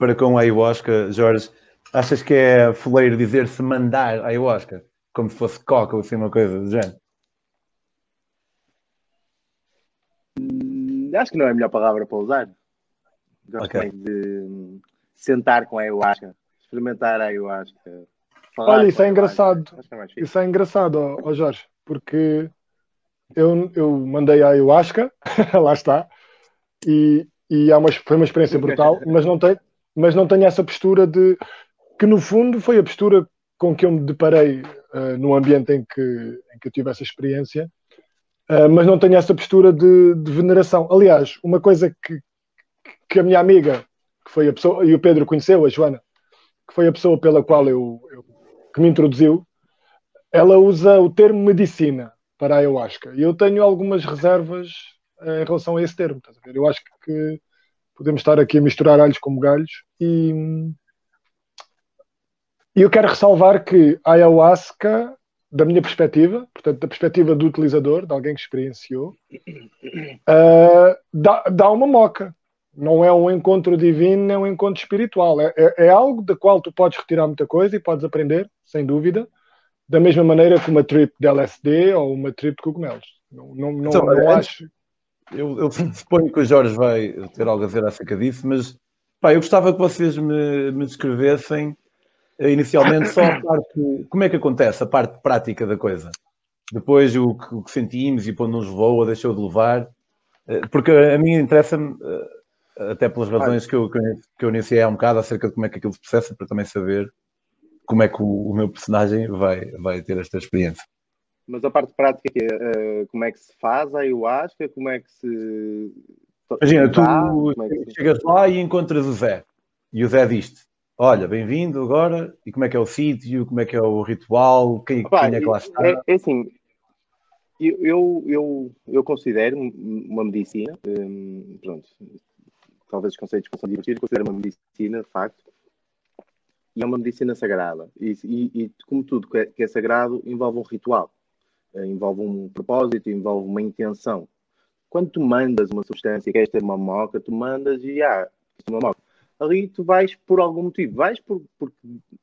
para com a ayahuasca, Jorge, achas que é fuleiro dizer-se mandar ayahuasca? Como se fosse coca ou assim, uma coisa do género? Hum, acho que não é a melhor palavra para usar. Gosto okay. de sentar com a ayahuasca, experimentar a ayahuasca. Olha, isso é engraçado. É isso é engraçado, oh, Jorge, porque eu, eu mandei a ayahuasca, lá está, e, e é uma, foi uma experiência brutal, mas não, tem, mas não tenho essa postura de. que no fundo foi a postura com que eu me deparei uh, no ambiente em que, em que eu tive essa experiência, uh, mas não tenho essa postura de, de, veneração. Aliás, uma coisa que, que a minha amiga, que foi a pessoa, e o Pedro conheceu, a Joana, que foi a pessoa pela qual eu, eu que me introduziu, ela usa o termo medicina para a ayahuasca. E eu tenho algumas reservas eh, em relação a esse termo. Eu acho que podemos estar aqui a misturar alhos como galhos e, e eu quero ressalvar que a ayahuasca, da minha perspectiva, portanto, da perspectiva do utilizador, de alguém que experienciou, uh, dá, dá uma moca. Não é um encontro divino, é um encontro espiritual. É, é, é algo da qual tu podes retirar muita coisa e podes aprender, sem dúvida da mesma maneira que uma trip de LSD ou uma trip de cogumelos. Não, não, não, então, não acho. Eu, eu, suponho que o Jorge vai ter algo a dizer acerca disso, mas pá, eu gostava que vocês me, me descrevessem eh, inicialmente só a parte, como é que acontece, a parte prática da coisa. Depois o que, o que sentimos e quando nos levou ou deixou de levar, eh, porque a mim interessa-me, eh, até pelas razões que eu, que eu iniciei há um bocado, acerca de como é que aquilo se processa, para também saber como é que o, o, meu personagem vai, vai ter esta experiência. Mas a parte prática é como é que se faz a ayahuasca, como é que se. Imagina, tu é que... chegas lá e encontras o Zé. E o Zé diz-te: Olha, bem-vindo agora. E como é que é o sítio? Como é que é o ritual? Quem, Opa, quem é que lá está? É, é assim, eu, eu, eu, considero uma medicina, um, pronto, talvez os conceitos possam divertir, considero uma medicina, de facto, e é uma medicina sagrada. E, e, e como tudo que é, que é, sagrado, envolve um ritual, eh, envolve um propósito, envolve uma intenção. Quando tu mandas uma substância, que esta é uma moca, tu mandas e ah, é uma moca. Ali tu vais por algum motivo, vais por, porque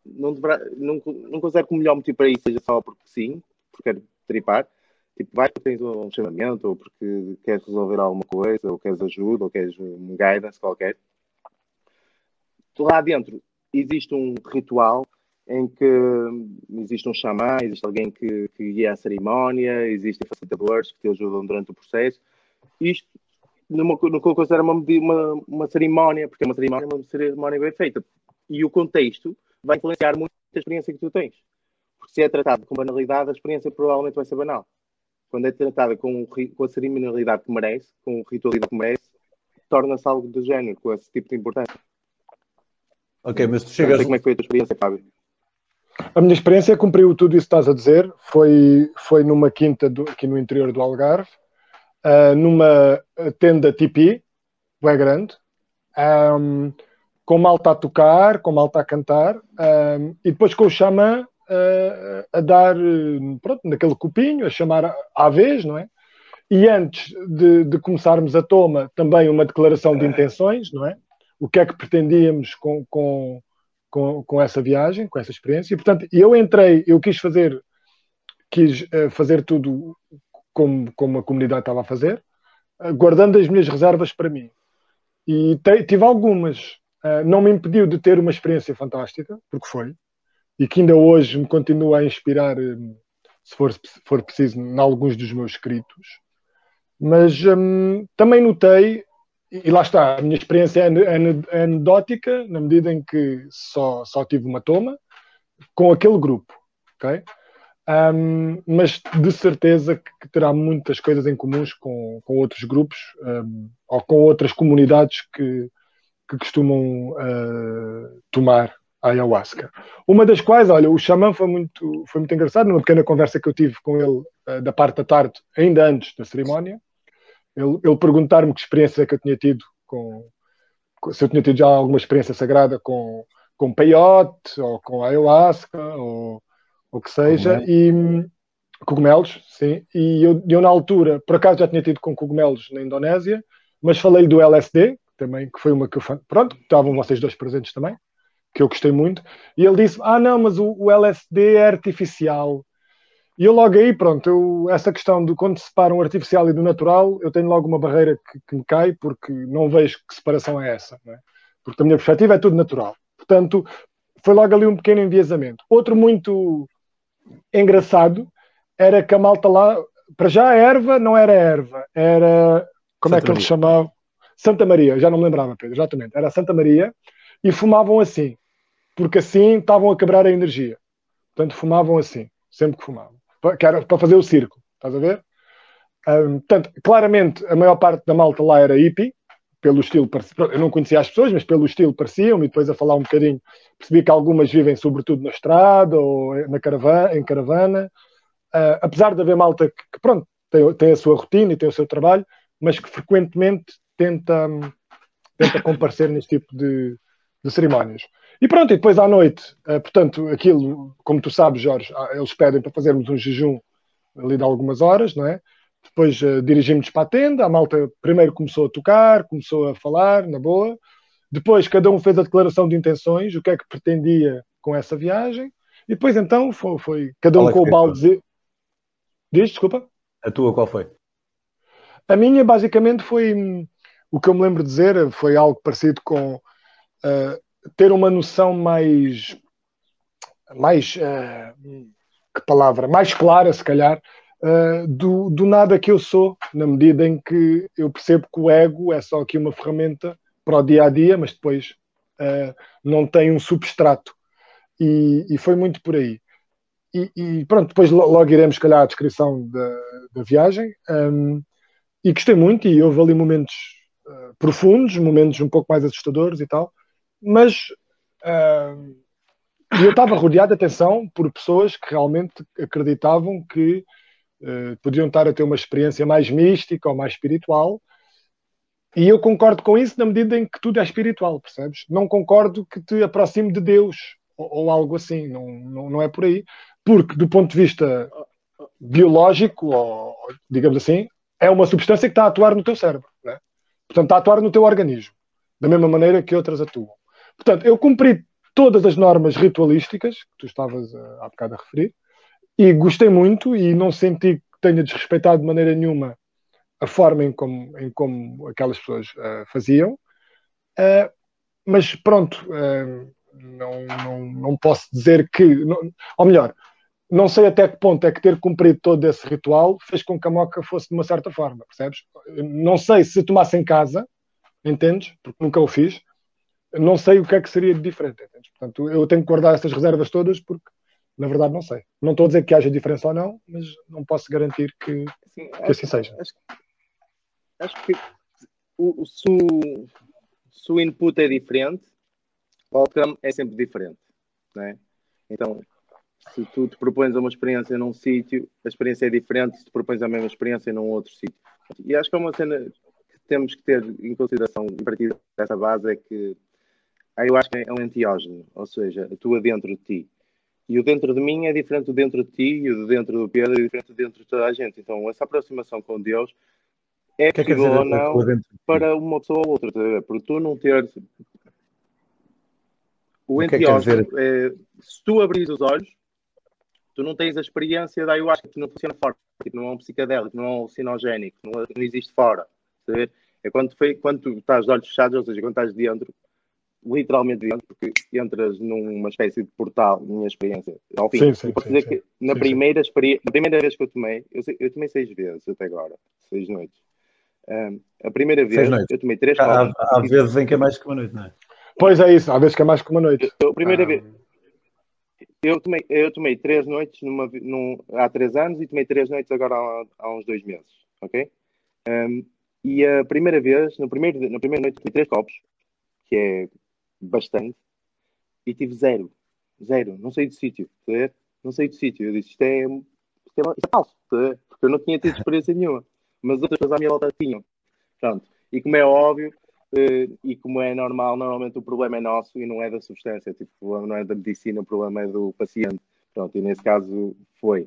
não, deverá, não, não que o melhor motivo para isso seja só porque sim, porque quero tripar. Tipo, vais porque tens um chamamento, ou porque queres resolver alguma coisa, ou queres ajuda, ou queres um guidance qualquer. Lá dentro existe um ritual em que existe um xamã, existe alguém que, que guia a cerimónia, existem facilitadores que te ajudam durante o processo. Isto numa, no que eu considero uma, uma, uma cerimónia, porque é uma cerimónia, uma cerimónia bem feita. E o contexto vai influenciar muito a experiência que tu tens. Porque se é tratado com banalidade, a experiência provavelmente vai ser banal. Quando é tratada com, com a cerimonialidade que merece, com a ritualidade que merece, torna-se algo do género, com esse tipo de importância. Ok, mas tu chegas. como é que foi a tua experiência, Fábio? A minha experiência cumpriu tudo isso que estás a dizer. Foi, foi numa quinta do, aqui no interior do Algarve, uh, numa tenda tipi, bem grande, um, com malta a tocar, com malta a cantar, um, e depois com o xamã uh, a dar, pronto, naquele copinho, a chamar à vez, não é? E antes de, de começarmos a toma, também uma declaração de intenções, não é? o que é que pretendíamos com, com, com, com essa viagem, com essa experiência. E, portanto, eu entrei, eu quis fazer, quis uh, fazer tudo como, como a comunidade estava a fazer, uh, guardando as minhas reservas para mim. E te, tive algumas. Uh, não me impediu de ter uma experiência fantástica, porque foi, e que ainda hoje me continua a inspirar, se for, se for preciso, em alguns dos meus escritos. Mas um, também notei e lá está, a minha experiência é, anedótica, na medida em que só, só tive uma toma com aquele grupo, ok? Um, mas de certeza que terá muitas coisas em comuns com, com outros grupos um, ou com outras comunidades que, que costumam uh, tomar a ayahuasca. Uma das quais, olha, o xamã foi muito, foi muito engraçado, numa pequena conversa que eu tive com ele uh, da parte da tarde, ainda antes da cerimónia, ele, ele perguntar-me que experiência é que eu tinha tido com, se eu tinha tido já alguma experiência sagrada com, com peyote ou com ayahuasca ou o que seja e cogumelos, sim. E eu, eu, na altura, por acaso já tinha tido com cogumelos na Indonésia, mas falei-lhe do LSD, também, que foi uma que eu pronto, estavam vocês dois presentes também, que eu gostei muito, e ele disse: Ah, não, mas o, o LSD é artificial. E eu logo aí, pronto, eu, essa questão de quando se separa um artificial e do natural, eu tenho logo uma barreira que, que me cai, porque não vejo que separação é essa, é? porque da minha perspectiva é tudo natural. Portanto, foi logo ali um pequeno enviesamento. Outro muito engraçado era que a malta lá, para já a erva não era erva, era, como Santa é que eles chamavam? Santa Maria, já não me lembrava, Pedro, exatamente, era Santa Maria, e fumavam assim, porque assim estavam a quebrar a energia. Portanto, fumavam assim, sempre que fumavam que era para fazer o círculo, estás a ver? Um, portanto, claramente a maior parte da malta lá era hippie, pelo estilo, eu não conhecia as pessoas, mas pelo estilo pareciam, e depois a falar um bocadinho, percebi que algumas vivem sobretudo na estrada ou na caravana, em caravana, uh, apesar de haver malta que, que, pronto, tem, tem, a sua rotina e tem o seu trabalho, mas que frequentemente tenta, tenta comparecer neste tipo de, de cerimónias. E pronto, e depois à noite, uh, portanto, aquilo, como tu sabes, Jorge, ah, eles pedem para fazermos um jejum ali de algumas horas, não é? Depois uh, dirigimos para a tenda, a malta primeiro começou a tocar, começou a falar, na boa. Depois cada um fez a declaração de intenções, o que é que pretendia com essa viagem. E depois então foi, foi cada um é com o balde. Diz, desculpa. A tua qual foi? A minha basicamente foi hum, o que eu me lembro de dizer, foi algo parecido com uh, ter uma noção mais, mais uh, que palavra, mais clara, se calhar, uh, do, do nada que eu sou, na medida em que eu percebo que o ego é só aqui uma ferramenta para o dia a dia, mas depois uh, não tem um substrato. E, e foi muito por aí. E, e, pronto, depois logo iremos, calhar, à descrição da, da viagem. Um, e gostei muito, e houve ali momentos uh, profundos, momentos um pouco mais assustadores e tal mas uh, eu estava rodeado, atenção, por pessoas que realmente acreditavam que podiam estar a ter uma experiência mais mística ou mais espiritual. E eu concordo com isso na medida em que tudo é espiritual, percebes? Não concordo que te aproxime de Deus ou, ou algo assim, não, não, não é por aí. Porque, do ponto de vista biológico, ou digamos assim, é uma substância que está a atuar no teu cérebro. Né? Portanto, está a atuar no teu organismo, da mesma maneira que outras atuam. Portanto, eu cumpri todas as normas ritualísticas que tu estavas uh, há bocado a referir e gostei muito e não senti que tenha desrespeitado de maneira nenhuma a forma em como, em como aquelas pessoas uh, faziam. Uh, mas pronto, uh, não, não, não posso dizer que, não, ou melhor, não sei até que ponto é que ter cumprido todo esse ritual fez com que a moca fosse de uma certa forma, percebes? Não sei se tomasse em casa, entendes? Porque nunca o fiz, não sei o que é que seria diferente. Entende? Portanto, eu tenho que guardar essas reservas todas porque, na verdade, não sei. Não estou a dizer que haja diferença ou não, mas não posso garantir que assim, que assim seja. Acho, acho que o, se, o, se o input é diferente, o outcome é sempre diferente. Né? Então, se tu te propões a uma experiência num sítio, a experiência é diferente se te propões a mesma experiência num outro sítio. E acho que é uma cena que temos que ter em consideração a partir dessa base é que Aí eu acho que é um enteógeno, ou seja, atua dentro de ti. E o dentro de mim é diferente do dentro de ti, e o dentro do Pedro é diferente do dentro de toda a gente. Então, essa aproximação com Deus é que possível ou não para uma pessoa ou outra, porque tu não teres. O, o enteógeno, que é, se tu abris os olhos, tu não tens a experiência da ayahuasca, que não funciona fora, tipo, não é um psicadélico, não é um sinogénico, não, não existe fora. É quando, foi, quando tu estás de olhos fechados, ou seja, quando estás dentro, literalmente porque entras numa espécie de portal, minha experiência. Ao fim, sim, sim, posso dizer sim, que na, primeira experiência, na primeira vez que eu tomei, eu, eu tomei seis vezes até agora, seis noites. Um, a primeira vez eu tomei três Há, há, vezes em que é mais que uma noite, não é? Pois é isso, há vezes que é mais que uma noite. Eu, a primeira ah. vez. Eu tomei, eu tomei três noites numa, num, há três anos e tomei três noites agora há, há uns dois meses, ok? Um, e a primeira vez, no primeiro, na primeira noite, tomei três copos, que é bastante, e tive zero. Zero. Não saí do sítio. Tá não saí do sítio. Eu disse, isto é, isto é, isto é falso. Tá Porque eu não tinha tido experiência nenhuma. Mas outras pessoas à minha volta tinham. Pronto. E como é óbvio, uh, e como é normal, normalmente o problema é nosso e não é da substância. Tipo, o problema não é da medicina, o problema é do paciente. Pronto. E nesse caso foi.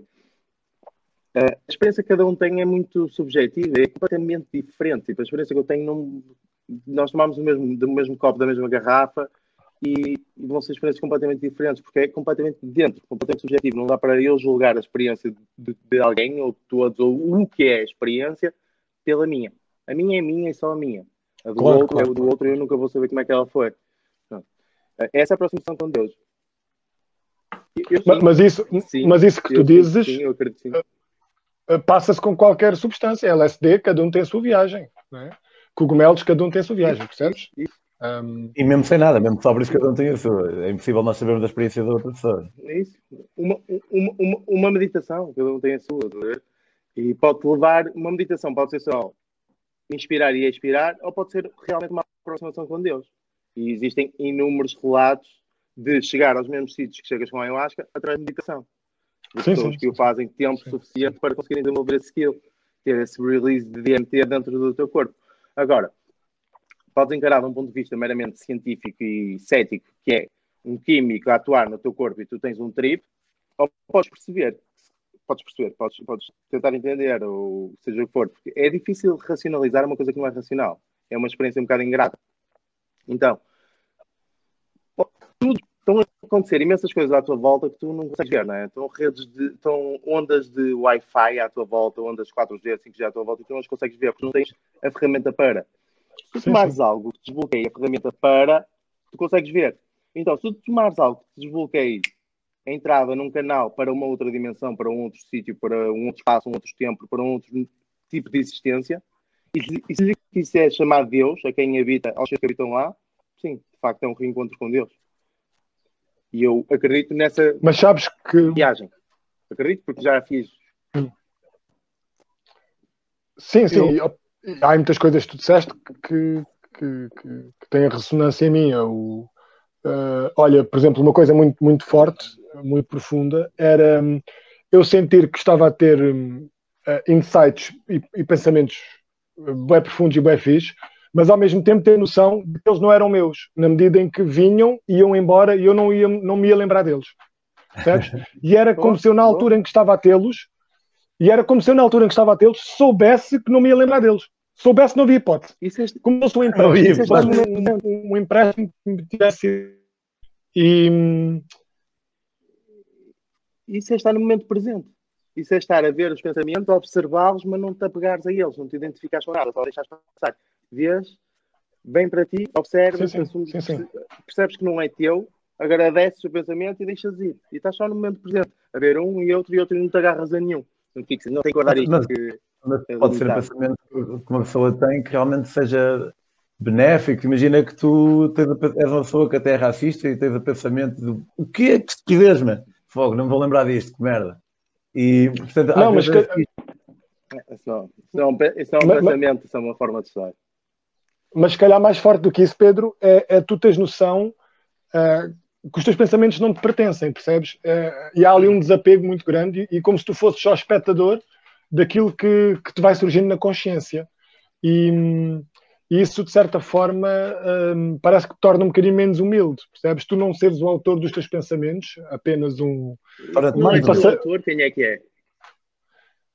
Uh, a experiência que cada um tem é muito subjetiva, é completamente diferente. Tipo, a experiência que eu tenho não, nós tomamos o mesmo, do mesmo copo, da mesma garrafa e, e, vão ser experiências completamente diferentes, porque é completamente dentro, completamente subjetivo. Não dá para eu julgar a experiência de, de alguém ou de todos, ou o que é a experiência, pela minha. A minha é minha e só a minha. A do claro, outro claro, é o do outro e eu nunca vou saber como é que ela foi. Não. Essa é a aproximação com Deus. Eu, mas, mas, isso, sim, mas isso que tu dizes eh, eh, passa-se com qualquer substância. LSD, cada um tem a sua viagem. É? Cogumelos, cada um tem a sua viagem, percebes? Um... E mesmo sem nada, mesmo só por isso cada um tem a sua. É impossível nós sabermos da experiência da outra pessoa. É isso. Uma, uma, uma, uma meditação, cada um tem a sua. Tá e pode levar, uma meditação pode ser só inspirar e expirar, ou pode ser realmente uma aproximação com Deus. E existem inúmeros relatos de chegar aos mesmos sítios que chegas com a ayahuasca através de meditação. De sim, pessoas sim, que sim. o fazem tempo suficiente para conseguirem desenvolver esse skill, ter esse release de DMT dentro do teu corpo. Agora, podes encarar de um ponto de vista meramente científico e cético, que é um químico a atuar no teu corpo e tu tens um trip, ou podes perceber, podes perceber, podes, podes tentar entender, ou seja o que for, porque é difícil racionalizar uma coisa que não é racional. É uma experiência um bocado ingrata. Então, tudo estão acontecer imensas coisas à tua volta que tu não consegues ver, não é? Estão redes de, estão ondas de Wi-Fi à tua volta, ondas 4G, 5G à tua volta, e tu não as consegues ver porque não tens a ferramenta para. Se tu tomares algo que desbloqueie a ferramenta para, tu consegues ver. Então, se tu tomares algo que desbloqueie a entrada num canal para uma outra dimensão, para um outro sítio, para um outro espaço, um outro tempo, para um outro tipo de existência, e se isso é chamar Deus, a quem habita, aos que habitam lá, sim, de facto é um reencontro com Deus. E eu acredito nessa Mas sabes que... viagem. Acredito porque já fiz. Sim, sim. Eu... Há muitas coisas que tu disseste que, que, que, que têm ressonância em mim. O, uh, olha, por exemplo, uma coisa muito, muito forte, muito profunda, era um, eu sentir que estava a ter uh, insights e, e pensamentos bem profundos e bem fixos mas ao mesmo tempo ter noção de que eles não eram meus, na medida em que vinham, iam embora e eu não, ia, não me ia lembrar deles. Percebes? E era como se eu, na altura em que estava a tê-los, e era como se eu, na altura em que estava a tê-los, soubesse que não me ia lembrar deles. Soubesse não havia hipótese. Isso é... Como eu sou um empréstimo, um, um, um empréstimo que me tivesse. E. Isso é estar no momento presente. Isso é estar a ver os pensamentos, a observá-los, mas não te apegares a eles, não te identificares com nada, só deixares passar vês, vem para ti, observas, sim, sim, sim, percebes que não é teu, agradeces o pensamento e deixas ir. E estás só no momento presente, a ver um e outro e outro e não te agarras a nenhum. Não, fixa, não tem que guardar isto. Mas, mas é pode ser um pensamento que uma pessoa tem que realmente seja benéfico. Imagina que tu tens a, és uma pessoa que até é racista e tens o pensamento de o que é que se quiseres, mano? Fogo, não me vou lembrar disto, que merda. E, portanto, não, mas vezes... que... isso, não, isso, é um, isso é um mas, pensamento, isso é uma forma de estar. Mas se calhar mais forte do que isso, Pedro, é, é tu tens noção uh, que os teus pensamentos não te pertencem, percebes? Uh, e há ali um desapego muito grande e, e como se tu fosses só espectador daquilo que, que te vai surgindo na consciência. E, e isso, de certa forma, um, parece que te torna um bocadinho menos humilde, percebes? Tu não seres o autor dos teus pensamentos, apenas um... É o autor, quem é que é?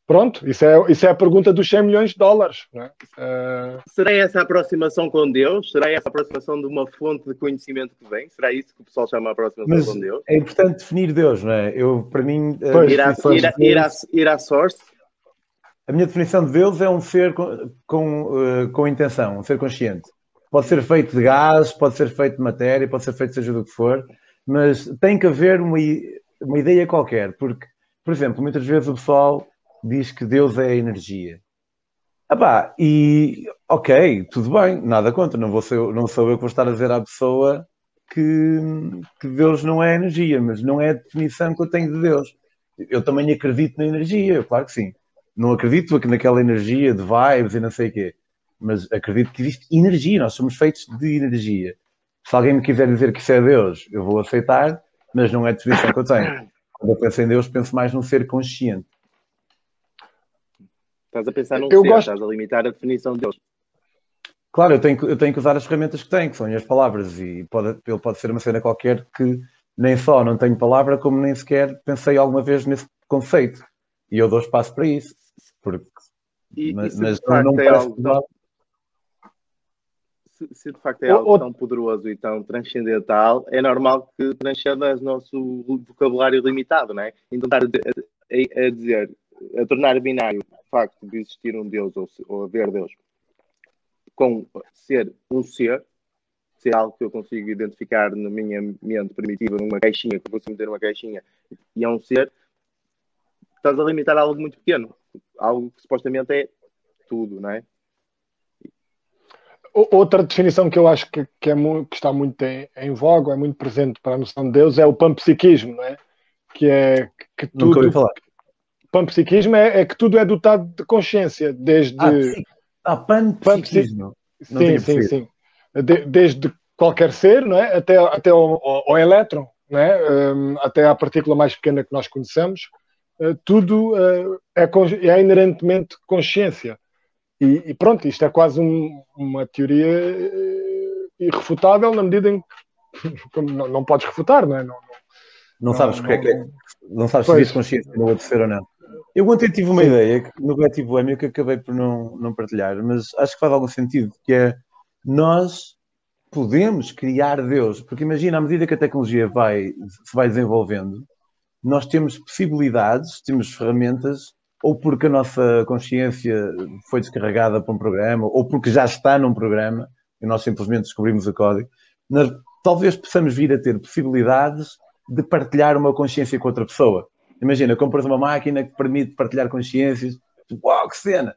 Pronto, isso é, isso é a pergunta dos 100 milhões de dólares. É? Uh... Será essa a aproximação com Deus? Será essa a aproximação de uma fonte de conhecimento que vem? Será isso que o pessoal chama a aproximação Mas com Deus? É importante definir Deus, não é? Eu, para mim, pois, ir, à, ir, ir, à, ir à source. A minha definição de Deus é um ser com, com, uh, com intenção, um ser consciente. Pode ser feito de gás, pode ser feito de matéria, pode ser feito seja do que for, mas tem que haver uma, uma ideia qualquer, porque, por exemplo, muitas vezes o pessoal diz que Deus é energia. Epá, e ok, tudo bem, nada contra, não, vou ser, não sou eu que vou estar a dizer à pessoa que, que Deus não é energia, mas não é a definição que eu tenho de Deus. Eu também acredito na energia, claro que sim. Não acredito naquela energia de vibes e não sei o quê, mas acredito que existe energia, nós somos feitos de energia. Se alguém me quiser dizer que isso é Deus, eu vou aceitar, mas não é a definição que eu tenho. Quando eu penso em Deus, penso mais num ser consciente. Estás a pensar num eu ser, gosto... estás a limitar a definição de Deus. Claro, eu tenho, eu tenho que usar as ferramentas que tenho, que são as palavras, e pode, ele pode ser uma cena qualquer que nem só não tenho palavra, como nem sequer pensei alguma vez nesse conceito. E eu dou espaço para isso. Porque, e, mas, mas não, é parece algo, se, se, de facto é algo ou, tão poderoso e tão transcendental, é normal que transcenda o nosso vocabulário limitado, não é? Então estar a, a, a, dizer, a tornar binário facto de existir um Deus ou, ou haver Deus com ser um ser, ser algo que eu consigo identificar na minha mente primitiva, numa caixinha, que eu consigo meter numa caixinha, e é um ser, estás a limitar algo muito pequeno, algo que supostamente é tudo, não é? Outra definição que eu acho que, que, é muito, que está muito em, em voga, é muito presente para a noção de Deus, é o panpsiquismo, não é? Que é que tudo. Panpsiquismo é, é que tudo é dotado de consciência, desde. Ah, ah panpsiquismo. Sim, sim, sim. De, desde qualquer ser, não é? Até, até ao, ao, ao elétron, não é? Um, até à partícula mais pequena que nós conhecemos, uh, tudo uh, é, é inerentemente consciência. E, e, pronto, isto é quase um, uma teoria uh, irrefutável na medida em que não, não podes refutar, não é? Não, não, não sabes não, é que é, não sabes se existe consciência no outro ser ou não. Eu ontem tive uma Sim. ideia no coletivo Boêmio que acabei por não, não partilhar, mas acho que faz algum sentido, que é nós podemos criar Deus, porque imagina, à medida que a tecnologia vai, se vai desenvolvendo, nós temos possibilidades, temos ferramentas ou porque a nossa consciência foi descarregada para um programa, ou porque já está num programa e nós simplesmente descobrimos o código, nós talvez possamos vir a ter possibilidades de partilhar uma consciência com outra pessoa. Imagina, compras uma máquina que permite partilhar consciências, uau, que cena!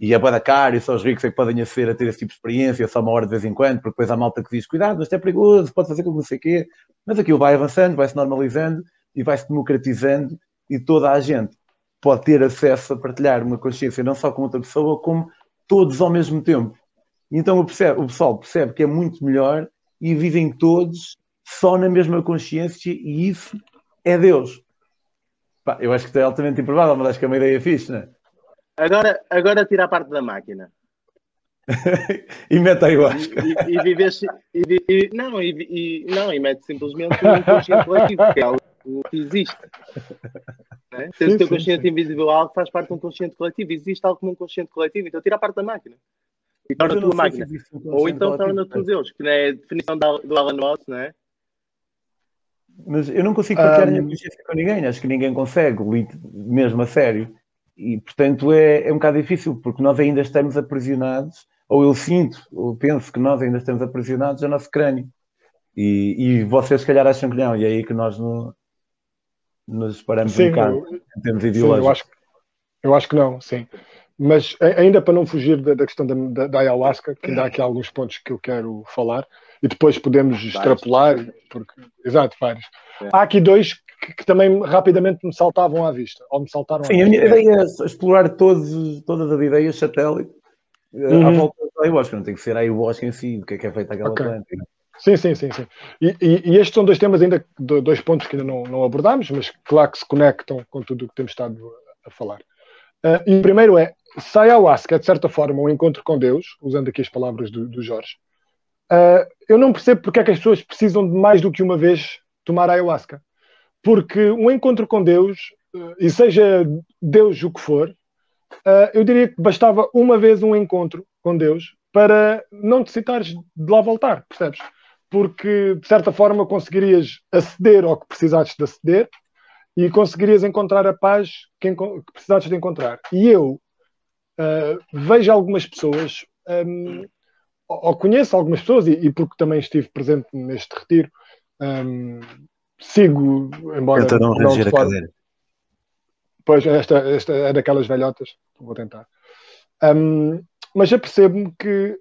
E é boa cara, e só os ricos é que podem aceder a ter esse tipo de experiência, só uma hora de vez em quando, porque depois há malta que diz, cuidado, isto é perigoso, pode fazer com não sei o quê. Mas aquilo vai avançando, vai se normalizando e vai se democratizando e toda a gente pode ter acesso a partilhar uma consciência não só com outra pessoa, como todos ao mesmo tempo. Então o, percebe, o pessoal percebe que é muito melhor e vivem todos só na mesma consciência e isso é Deus. Pá, eu acho que é altamente improvável, mas acho que é uma ideia fixe, não é? Agora, agora tira a parte da máquina. e mete a ayahuasca. E, e, e vives, e, e, não, e, não, e mete simplesmente um consciente coletivo, que é algo que existe. Né? Tens o teu consciente sim. individual que faz parte de um consciente coletivo. Existe algo como um consciente coletivo, então tira a parte da máquina. E torna a tua máquina. Um Ou então torna tu Deus, que não é a definição do Alan Watts, não é? Mas eu não consigo partilhar um... a minha consciência com ninguém, acho que ninguém consegue, mesmo a sério. E, portanto, é, é um bocado difícil, porque nós ainda estamos aprisionados, ou eu sinto, ou penso que nós ainda estamos aprisionados ao nosso crânio. E, e vocês, se calhar, acham que não, e é aí que nós no, nos paramos sim, um bocado em termos ideológicos. eu, acho, eu acho que não, sim. Mas ainda para não fugir da, da questão da, da, da, ayahuasca, que ainda há aqui alguns pontos que eu quero falar, e depois podemos vários. extrapolar, porque, exato, vários. É. Há aqui dois que, que, também rapidamente me saltavam à vista, ou me saltaram Sim, a minha ideia é explorar todos, todas as ideias satélite eh, uhum. à volta da ayahuasca, não tem que ser a ayahuasca em si, o que é que é feito aquela okay. planta. Sim, sim, sim. sim. E, e, e, estes são dois temas ainda, dois pontos que ainda não, não abordámos, mas claro que se conectam com tudo o que temos estado a falar. Uh, e o primeiro é, se a ayahuasca é de certa forma um encontro com Deus, usando aqui as palavras do, do Jorge, uh, eu não percebo porque é que as pessoas precisam de mais do que uma vez tomar ayahuasca. Porque um encontro com Deus, uh, e seja Deus o que for, eu diria que bastava uma vez um encontro com Deus para não necessitares de lá voltar, percebes? porque de certa forma conseguirias aceder ao que precisasses de aceder e conseguirias encontrar a paz que, que precisasses de encontrar. E eu uh, vejo algumas pessoas, um, ou conheço algumas pessoas, e, e, porque também estive presente neste retiro, um, sigo, embora. Tenta não ranger a cadeira. Pois, esta, esta é daquelas velhotas, vou tentar. Um, mas eu percebo-me que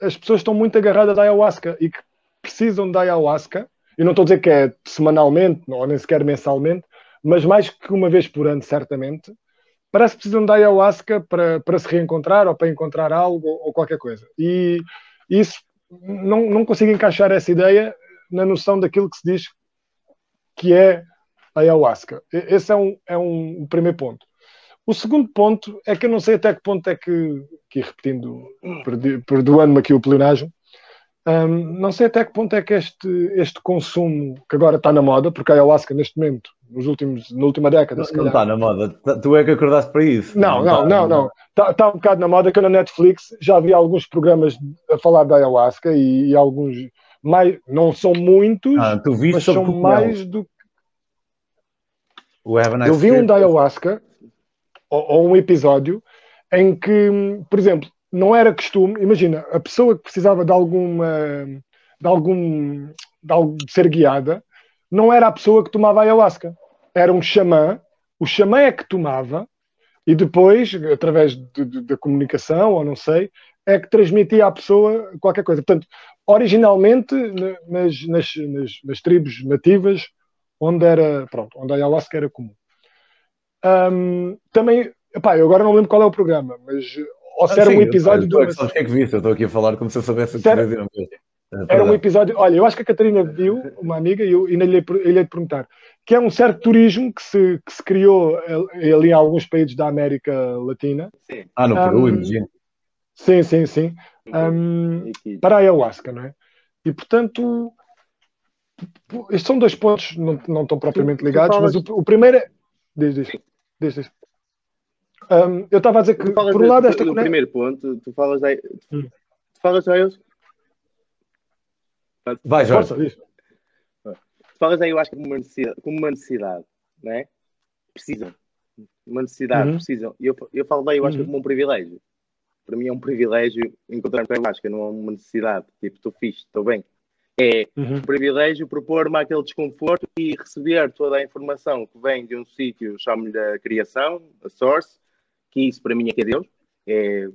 as pessoas estão muito agarradas à ayahuasca e que precisam da ayahuasca, e não estou a dizer que é semanalmente, ou nem sequer mensalmente, mas mais que uma vez por ano, certamente, parece que precisam da ayahuasca para, para se reencontrar ou para encontrar algo ou, qualquer coisa. E isso, não, não consigo encaixar essa ideia na noção daquilo que se diz que é a ayahuasca. Esse é um, é um primeiro ponto. O segundo ponto é que eu não sei até que ponto é que, aqui repetindo, perdoando-me aqui o pleonagem, um, não sei até que ponto é que este, este consumo, que agora está na moda, porque a ayahuasca neste momento nos últimos, na última década. Não, não está na moda. Tá, tu é que acordaste para isso. Não, não, não, tá não. Está tá um bocado na moda que eu na Netflix já vi alguns programas a falar da ayahuasca e, e alguns mais, não são muitos, ah, tu viste mas são mais do eu vi um da ayahuasca ou, ou um episódio em que, por exemplo, não era costume, imagina, a pessoa que precisava de alguma de algum de, algo, de ser guiada, não era a pessoa que tomava ayahuasca, era um xamã, o xamã é que tomava e depois, através da comunicação, ou não sei, é que transmitia à pessoa qualquer coisa. Portanto, originalmente, nas, nas, nas, nas tribos nativas, onde era, pronto, onde a ayahuasca era comum. Um, também, epá, eu agora não lembro qual é o programa, mas ou se ah, era sim, um episódio do. Sabes o que é que viste? Eu estou aqui a falar como se eu soubesse o que era, era um episódio. Olha, eu acho que a Catarina viu, uma amiga, e eu ainda lhe, lhe perguntar, que é um certo turismo que se, que se criou ali em alguns países da América Latina. Sim. Ah, no Peru, um, imagino. Sim, sim, sim. Um, para a ayahuasca, não é? E portanto, estes são dois pontos não, não estão propriamente ligados, mas o, o primeiro é. Diz, diz. diz, diz. Um, eu estava a dizer que, por um lado, esta. No primeiro ponto, tu falas da. Hum. Tu falas da eles. Vai, Jorge. Força. Tu falas aí, eu acho que como uma necessidade, como uma necessidade não é? Precisam. Uma necessidade, uhum. precisam. E eu, eu falo daí, eu acho uhum. que como um privilégio. Para mim é um privilégio encontrar-me com a não é uma necessidade. Tipo, estou fixe, estou bem. É uhum. um privilégio propor-me aquele desconforto e receber toda a informação que vem de um sítio, chamo-lhe a criação, a source, que isso para mim é que é Deus. É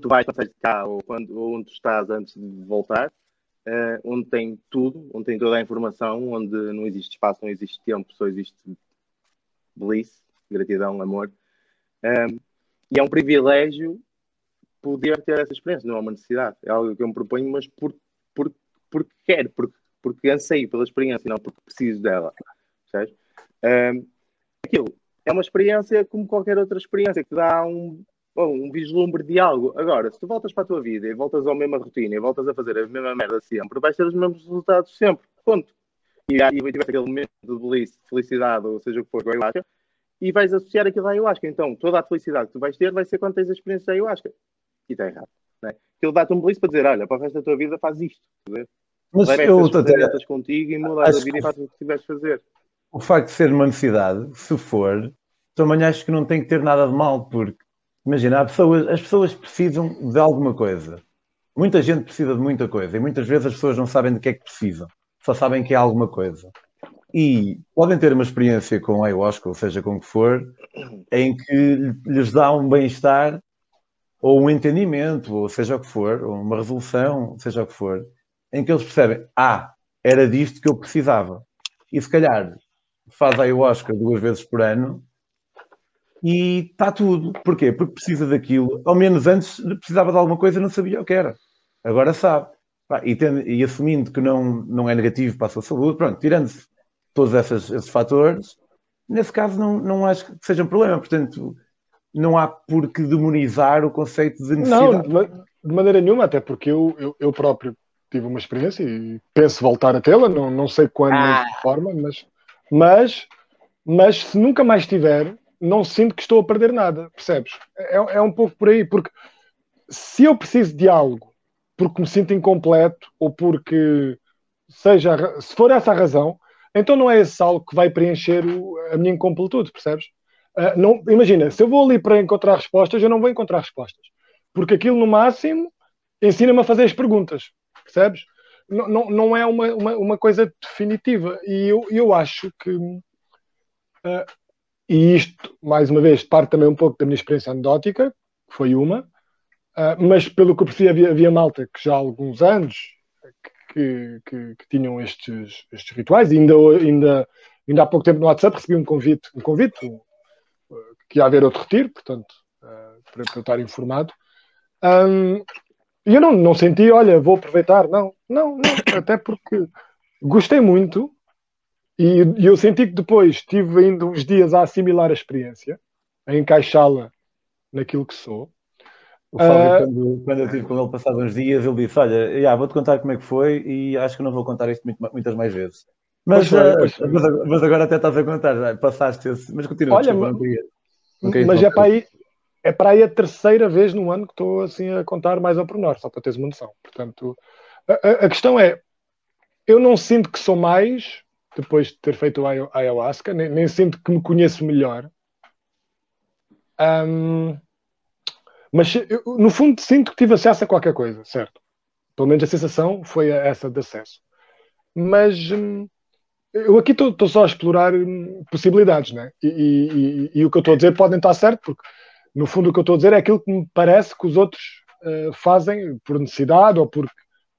tu vais quando cá ou, quando, onde estás antes de voltar, uh, onde tem tudo, onde tem toda a informação, onde não existe espaço, não existe tempo, só existe bliss, gratidão, amor. Um, e é um privilégio poder ter essa experiência, não é uma necessidade. É algo que eu me proponho, mas por porque, porque quero, porque, porque anseio pela experiência, não porque preciso dela. Um, aquilo é uma experiência como qualquer outra experiência, que dá um, um vislumbre de algo. Agora, se tu voltas para a tua vida e voltas à mesma rotina e voltas a fazer a mesma merda sempre, vais ter os mesmos resultados sempre. Ponto. E aí vai ter aquele momento de felicidade, ou seja o que for, com a ayahuasca, e vais associar aquilo à ayahuasca. Então, toda a felicidade que tu vais ter vai ser quando tens a experiência da ayahuasca. E está errado. Né? Aquilo dá-te um bliss para dizer: olha, para o resto da tua vida faz isto. Mas Leva eu estou até... contigo e muda a vida e faz o que tiveres fazer. O facto de ser uma necessidade, se for, também acho que não tem que ter nada de mal, porque imagina, pessoas, as pessoas precisam de alguma coisa. Muita gente precisa de muita coisa e muitas vezes as pessoas não sabem de que é que precisam, só sabem que é alguma coisa. E podem ter uma experiência com ayahuasca, ou seja, com o que for, em que lhes dá um bem-estar ou um entendimento, ou seja o que for, ou uma resolução, seja o que for, em que eles percebem, ah, era disto que eu precisava. E se calhar faz ayahuasca duas vezes por ano e está tudo. Porquê? Porque precisa daquilo. Ao menos antes precisava de alguma coisa e não sabia o que era. Agora sabe. E, tendo, e, assumindo que não, não é negativo para a sua saúde, pronto, tirando-se todos esses, esses fatores, nesse caso não, não acho que seja um problema. Portanto, não há por que demonizar o conceito de necessidade. Não, de maneira nenhuma, até porque eu, eu, eu próprio tive uma experiência e penso voltar a tê-la, não, não sei quando, ah. de forma, mas, mas, mas se nunca mais tiver, não sinto que estou a perder nada, percebes? É, é um pouco por aí, porque se eu preciso de algo porque me sinto incompleto ou porque seja, se for essa a razão, então não é esse algo que vai preencher o, a minha incompletude, percebes? Uh, não, imagina, se eu vou ali para encontrar respostas, eu não vou encontrar respostas. Porque aquilo, no máximo, ensina-me a fazer as perguntas. Percebes? Não, não, não é uma, uma, uma, coisa definitiva. E eu, eu acho que. Uh, e isto, mais uma vez, parte também um pouco da minha experiência anedótica, que foi uma, uh, mas pelo que eu percebi, havia, havia malta que já há alguns anos que, que, que tinham estes, estes rituais, e ainda, ainda, ainda há pouco tempo no WhatsApp recebi um convite, um convite que ia haver outro retiro, portanto, uh, para, para eu estar informado. Um, e eu não, não senti, olha, vou aproveitar, não, não, não, até porque gostei muito e, e eu senti que depois estive ainda uns dias a assimilar a experiência, a encaixá-la naquilo que sou. O Fábio, uh, quando, quando, eu estive com ele passados uns dias, ele disse: Olha, já, vou-te contar como é que foi e acho que não vou contar isto muito, muitas mais vezes. Mas, foi, uh, mas, mas, agora até estás a contar, já passaste esse. Mas continua. Olha, desculpa, mas, mas é para aí. É para aí a terceira vez no ano que estou assim a contar mais ao pormenor, só para teres uma noção. Portanto, a, a, questão é, eu não sinto que sou mais, depois de ter feito a ayahuasca, nem, nem sinto que me conheço melhor. Um, mas eu, no fundo sinto que tive acesso a qualquer coisa, certo? Pelo menos a sensação foi essa de acesso. Mas hum, eu aqui estou só a explorar hum, possibilidades, né? E, e, e, e, o que eu estou a dizer podem estar certo, porque no fundo o que eu estou a dizer é aquilo que me parece que os outros uh, fazem por necessidade ou porque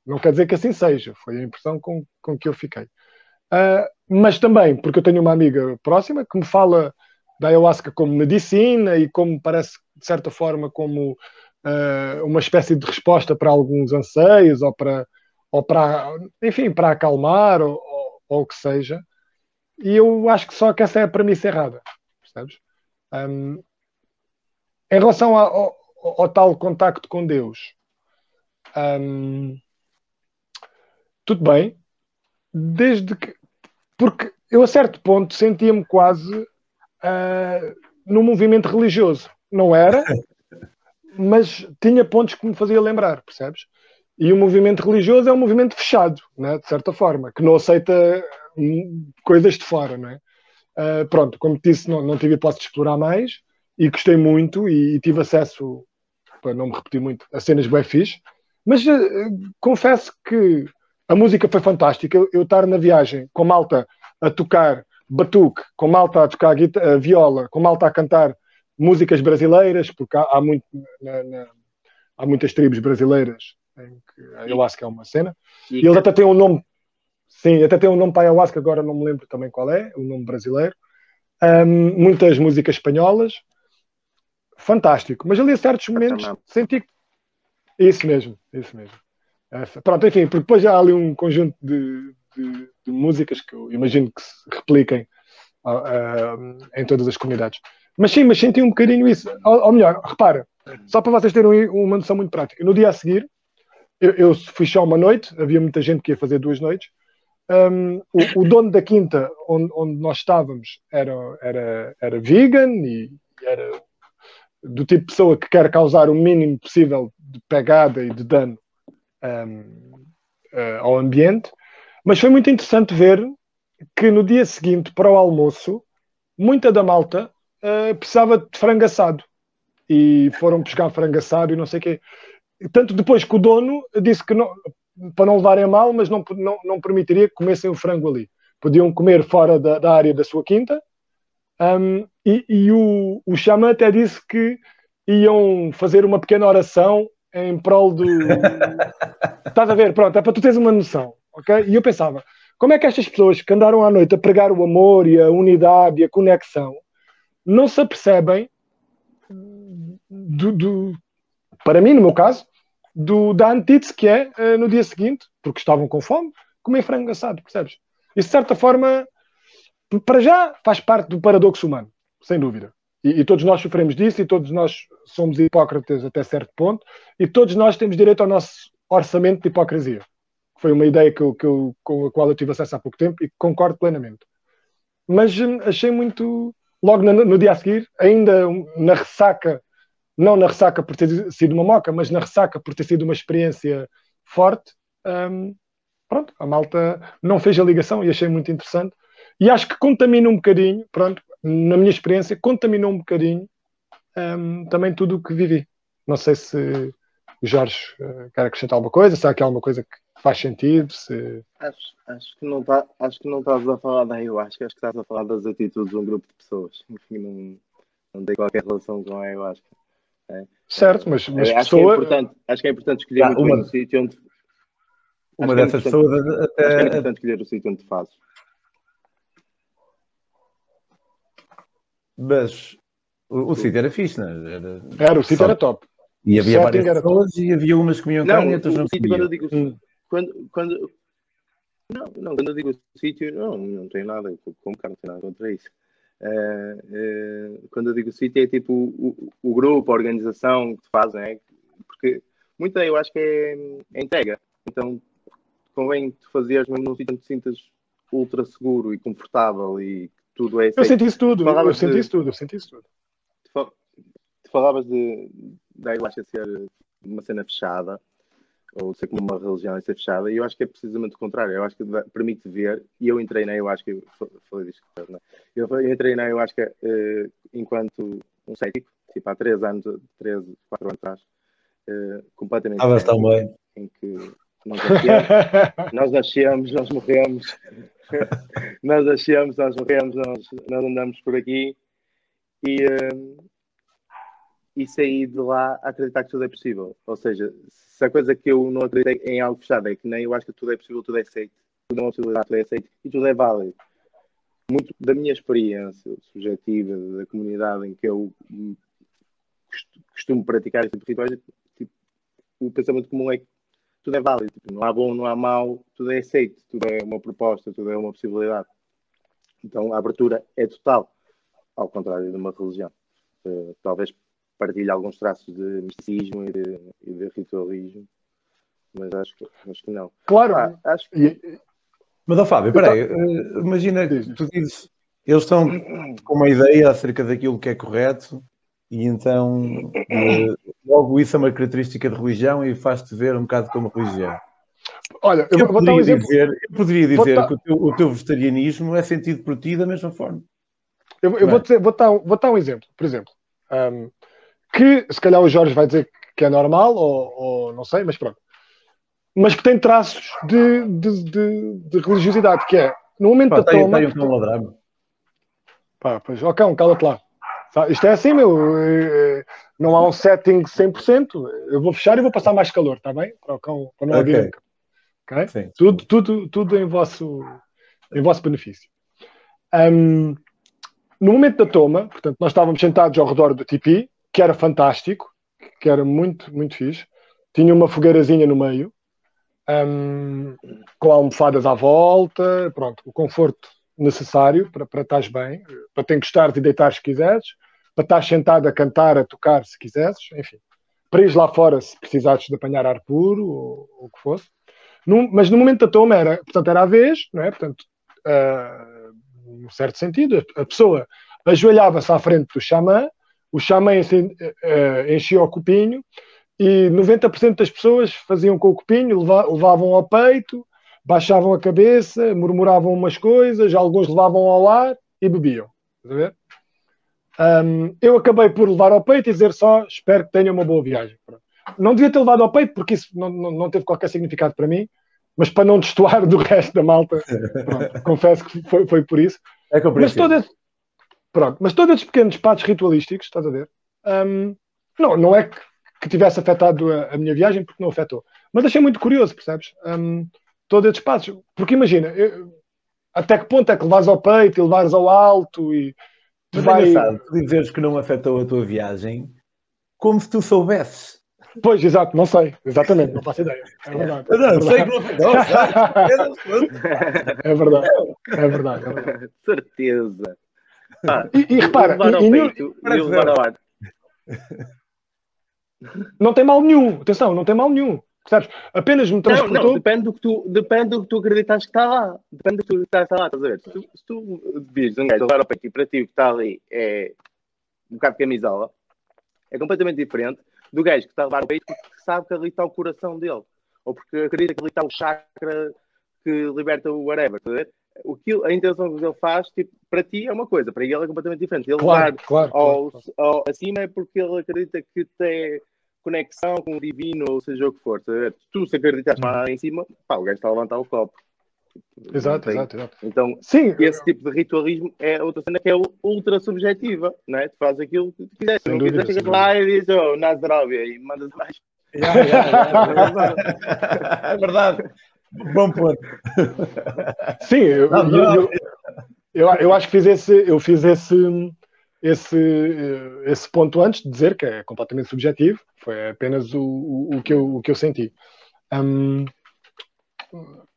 não quer dizer que assim seja, foi a impressão com, com que eu fiquei. Uh, mas também porque eu tenho uma amiga próxima que me fala da ayahuasca como medicina e como parece, de certa forma, como uh, uma espécie de resposta para alguns anseios ou para, ou para enfim, para acalmar ou, ou, ou o que seja. E eu acho que só que essa é a premissa errada, percebes? Um, em relação ao, ao, ao, tal contacto com Deus, um, tudo bem, desde que. Porque eu, a certo ponto, sentia-me quase uh, num movimento religioso. Não era, mas tinha pontos que me fazia lembrar, percebes? E o movimento religioso é um movimento fechado, né, de certa forma, que não aceita hum, coisas de fora, não é? Uh, pronto, como te disse, não, não tive hipótese de explorar mais e gostei muito e, e tive acesso, para não me repetir muito, a cenas bem fixe, mas uh, confesso que a música foi fantástica. Eu, eu estar na viagem com malta a tocar batuque, com malta a tocar a, a viola, com malta a cantar músicas brasileiras, porque há, há, muito, na, na, há muitas tribos brasileiras em que a ayahuasca é uma cena. E, eles até têm um nome, sim, até têm um nome para a ayahuasca, agora não me lembro também qual é, o nome brasileiro. Um, muitas músicas espanholas, fantástico. Mas ali a certos momentos senti isso mesmo, isso mesmo. Pronto, enfim, porque depois já há ali um conjunto de, de, de músicas que eu imagino que se repliquem uh, em todas as comunidades. Mas sim, mas senti um bocadinho isso. Ou, ou melhor, repara, só para vocês terem uma noção muito prática. No dia a seguir, eu, eu fui só uma noite, havia muita gente que ia fazer duas noites. Um, o, o, dono da quinta onde, onde nós estávamos era, era, era vegan e era do tipo de pessoa que quer causar o mínimo possível de pegada e de dano um, uh, ao ambiente. Mas foi muito interessante ver que no dia seguinte, para o almoço, muita da malta uh, precisava de frango assado. E foram buscar frango assado e não sei o quê. Tanto depois que o dono disse que não, para não levarem mal, mas não, não, não permitiria que comessem o frango ali. Podiam comer fora da, da área da sua quinta. Um, e, e o, o xamã até disse que iam fazer uma pequena oração em prol do. Estás a ver? Pronto, é para tu teres uma noção. ok? E eu pensava, como é que estas pessoas que andaram à noite a pregar o amor e a unidade e a conexão não se apercebem do, do para mim, no meu caso, do, da antítese que é uh, no dia seguinte, porque estavam com fome, comer frango assado, percebes? Isso, de certa forma, para já faz parte do paradoxo humano, sem dúvida. E, e, todos nós sofremos disso, e todos nós somos hipócritas até certo ponto, e todos nós temos direito ao nosso orçamento de hipocrisia. Foi uma ideia que eu, que eu, com a qual eu tive acesso há pouco tempo e concordo plenamente. Mas hum, achei muito. Logo no, no dia a seguir, ainda na ressaca, não na ressaca por ter sido uma moca, mas na ressaca por ter sido uma experiência forte, hum, pronto, a malta não fez a ligação e achei muito interessante. E acho que contamina um bocadinho, pronto, na minha experiência, contaminou um bocadinho um, também tudo o que vivi. Não sei se o Jorge uh, quer acrescentar alguma coisa, se há aqui alguma coisa que faz sentido. Se... Acho, acho, que não tá, acho que não estás a falar da ayahuasca, acho que estás a falar das atitudes de um grupo de pessoas. Enfim, não, não tem qualquer relação com a ayahuasca. É. Certo, mas, mas é, acho, pessoa... que é importante, acho que é importante escolher ah, uma, um sítio onde. Uma é dessas é pessoas até. Acho que é importante escolher o sítio onde fazes. Mas o, o sítio era fixe, não é? era? Era, o sítio era top. E havia várias pessoas e havia umas que comiam carne e outras não comiam. Quando eu digo, hum. quando, quando, não, não, quando eu digo sítio, não, não tem nada, como carne, não tem nada contra isso. Uh, uh, quando eu digo sítio é tipo o, o, grupo, a organização que fazem, é, porque muita eu acho que é, é entrega. Então convém tu fazeres mesmo num sítio onde te sintas ultra seguro e confortável e tudo é Eu senti isso tudo, eu senti de... isso tudo, eu senti isso tudo. Tu falavas de da ayahuasca ser uma cena fechada, ou ser como uma religião ser fechada, e eu acho que é precisamente o contrário. Eu acho que permite ver, e eu entrei na ayahuasca, falei disto, não é? eu entrei na ayahuasca uh, enquanto um cético, tipo há 3 anos, 13, 4 anos atrás, uh, completamente. Estavas tão bem. Em que nós nascemos, nós nascemos, nós morremos, nós nascemos, nós morremos, nós, nós andamos por aqui e, uh, e sair de lá a acreditar que tudo é possível. Ou seja, se a coisa que eu não acreditei em algo fechado é que nem eu acho que tudo é possível, tudo é aceito, tudo é uma possibilidade, tudo é aceito e tudo é válido. Muito da minha experiência subjetiva, da comunidade em que eu costumo praticar esse tipo de rituais, tipo, o pensamento comum é que tudo é válido, tipo, não há bom, não há mau, tudo é aceito, tudo é uma proposta, tudo é uma possibilidade. Então a abertura é total, ao contrário de uma religião. Uh, talvez partilhe alguns traços de misticismo e de, e de ritualismo, mas acho que, acho que não. Claro, ah, acho que... Mas, ó Fábio, peraí, uh, imagina tu dizes, eles estão com uma ideia acerca daquilo que é correto e então uh, logo isso é uma característica de religião e faz-te ver um bocado como religião. Olha, eu, eu vou dar um exemplo. Dizer, eu poderia dizer que o teu, o teu, vegetarianismo é sentido por ti da mesma forma. Eu, eu vou, dizer, vou, dar, vou dar um exemplo. Por exemplo, um, que se calhar o Jorge vai dizer que é normal, ou, ou não sei, mas pronto. Mas que tem traços de, de, de, de religiosidade, que é no momento Pá, da toma. Tem, tem um Pá, pois, ok, cala-te lá. Isto é assim, meu. Eh, não há um setting 100%. Eu vou fechar e vou passar mais calor, está bem? Para, cão, para não okay. okay? Sim. Tudo, tudo, tudo em, vosso, em vosso benefício. Um, no momento da toma, portanto, nós estávamos sentados ao redor do tipi, que era fantástico, que era muito, muito fixe. Tinha uma fogueirazinha no meio, um, com almofadas à volta, pronto, o conforto necessário para, para estás bem, para te encostares e deitares se quiseres, para estar sentado a cantar, a tocar se quisesses, enfim. Para ir lá fora se precisares de apanhar ar puro ou, ou o que fosse. Num, mas no momento da toma era, portanto, era a vez, não é? Portanto, uh, num certo sentido, a pessoa ajoelhava-se à frente do xamã, o xamã uh, enchia o copinho e 90% das pessoas faziam com o copinho, levavam ao peito, baixavam a cabeça, murmuravam umas coisas, alguns levavam ao ar e bebiam. Um, eu acabei por levar ao peito e dizer só espero que tenha uma boa viagem. Não devia ter levado ao peito porque isso não, não, não teve qualquer significado para mim, mas para não destoar do resto da malta, pronto, confesso que foi, foi por isso. É mas, todo pronto, mas todos esses pequenos patos ritualísticos, estás a ver? Um, não, não é que, que tivesse afetado a, a, minha viagem, porque não afetou. Mas achei muito curioso, percebes? Um, todos esses passos. Porque imagina, eu, até que ponto é que levares ao peito e levares ao alto e tu vai... é engraçado tu dizeres que não afetou a tua viagem como se tu soubesses. Pois, exato, não sei, exatamente, não faço ideia. É verdade. Não, é sei que não afetou, é verdade, é verdade, é verdade. Certeza. Ah, e, e repara, e, e, peito, não tem mal nenhum, atenção, não tem mal nenhum. Percebes? Apenas me transportou... Não, não, depende do que tu, depende do que tu acreditas que está lá. Depende do que tu acreditas que está lá, estás a ver? Se tu, se tu vires um gajo levar ao peito e para ti o que está ali é um bocado de camisola, é completamente diferente do gajo que está a levar ao peito porque sabe que ali está o coração dele. Ou porque acredita que ali está o chakra que liberta o whatever, estás a ver? O que, a intenção que ele faz, tipo, para ti é uma coisa, para ele é completamente diferente. Ele claro, claro, ao, claro. Ao, acima é porque ele acredita que tem conexão com o divino, ou seja o que for. Se tu se acreditas lá em cima, pá, o gajo está a levantar o copo. Exato, exato, exato. Então, Sim, esse tipo de ritualismo é outra cena que é ultra subjetiva, não é? Tu fazes aquilo que tu quiseres. Se não quiseres, chegas lá e dizes, oh, Nasdrovia, e mandas mais. Yeah, yeah, yeah, é verdade. Bom ponto. Sim, eu, não, não. Eu, eu, eu, acho que fiz esse, eu fiz esse, esse, eh, esse ponto antes de dizer que é completamente subjetivo, foi apenas o, o, o que, eu, o que eu senti. Um,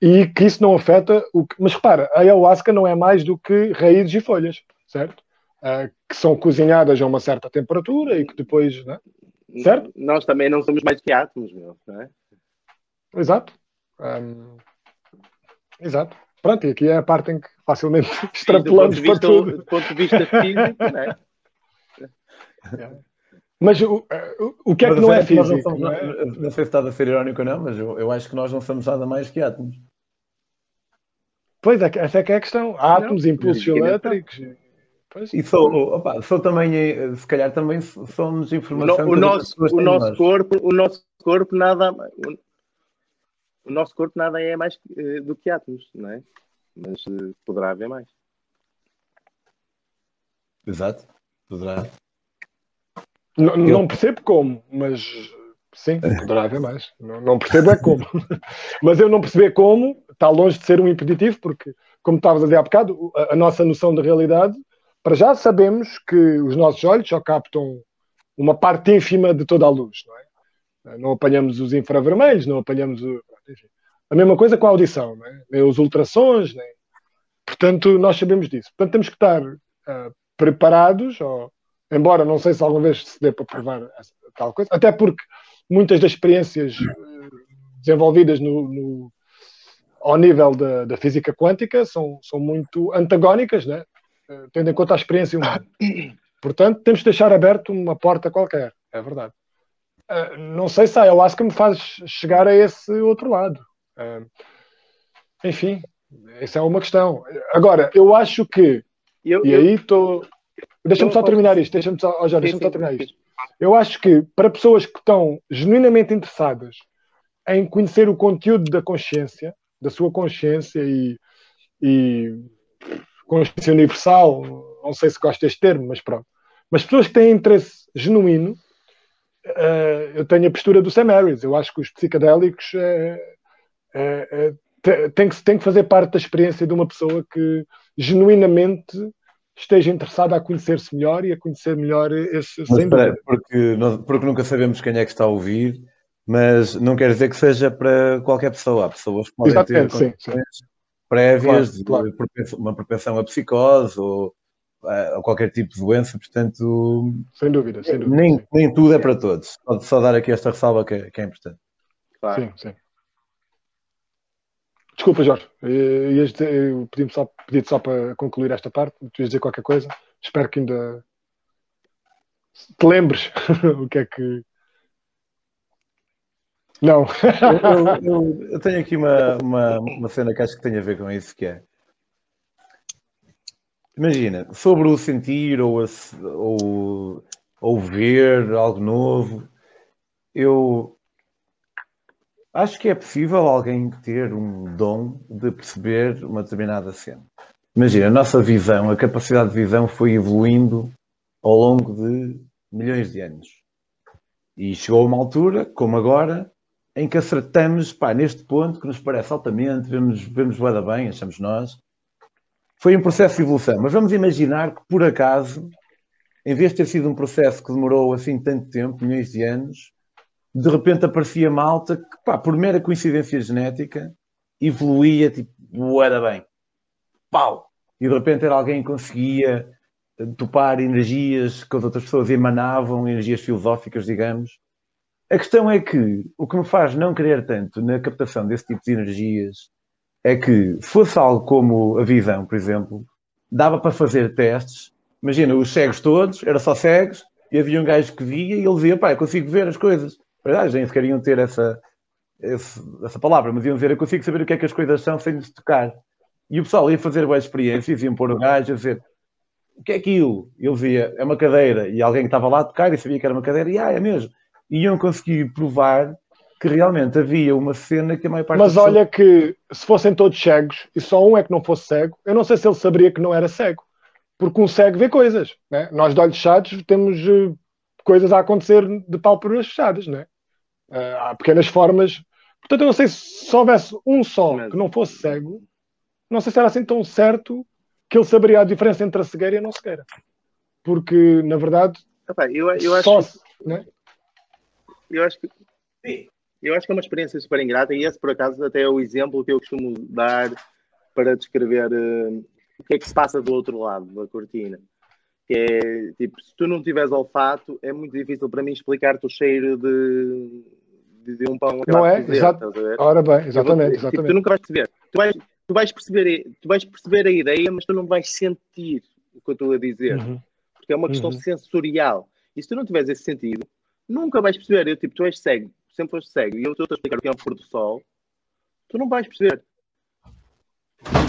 e que isso não afeta o que. Mas repara, a ayahuasca não é mais do que raízes e folhas, certo? Uh, que são cozinhadas a uma certa temperatura e que depois. Né? Certo? Nós também não somos mais que átomos, meu, não é? Exato. Um, exato. Pronto, e aqui é a parte em que facilmente extrapolamos para tudo. Do ponto de vista físico, não é? Mas o, o que é que não é físico? Não, somos, não, é? não, sei se estás a ser irónico ou não, mas eu, eu acho que nós não somos nada mais que átomos. Pois, é, essa é que é a questão. Átomos, impulsos elétricos. Pois. E sou, opa, sou também, eh, se calhar também somos informação. O, nosso, o nosso corpo, o nosso corpo nada, o, o nosso corpo nada é mais uh, do que átomos, não é? Mas uh, poderá haver mais. Exato, poderá. Não, não percebo como, mas sim, poderá haver mais. Não, não percebo é como. mas eu não perceber como está longe de ser um impeditivo, porque, como estavas a dizer há bocado, a, a nossa noção de realidade, para já sabemos que os nossos olhos só captam uma parte ínfima de toda a luz, não é? Não apanhamos os infravermelhos, não apanhamos o, a mesma coisa com a audição, é? nem os ultrassons, nem... portanto nós sabemos disso. Portanto temos que estar uh, preparados ou embora não sei se alguma vez se dê para provar tal coisa, até porque muitas das experiências eh, desenvolvidas no, no, ao nível da, da, física quântica são, são muito antagónicas, né? Tendo em conta a experiência humana. Portanto, temos de deixar aberto uma porta qualquer, é verdade. Uh, não sei se a ayahuasca me faz chegar a esse outro lado. Uh, enfim, essa é uma questão. Agora, eu acho que. Eu, e aí estou. Deixa-me só terminar isto, deixa-me só, oh, deixa só terminar isto. Eu acho que para pessoas que estão genuinamente interessadas em conhecer o conteúdo da consciência, da sua consciência e, e consciência universal, não sei se gosto deste termo, mas pronto. Mas pessoas que têm interesse genuíno, eu tenho a postura do Sam Harris. Eu acho que os psicadélicos é, é, tem, que, que fazer parte da experiência de uma pessoa que genuinamente esteja interessada a conhecer-se melhor e a conhecer melhor esse mas, porque, porque nunca sabemos quem é que está a ouvir, mas não quer dizer que seja para qualquer pessoa. Há pessoas que podem Exatamente, ter sim, sim. prévias claro, claro. de uma propensão a psicose ou a qualquer tipo de doença, portanto. Sem dúvida, sem dúvida. Nem, nem tudo é para todos. Pode só dar aqui esta ressalva que é, que é importante. Claro. Sim, sim. Desculpa, Jorge, eu pedi-te só, pedi só para concluir esta parte, tu ias dizer qualquer coisa, espero que ainda te lembres o que é que. Não. eu, eu, eu, tenho aqui uma, uma, uma cena que acho que tem a ver com isso, que é. Imagina, sobre o sentir ou, a, ou, ou ver algo novo, eu Acho que é possível alguém ter um dom de perceber uma determinada cena. Imagina, a nossa visão, a capacidade de visão foi evoluindo ao longo de milhões de anos. E chegou a uma altura, como agora, em que acertamos pá, neste ponto que nos parece altamente, vemos, vemos bem, achamos nós. Foi um processo de evolução, mas vamos imaginar que, por acaso, em vez de ter sido um processo que demorou assim tanto tempo, milhões de anos, de repente aparecia malta que, pá, por mera coincidência genética, evoluía, tipo, era bem. Pau! E de repente era alguém que conseguia topar energias que as outras pessoas emanavam, energias filosóficas, digamos. A questão é que o que me faz não querer tanto na captação desse tipo de energias é que, se fosse algo como a visão, por exemplo, dava para fazer testes. Imagina, os cegos todos, era só cegos, e havia um gajo que via e ele dizia, pá, eu consigo ver as coisas verdade, nem sequer iam ter essa, essa palavra, mas iam dizer, eu consigo saber o que é que as coisas são sem lhes tocar. E o pessoal ia fazer boas experiências, iam pôr o gajo a dizer, o que é aquilo? Ele dizia, é uma cadeira, e alguém que estava lá a tocar e sabia que era uma cadeira, e ah, é mesmo. E iam conseguir provar que realmente havia uma cena que a maior parte Mas olha que se fossem todos cegos e só um é que não fosse cego, eu não sei se ele saberia que não era cego. Porque um cego vê coisas. Né? Nós de olhos fechados temos uh, coisas a acontecer de pálpebras fechadas, né? Uh, há pequenas formas. Portanto, eu não sei se, se houvesse um só que não fosse cego, não sei se era assim tão certo que ele saberia a diferença entre a cegueira e a não cegueira. Porque, na verdade, eu, eu acho só, que, né? eu acho que eu acho que é uma experiência super ingrata e esse, por acaso, até é o exemplo que eu costumo dar para descrever uh, o que é que se passa do outro lado da cortina. Que é, tipo, se tu não tiveres olfato, é muito difícil para mim explicar-te o cheiro de, de, de um pão Não é? Exato. Ora bem, exatamente. Tipo, exatamente. tu nunca vais perceber. Tu vais, tu vais perceber, tu vais perceber a ideia, mas tu não vais sentir o que eu estou a dizer. Uhum. Porque é uma questão Uhum. sensorial. E se tu não tiveres esse sentido, nunca vais perceber. Eu, tipo, tu és cego, sempre foste cego, e eu estou a explicar o que é um pôr do sol, tu não vais perceber.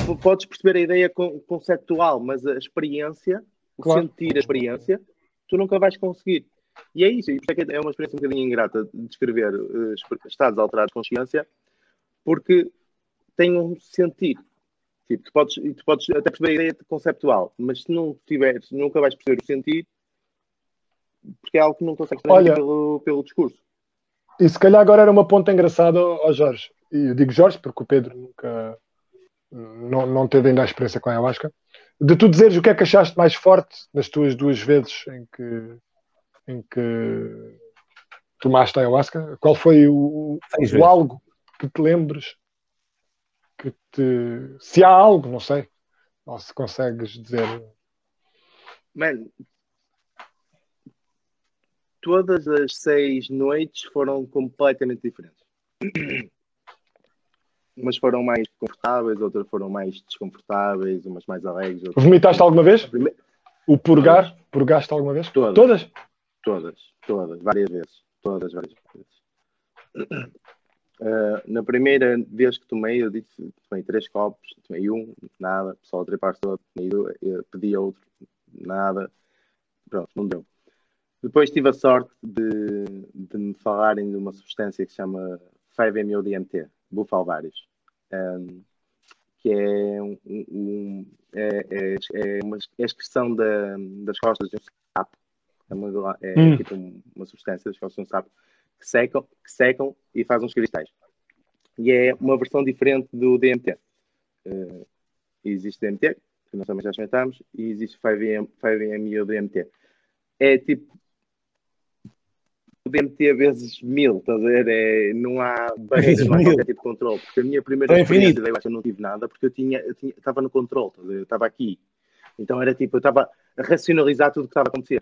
Tu podes perceber a ideia con- conceptual, mas a experiência, o Claro. sentir a experiência, tu nunca vais conseguir. E é isso, e é é uma experiência um bocadinho ingrata de descrever eh, estados alterados de consciência, porque tem um sentido. Tipo, tu podes, tu podes até perceber a ideia conceptual, mas se não tiveres, nunca vais perceber o sentido, porque é algo que não consegues Olha- pelo, pelo discurso. E se calhar agora era uma ponta engraçada ao Jorge. E eu digo Jorge porque o Pedro nunca não, não teve ainda a experiência com a ayahuasca. De tu dizeres o que é que achaste mais forte nas tuas duas vezes em que, em que tomaste a ayahuasca, qual foi o, Seis o vezes. algo que te lembres que te. Se há algo, não sei, ou se consegues dizer. Mano, todas as seis noites foram completamente diferentes. Umas foram mais confortáveis, outras foram mais desconfortáveis, umas mais alegres. Outras... Vomitaste alguma vez? O purgar? Purgaste alguma vez? Todas. Todas? Todas, todas, várias vezes. Todas, várias vezes. Uh, na primeira vez que tomei, eu disse tomei três copos, tomei um, nada, só a tripar todo, eu pedi outro, nada, pronto, não deu. Depois tive a sorte de, de me falarem de uma substância que se chama 5-MeO-DMT, bufalvários, um, que é, um, um- é, é, é uma é a excreção da, das costas de um sapo, é, uma, é Hum. tipo um- uma substância das costas de um sapo, que secam, que secam e fazem uns cristais. E é uma versão diferente do DMT. Eh, existe DMT, que nós também já experimentámos, e existe 5M, 5MeO DMT. É tipo DMT vezes mil, estás a ver? É, não há barreira, Vezes não há qualquer tipo de controle. Porque a minha primeira É experiência eu não tive nada, porque eu tinha, eu tinha, estava no controle, eu estava aqui. Então era tipo, eu estava a racionalizar tudo o que estava a acontecer.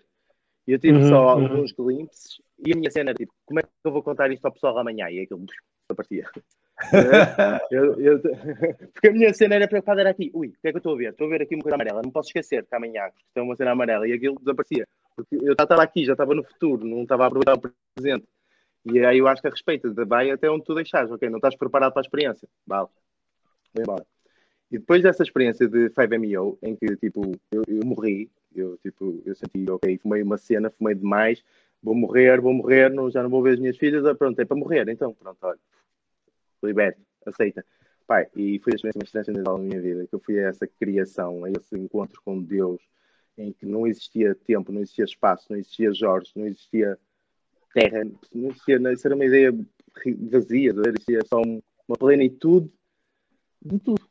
E eu tive Uhum, só uhum. alguns glimpses e a minha cena era tipo, como é que eu vou contar isto ao pessoal amanhã? E aquilo aparecia. Eu- eu- porque a minha cena era preocupada, era aqui, ui, o que é que eu estou a ver? Estou a ver aqui uma coisa amarela, não posso esquecer que amanhã porque tem uma cena amarela e aquilo desaparecia. Porque eu estava aqui, já estava no futuro, não estava a aproveitar o presente. E aí eu acho que a respeita, vai até onde tu deixares, ok? Não estás preparado para a experiência, vale, vai embora. E depois dessa experiência de 5MEO, em que tipo, eu, eu morri, eu, tipo, eu senti, ok, fumei uma cena, fumei demais, vou morrer, vou morrer, não, já não vou ver as minhas filhas, ah, pronto, é para morrer, então, pronto, olha, liberto, aceita. Pai, e foi a experiência mais transcendental da minha vida, que eu fui a essa criação, a esse encontro com Deus, em que não existia tempo, não existia espaço, não existia Jorge, não existia terra, não existia, não, isso era uma ideia vazia, existia só um- uma plenitude de tudo.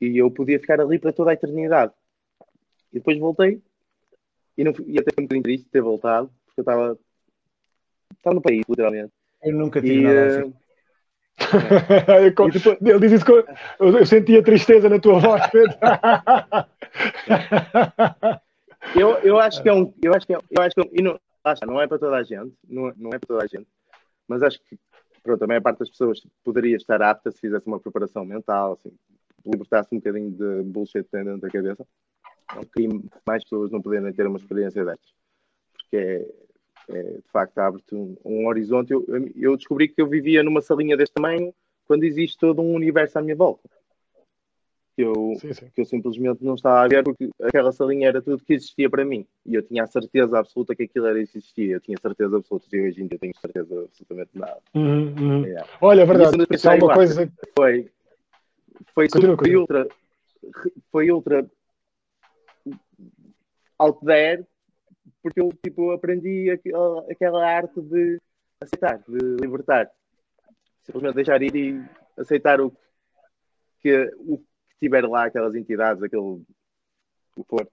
E eu podia ficar ali para toda a eternidade. E depois voltei, e, não, e até foi muito triste ter voltado, porque eu estava, estava no país, literalmente. Eu nunca tive E, nada eh, assim. Eu co- E depois- Ele diz isso com... eu, eu sentia tristeza na tua voz, Pedro. Eu, eu acho que é um. Eu acho que é, eu acho que é e não, está, não é para toda a gente, não, não é para toda a gente, mas acho que pronto, a maior parte das pessoas poderia estar apta se fizesse uma preparação mental, assim, libertasse um bocadinho de bullshit dentro da cabeça. É um crime mais pessoas não poderem ter uma experiência destas. Porque é, é, de facto abre-te um, um horizonte. Eu, eu descobri que eu vivia numa salinha deste tamanho quando existe todo um universo à minha volta. Que eu, Sim, sim. que eu simplesmente não estava a ver porque aquela salinha era tudo que existia para mim e eu tinha a certeza absoluta que aquilo era existia, eu tinha certeza absoluta e hoje em dia tenho certeza absolutamente de nada. Uhum, uhum. Yeah. Olha, é verdade. Isso é uma coisa. Foi, foi, Continua, foi continua. ultra, foi ultra out there porque eu tipo aprendi aquela, aquela arte de aceitar, de libertar, simplesmente deixar ir e aceitar o que o que tiver lá, aquelas entidades, aquele o for,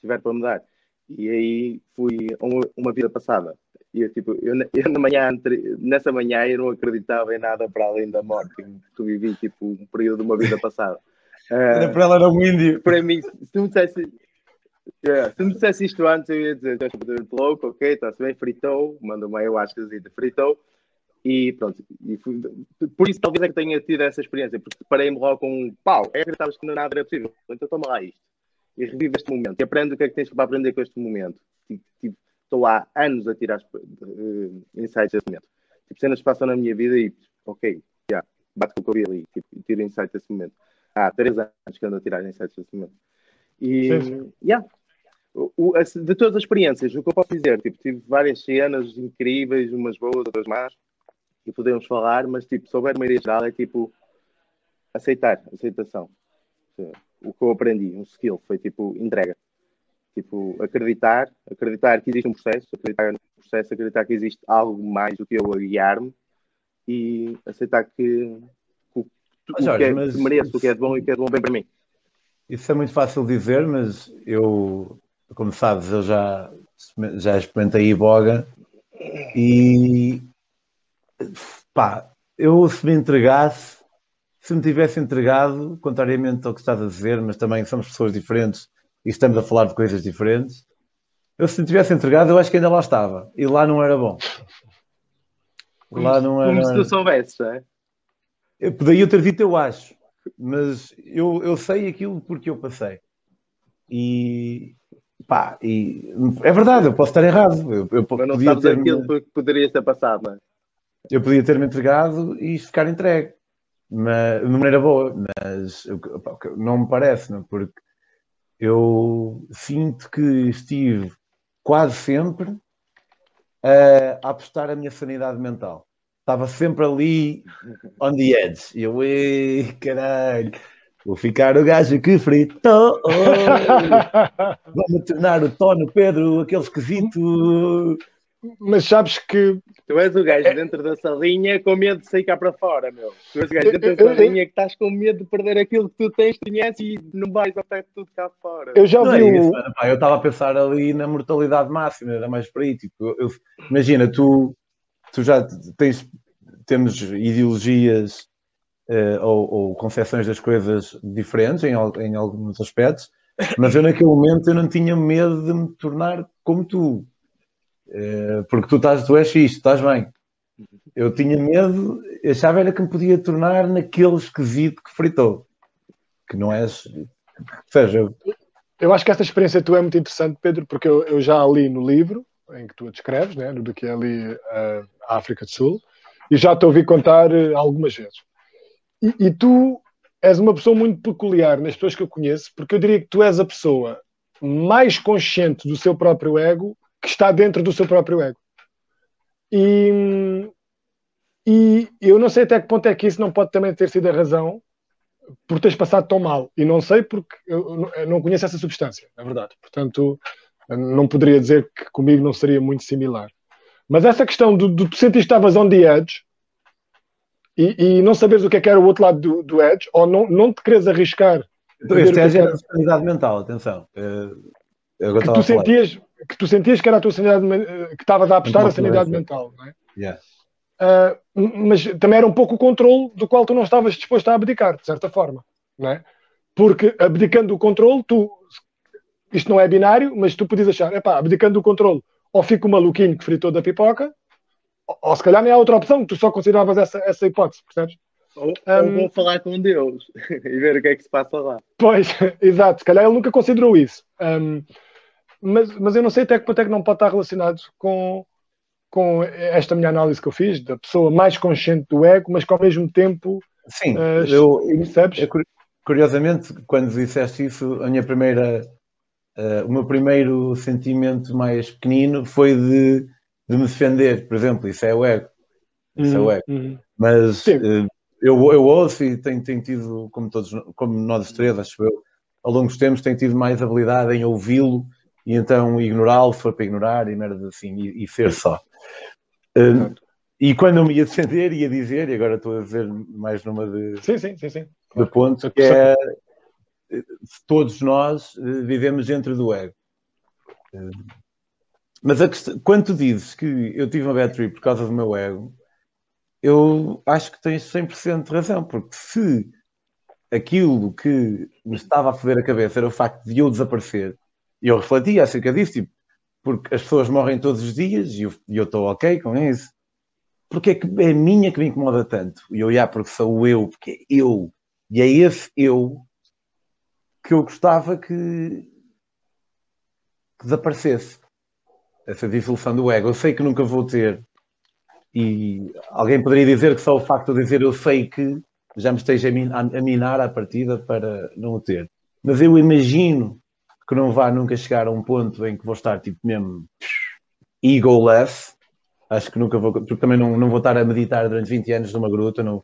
tiver para mudar. E aí fui a uma, vida passada. E eu, tipo, eu, eu na manhã, nessa manhã, eu não acreditava em nada para além da morte. Tu vivi, tipo, um período de uma vida passada. Era para ela era um índio. para mim, se tu me dissesse, Yeah, se tu me dissesse isto antes, eu ia dizer, estás completamente louco, ok, está-se bem, fritou, manda uma ayahuasca fritou, E pronto, e fui, por isso talvez é que tenha tido essa experiência, porque parei-me logo com um pau, é acreditavas que nada era possível, então toma lá isto. E revive este momento, e aprende o que é que tens para aprender com este momento. Tipo, tipo, estou há anos a tirar uh, insights desse momento. Tipo, cenas que passam na minha vida e, ok, já, yeah, bate com o que eu vi ali, tipo, e tiro insights desse momento. Há três anos que ando a tirar insights desse momento. E, sim, sim. yeah, o, de todas as experiências, o que eu posso dizer, tipo, tive várias cenas incríveis, umas boas, outras más, e podemos falar, mas tipo, se houver uma ideia geral, é tipo aceitar, aceitação. O que eu aprendi, um skill, foi tipo entrega. Tipo, acreditar, acreditar que existe um processo, acreditar no processo, acreditar que existe algo mais do que eu a guiar-me e aceitar que, que, o que, é, mas... que mereço, o que é de bom e o que é de bom bem para mim. Isso é muito fácil dizer, mas eu como sabes, eu já, já experimentei Iboga e pá, eu se me entregasse, se me tivesse entregado, contrariamente ao que estás a dizer, mas também somos pessoas diferentes e estamos a falar de coisas diferentes, eu se me tivesse entregado, eu acho que ainda lá estava e lá não era bom. Lá não era. Como se tu soubesses, é? Eu poderia ter dito, eu acho, mas eu, eu sei aquilo porque eu passei. E, Pá, e é verdade, eu posso estar errado. Eu, eu Mas não sabes ter aquilo que poderia ter passado, não é? Eu podia ter-me entregado e ficar entregue. Mas, de maneira boa, mas não me parece, não? porque eu sinto que estive quase sempre a, a apostar a minha sanidade mental. Estava sempre ali on the edge. E eu, caralho, Vou ficar o gajo que fritou. Vamos tornar o Tono Pedro aquele esquisito. Mas sabes que. Tu és o gajo é... dentro da salinha com medo de sair cá para fora, meu. Tu és o gajo dentro da salinha que estás com medo de perder aquilo que tu tens, conheces e não vais até tudo cá fora. Eu já vi. É eu estava a pensar ali na mortalidade máxima, era mais para aí. Tipo, eu, imagina, tu, tu já tens. Temos ideologias uh, ou, ou concepções das coisas diferentes em, em alguns aspectos, mas eu naquele momento eu não tinha medo de me tornar como tu, porque tu estás, tu és isto, estás bem. Eu tinha medo, achava era que me podia tornar naquele esquisito que fritou, que não és, seja, eu... acho que esta experiência tua é muito interessante, Pedro, porque eu, eu já li no livro em que tu a descreves, né, do que é ali uh, a África do Sul, e já te ouvi contar uh, algumas vezes. E, e, tu és uma pessoa muito peculiar nas pessoas que eu conheço, porque eu diria que tu és a pessoa mais consciente do seu próprio ego que está dentro do seu próprio ego. E, e eu não sei até que ponto é que isso não pode também ter sido a razão por teres passado tão mal. E não sei porque eu não conheço essa substância, é verdade. Portanto, não poderia dizer que comigo não seria muito similar. Mas essa questão do, do tu sentir que estavas on the edge, e, e, não saberes o que é que era o outro lado do, do Edge, ou não, não te queres arriscar. Então, este Edge era a sanidade mental, atenção. Eh, que, tu sentias, que tu sentias que era a tua sanidade, eh, que estavas a apostar a sanidade mental, não é? Yeah. Uh, mas também era um pouco o controle do qual tu não estavas disposto a abdicar, de certa forma, não é? Porque abdicando do controle, tu, isto não é binário, mas tu podias achar, epá, abdicando do controle, ou fico maluquinho que fritou da pipoca, ou se calhar nem há outra opção, tu só consideravas essa, essa hipótese, percebes? Ou, um, ou vou falar com Deus e ver o que é que se passa lá. Pois, exato, se calhar ele nunca considerou isso. Um, mas, mas eu não sei até que ponto é que não pode estar relacionado com, com esta minha análise que eu fiz, da pessoa mais consciente do ego, mas que ao mesmo tempo. Sim, uh, eu, percebes? Eu, curiosamente, quando disseste isso, a minha primeira. Uh, o meu primeiro sentimento mais pequenino foi de de me defender, por exemplo, isso é o ego. Isso uhum, é o uhum, ego. Uhum. Mas uh, eu, eu ouço e tenho, tenho tido, como todos, como nós três, acho eu, ao longo dos tempos, tenho tido mais habilidade em ouvi-lo e então ignorá-lo, for para ignorar e merda assim, e, e ser só. Uh, e quando eu me ia defender, ia dizer, e agora estou a ver mais numa de, sim, sim, sim, sim. de ponto, que é todos nós eh, vivemos dentro do ego. Mas questão, quando tu dizes que eu tive uma battery por causa do meu ego, eu acho que tens 100% de razão, porque se aquilo que me estava a foder a cabeça era o facto de eu desaparecer, eu refletia acerca disso, tipo, porque as pessoas morrem todos os dias e eu estou ok com isso. porque é que é a minha que me incomoda tanto? E eu, já, porque sou eu, porque é eu. E é esse eu que eu gostava que, que desaparecesse. Essa dissolução do ego. Eu sei que nunca vou ter. E alguém poderia dizer que só o facto de dizer eu sei que já me esteja a minar a partida para não o ter. Mas eu imagino que não vá nunca chegar a um ponto em que vou estar tipo mesmo egoless. Acho que nunca vou, porque também não, não vou estar a meditar durante 20 anos numa gruta, não,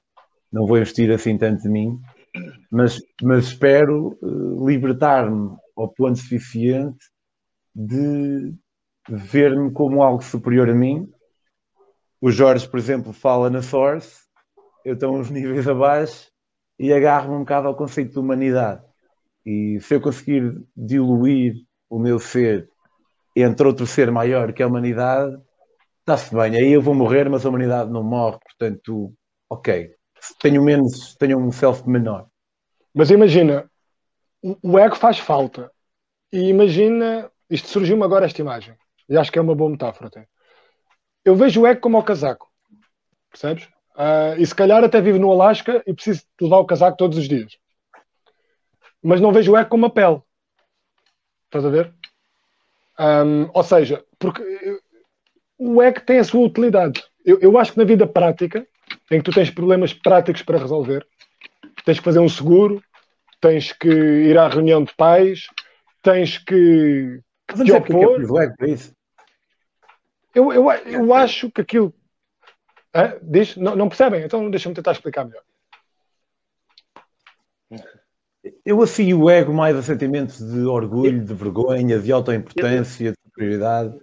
não vou investir assim tanto de mim, mas, mas espero uh, libertar-me ao ponto suficiente de ver-me como algo superior a mim. O Jorge, por exemplo, fala na Source, eu estou uns níveis abaixo e agarro-me um bocado ao conceito de humanidade. E se eu conseguir diluir o meu ser entre outro ser maior que a humanidade, está-se bem. Aí eu vou morrer, mas a humanidade não morre, portanto, ok. Tenho menos, tenho um self menor. Mas imagina, o ego faz falta. E imagina, isto surgiu-me agora esta imagem. E acho que é uma boa metáfora até. Eu vejo o ego como o casaco. Percebes? Uh, e se calhar até vivo no Alasca e preciso levar o casaco todos os dias. Mas não vejo o ego como a pele. Estás a ver? Um, ou seja, porque o ego tem a sua utilidade. Eu, eu acho que na vida prática, em que tu tens problemas práticos para resolver, tens que fazer um seguro, tens que ir à reunião de pais, tens que, que te é opor. Que é, é isso? Eu, eu, eu acho que aquilo. Ah, diz? Não, não percebem? Então deixa-me tentar explicar melhor. Eu associo o ego mais a sentimentos de orgulho, de vergonha, de autoimportância, de superioridade.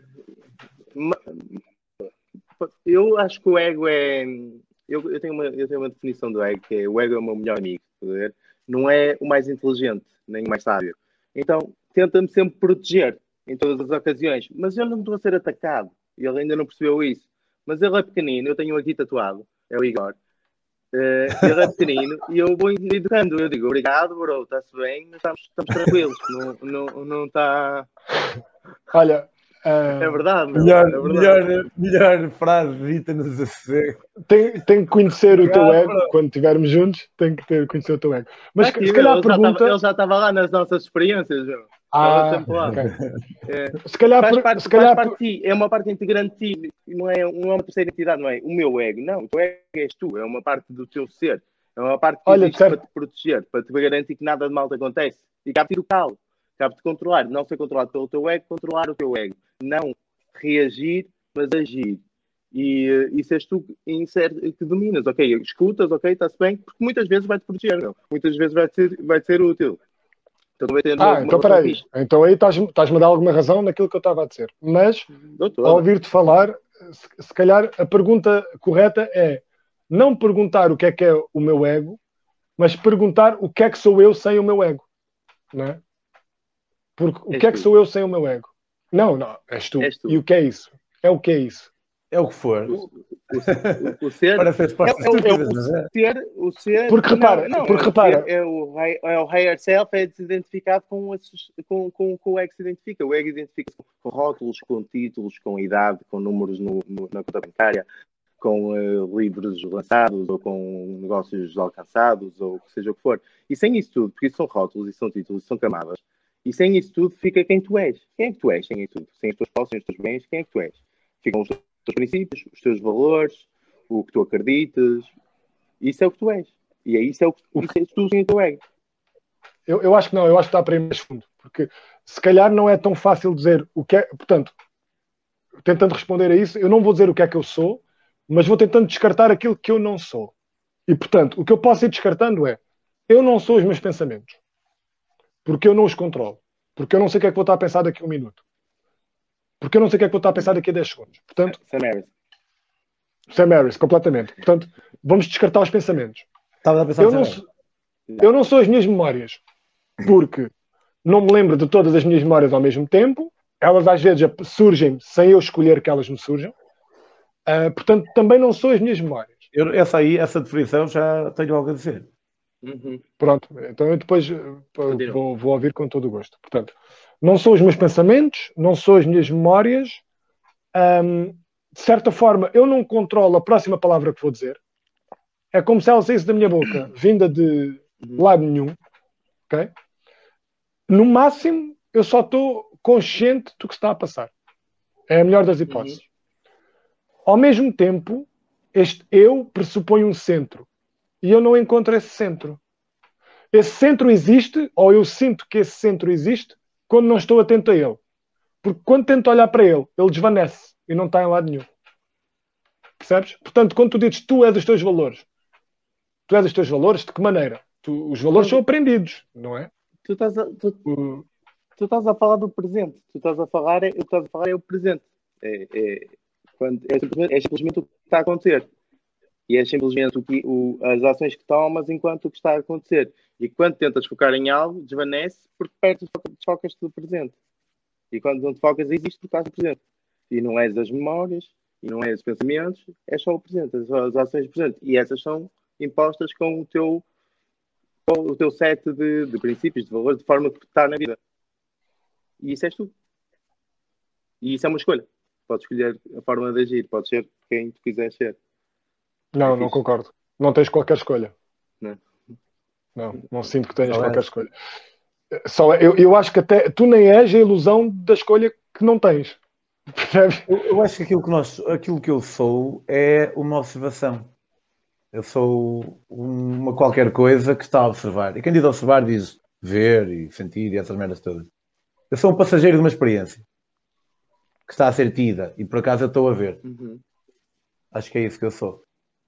Eu acho que o ego é. Eu, eu, tenho uma, eu tenho uma definição do ego, que é o ego é o meu melhor amigo, não é o mais inteligente, nem o mais sábio. Então, tenta-me sempre proteger em todas as ocasiões, mas eu não estou a ser atacado. Ele ainda não percebeu isso. Mas ele é pequenino, eu tenho aqui tatuado, é o Igor. Uh, ele é pequenino e eu vou educando. Eu digo, obrigado, bro, está-se bem, estamos, estamos tranquilos, não está. Não, não tá... Olha, Uh, é verdade. Melhor, é verdade. melhor, melhor frase dita-nos a ser. Tem, tem que conhecer o teu ego quando estivermos juntos. Tem que ter, conhecer o teu ego. Mas Aqui, se calhar ele pergunta. Já ele já estava lá nas nossas experiências. Meu. Ah, okay. é, se calhar, faz parte, se calhar faz parte de ti, é uma parte integrante de ti, não é, não é uma terceira entidade, não é o meu ego, não, o teu ego és tu, é uma parte do teu ser, é uma parte que Olha, existe para te proteger, para te garantir que nada de mal te acontece e cabe-te o calo, cabe-te controlar, não ser controlado pelo teu ego, controlar o teu ego, não reagir, mas agir. E uh, isso és tu que dominas, ok? Escutas, ok, está-se bem, porque muitas vezes vai-te proteger, não? muitas vezes vai ser, vai ser útil. Então, vai ter ah, então peraí. Então aí estás-me a dar alguma razão naquilo que eu estava a dizer. Mas, Doutor. ao ouvir-te falar, se, se calhar a pergunta correta é não perguntar o que é que é o meu ego, mas perguntar o que é que sou eu sem o meu ego. Não é? Porque o que é que sou eu sem o meu ego? Não, não, és tu. és tu. E o que é isso? É o que é isso? É o que for. O, o, o ser. Respostas é, é, é, o ser, o ser. Porque repara, não, não, porque repara. É o, é o higher self, é desidentificado com, com, com, com o ego que se identifica. O ego identifica-se com rótulos, com títulos, com idade, com números no, no, na conta bancária, com uh, livros lançados ou com negócios alcançados ou seja o que for. E sem isso tudo, porque isso são rótulos, isso são títulos, isso são camadas, e sem isso tudo fica quem tu és. Quem é que tu és sem isso tudo? Sem as tuas posses, sem os teus bens, quem é que tu és? Ficam os teus princípios, os teus valores, o que tu acreditas. Isso é o que tu és. E é isso é o que isso é tu o teu ego. Eu, eu acho que não, eu acho que está para ir mais fundo. Porque se calhar não é tão fácil dizer o que é. Portanto, tentando responder a isso, eu não vou dizer o que é que eu sou, mas vou tentando descartar aquilo que eu não sou. E portanto, o que eu posso ir descartando é eu não sou os meus pensamentos porque eu não os controlo. Porque eu não sei o que é que vou estar a pensar daqui a um minuto. Porque eu não sei o que é que vou estar a pensar daqui a 10 segundos. Portanto, Sam Harris. Sam Harris, completamente. Portanto, vamos descartar os pensamentos. Estava a pensar eu, não, eu não sou as minhas memórias. Porque não me lembro de todas as minhas memórias ao mesmo tempo. Elas às vezes surgem sem eu escolher que elas me surjam. Uh, portanto, também não sou as minhas memórias. Eu, essa aí, essa definição já tenho algo a dizer. Uhum. Pronto, então eu depois eh, vou, vou, ouvir com todo o gosto. Portanto, não são os meus pensamentos, não são as minhas memórias, de certa forma, eu não controlo a próxima palavra que vou dizer. É como se ela saísse da minha boca, vinda de lado nenhum. ok? No máximo, eu só estou consciente do que está a passar. É a melhor das hipóteses. Ao mesmo tempo, este eu pressupõe um centro. E eu não encontro esse centro. Esse centro existe, ou eu sinto que esse centro existe, quando não estou atento a ele. Porque quando tento olhar para ele, ele desvanece e não está em lado nenhum. Percebes? Portanto, quando tu dizes tu és os teus valores, tu és os teus valores, de que maneira? Tu, os valores são aprendidos, não é? Tu estás, a, tu, tu estás a falar do presente. Tu estás a falar, o que estás a falar é o presente. É, é, quando, é, simplesmente, é simplesmente o que está a acontecer. E é simplesmente o que, o, as ações que tomas enquanto o que está a acontecer. E quando tentas focar em algo, desvanece porque perto desfocas-te do presente. E quando não te focas, existe porque estás no presente. E não és as memórias, e não és os pensamentos, é só o presente, as, as ações do presente. E essas são impostas com o teu, com o teu set de, de princípios, de valores, de forma que está na vida. E isso és tu. E isso é uma escolha. Podes escolher a forma de agir, pode ser quem tu quiseres ser. Não, é não concordo. Não tens qualquer escolha. Não. Não, não sinto que tenhas qualquer escolha. Só, eu, eu acho que até tu nem és a ilusão da escolha que não tens. Eu, eu, acho que aquilo que, nós, aquilo que eu sou é uma observação. Eu sou uma qualquer coisa que está a observar. E quem diz observar diz ver e sentir e essas merdas todas. Eu sou um passageiro de uma experiência que está a ser tida e por acaso eu estou a ver. Uhum. Acho que é isso que eu sou.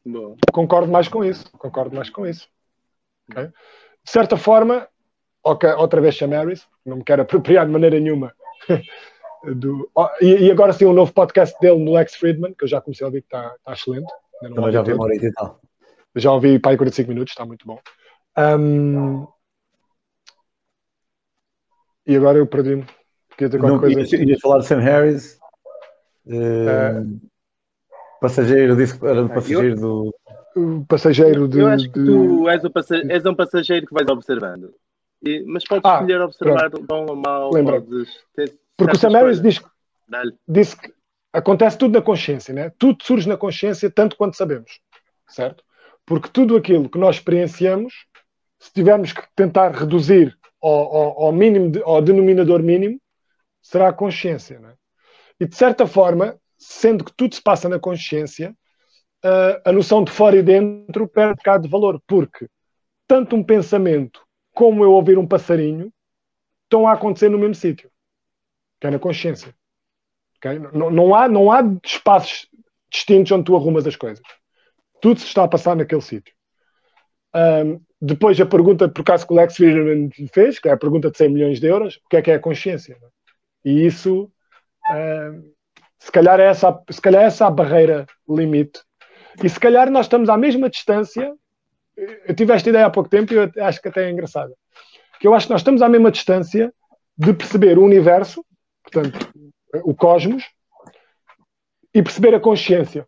Boa. Concordo mais com isso. Concordo mais com isso. Okay? De certa forma, okay, outra vez Chamaris, não me quero apropriar de maneira nenhuma. Do, oh, e, e, agora sim, um novo podcast dele no Lex Friedman, que eu já comecei a ouvir que está, está excelente. Também já ouvi uma hora e tal. Já ouvi para aí 45 minutos, está muito bom. Um, e agora eu perdi-me. Queria ter qualquer não, coisa. Ias, ias falar de Sam Harris. Uh, passageiro, disse que era um passageiro do. Passageiro de. Eu acho que tu és, passageiro, és um passageiro que vais observando. E, mas podes ah, escolher observar pronto. bom ou mau. Podes Porque o Sam Harris diz, disse que acontece tudo na consciência, né? Tudo surge na consciência, tanto quanto sabemos. Certo? Porque tudo aquilo que nós experienciamos, se tivermos que tentar reduzir ao, ao, ao mínimo, ao denominador mínimo, será a consciência. Né? E de certa forma, sendo que tudo se passa na consciência, a noção de fora e dentro perde cá de valor, porque tanto um pensamento como eu ouvir um passarinho estão a acontecer no mesmo sítio, que é na consciência. Okay? Não, não, há, não há espaços distintos onde tu arrumas as coisas. Tudo se está a passar naquele sítio. Um, depois a pergunta, por acaso que o Lex Friedman fez, que é a pergunta de 100 milhões de euros, o que é que é a consciência? E isso, um, se calhar é essa, se calhar é essa a barreira limite. E se calhar nós estamos à mesma distância. Eu tive esta ideia há pouco tempo e eu acho que até é engraçada. Que eu acho que nós estamos à mesma distância de perceber o universo, portanto, o cosmos, e perceber a consciência,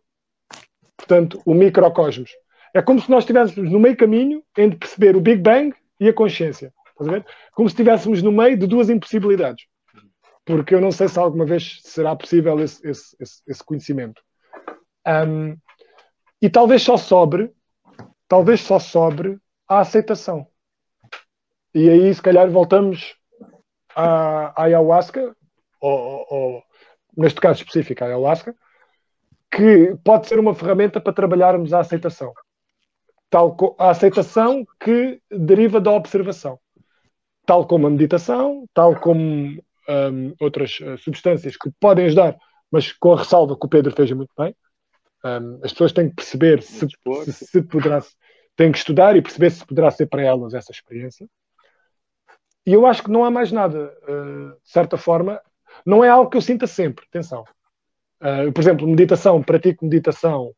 portanto, o microcosmos. É como se nós estivéssemos no meio caminho entre perceber o Big Bang e a consciência. Como se estivéssemos no meio de duas impossibilidades. Porque eu não sei se alguma vez será possível esse, esse, esse, esse conhecimento. Um, e talvez só sobre, talvez só sobre a aceitação. E aí, se calhar, voltamos à, à ayahuasca, ou, ou, neste caso específico, à ayahuasca, que pode ser uma ferramenta para trabalharmos a aceitação tal a aceitação que deriva da observação, tal como a meditação, tal como um, outras uh, substâncias que podem ajudar, mas com a ressalva que o Pedro fez muito bem. Um, as pessoas têm que perceber se, se, se, poderá, têm que estudar e perceber se poderá ser para elas essa experiência. E eu acho que não há mais nada, uh, de certa forma, não é algo que eu sinta sempre, atenção. Uh, por exemplo, meditação, pratico meditação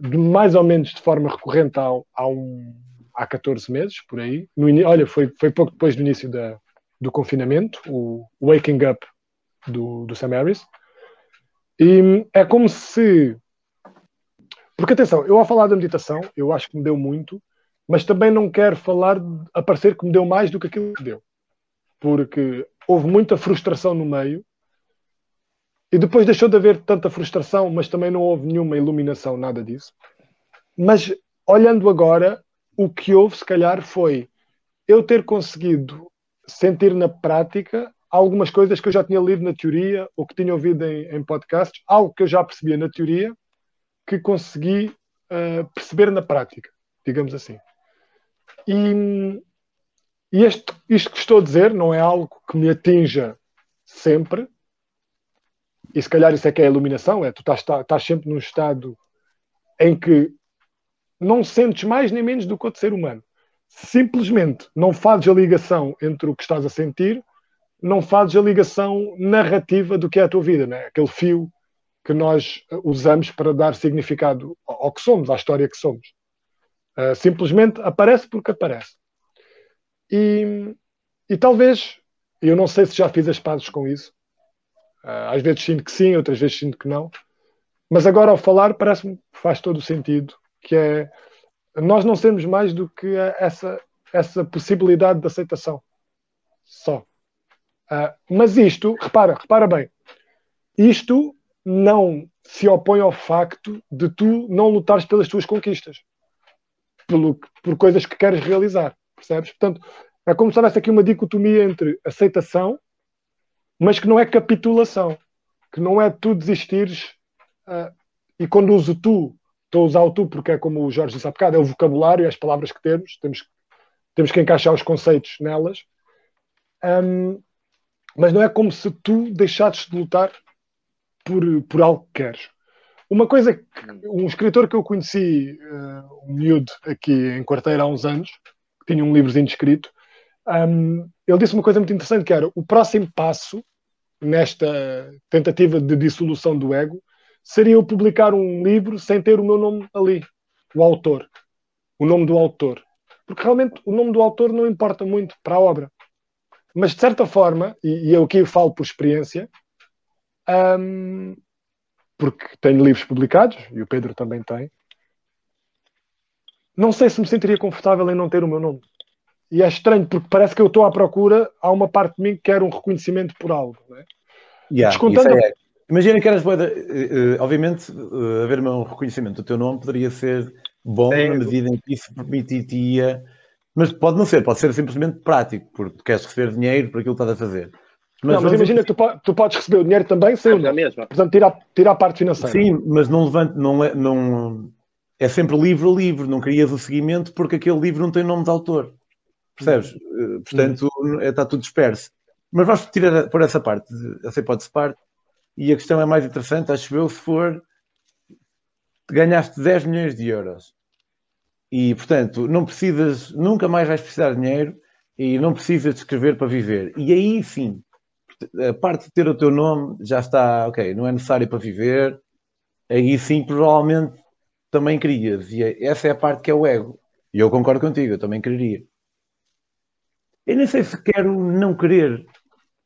de mais ou menos de forma recorrente há, há, um, há 14 meses, por aí. No, olha, foi, foi pouco depois do início da, do confinamento, o Waking Up do, do Sam Harris. E é como se. Porque atenção, eu ao falar da meditação, eu acho que me deu muito, mas também não quero falar, a parecer que me deu mais do que aquilo que deu. Porque houve muita frustração no meio e depois deixou de haver tanta frustração, mas também não houve nenhuma iluminação, nada disso. Mas olhando agora, o que houve, se calhar, foi eu ter conseguido sentir na prática algumas coisas que eu já tinha lido na teoria ou que tinha ouvido em, em podcasts, algo que eu já percebia na teoria, que consegui uh, perceber na prática, digamos assim. E, e este, isto que estou a dizer não é algo que me atinja sempre, e se calhar isso é que é a iluminação, é tu estás, estás sempre num estado em que não sentes mais nem menos do que outro ser humano. Simplesmente não fazes a ligação entre o que estás a sentir, não fazes a ligação narrativa do que é a tua vida, né? aquele fio que nós usamos para dar significado ao que somos, à história que somos. Uh, simplesmente aparece porque aparece. E, e talvez, eu não sei se já fiz as pazes com isso, uh, às vezes sinto que sim, outras vezes sinto que não, mas agora ao falar parece-me faz todo o sentido que é nós não sermos mais do que essa, essa possibilidade de aceitação. Só. Uh, mas isto, repara, repara bem, isto não se opõe ao facto de tu não lutares pelas tuas conquistas, pelo, por coisas que queres realizar, percebes? Portanto, é como se houvesse aqui uma dicotomia entre aceitação, mas que não é capitulação, que não é tu desistires, uh, e uso tu Estou a usar o tu porque é como o Jorge disse há bocado, é o vocabulário, é as palavras que temos, temos, temos que encaixar os conceitos nelas. Um, mas não é como se tu deixasses de lutar por, por algo que queres. Uma coisa que um escritor que eu conheci, uh, um miúdo aqui em quarteira há uns anos, que tinha um livrozinho escrito, um, ele disse uma coisa muito interessante que era o próximo passo nesta tentativa de dissolução do ego seria eu publicar um livro sem ter o meu nome ali, o autor, o nome do autor. Porque realmente o nome do autor não importa muito para a obra. Mas de certa forma, e, e eu aqui falo por experiência, um, porque tenho livros publicados, e o Pedro também tem, não sei se me sentiria confortável em não ter o meu nome. E é estranho, porque parece que eu estou à procura, há uma parte de mim que quer um reconhecimento por algo. Não é? Yeah, Descontando, é, Imagina que eras boa. Uh, obviamente, uh, haver um reconhecimento do teu nome poderia ser bom é, na medida em que isso permitiria. Mas pode não ser, pode ser simplesmente prático, porque tu queres receber dinheiro por aquilo que estás a fazer. Mas, não, mas imagina que tu, tu, podes receber o dinheiro também sem o nome. Portanto, tirar, tirar a parte financeira. Sim, mas não levante, não, é, não é sempre livro a livro, não querias o seguimento porque aquele livro não tem nome de autor. Percebes? Portanto, hum. está tudo disperso. Mas vamos tirar por essa parte, essa hipótese parte, e a questão é mais interessante, acho eu, se for ganhaste 10 milhões de euros e, portanto, não precisas, nunca mais vais precisar de dinheiro e não precisas de escrever para viver. E aí sim, a parte de ter o teu nome já está, ok, não é necessário para viver, aí sim, provavelmente também querias. E é, essa é a parte que é o ego. E eu concordo contigo, eu também quereria. Eu nem sei se quero não querer.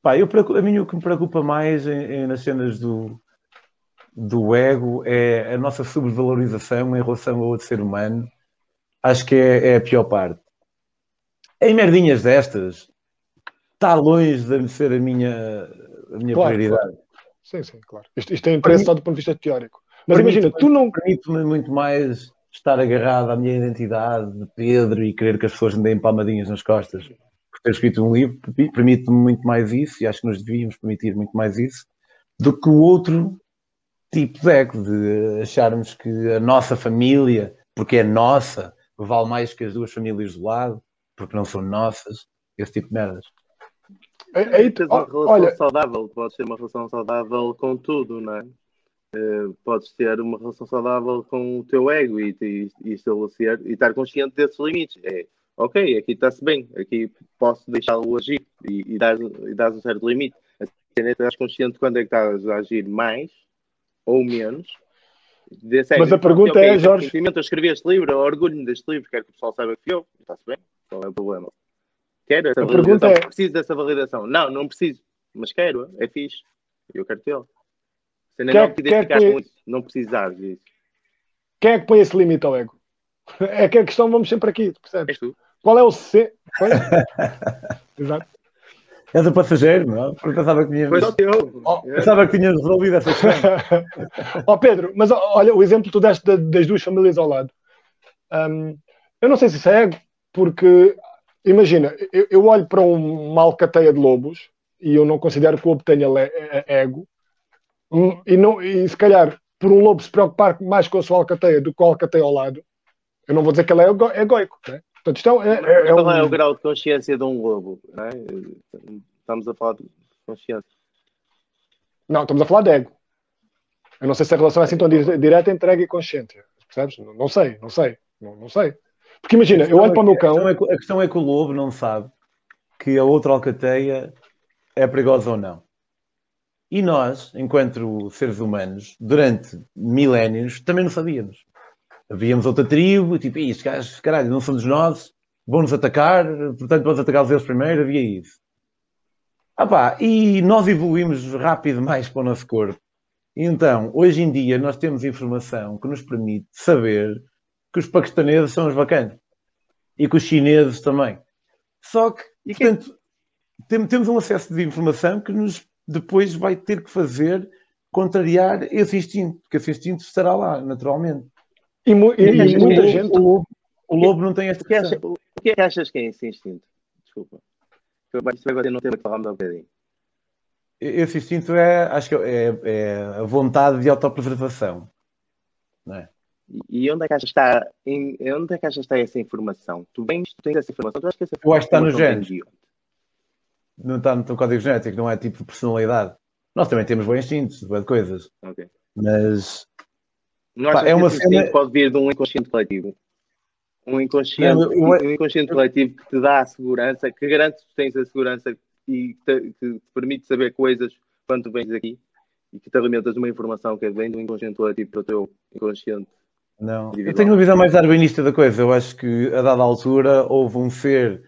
Pá, eu, a mim o que me preocupa mais em, em, nas cenas do, do ego é a nossa subvalorização em relação ao outro ser humano. Acho que é, é a pior parte. Em merdinhas destas, está longe de ser a minha, a minha claro, prioridade. Claro. Sim, sim, claro. Isto, isto é interessante só do ponto de vista teórico. Mas imagina, tu não. Permite-me muito mais estar agarrado à minha identidade de Pedro e querer que as pessoas me deem palmadinhas nas costas ter escrito um livro permite-me muito mais isso, e acho que nos devíamos permitir muito mais isso, do que o outro tipo de ego, de acharmos que a nossa família, porque é nossa, vale mais que as duas famílias do lado, porque não são nossas, esse tipo de merdas. Aí tens uma relação olha... saudável, podes ter uma relação saudável com tudo, não é? Uh, podes ter uma relação saudável com o teu ego e, e, e estabelecer e estar consciente desses limites. É, ok, aqui está-se bem, aqui posso deixá-lo agir e, e, dar, e um certo limite. A cena é estás consciente quando é que estás a agir mais ou menos. De, sério, Mas a pergunta okay, é, Jorge. Eu escrevi este livro, orgulho-me deste livro, quero que o pessoal saiba que eu, está-se bem, qual é o problema? Quero essa a validação, é... preciso dessa validação. Não, não preciso, mas quero, é fixe. Eu quero tê-lo. Cena é quer, não te identificar com isso, não precisares disso. Quem é que põe esse limite ao ego? É que a questão, vamos sempre aqui, percebes? Qual é o C? Exato. És o passageiro, não? Porque pensava que teu. Oh, É. pensava que tinhas resolvido essa questão. Ó Pedro, mas olha, o exemplo que tu deste da- das duas famílias ao lado. Hum, eu não sei se isso é ego, porque imagina, eu, eu olho para um- uma alcateia de lobos e eu não considero que o lobo tenha é- é- ego, Hum, e, não, e se calhar por um lobo se preocupar mais com a sua alcateia do que com a alcateia ao lado, eu não vou dizer que ele é ego- egoico, né? Portanto, isto é, é, é, é qual é um- o grau de consciência de um lobo? não é? Estamos a falar de consciência. Não, estamos a falar de ego. Eu não sei se a relação é assim tão di- direta entre ego e consciência. Percebes? Não, não sei, não sei. Não, não sei. Porque imagina, eu olho para o meu A questão, cão. é, que- a questão é que o lobo não sabe que a outra alcateia é perigosa ou não. E nós, enquanto seres humanos, durante milénios, também não sabíamos. Havíamos outra tribo, tipo, "Ih, estes gajos, caralho, não são dos nossos, vão-nos atacar, portanto vamos atacá-los eles primeiro, havia isso. Ah pá, e nós evoluímos rápido mais para o nosso corpo. Então, hoje em dia, nós temos informação que nos permite saber que os paquistaneses são os bacanas. E que os chineses também. Só que, E que- portanto, tem- temos um acesso de informação que nos depois vai ter que fazer contrariar esse instinto, porque esse instinto estará lá, naturalmente. E, mu- e- e o, muita lobo- gente. o lobo, o lobo não tem esta O que, acha- questão. o que é que achas que é esse instinto? Desculpa. Eu- Isto vai bater num tema que falámos há um bocadinho. Esse instinto é, acho que é, é a vontade de autopreservação. Não é? E- onde é que achas que está, em, onde é que achas que está essa informação? Tu vens, tu tens essa informação, tu achas que essa Eu acho que está informação de onde? Não está no teu código genético, não é tipo de personalidade. Nós também temos bons instintos, boas coisas. Ok. Mas É uma cena- pode vir de um inconsciente coletivo? Um inconsciente, Não, eu- um inconsciente coletivo que te dá a segurança, que garante que tens a segurança e que te, que te permite saber coisas quando tu vens aqui e que te alimentas de uma informação que vem do inconsciente coletivo para o teu inconsciente. Não, eu Individual. tenho uma visão mais darwinista da coisa. Eu acho que a dada altura houve um ser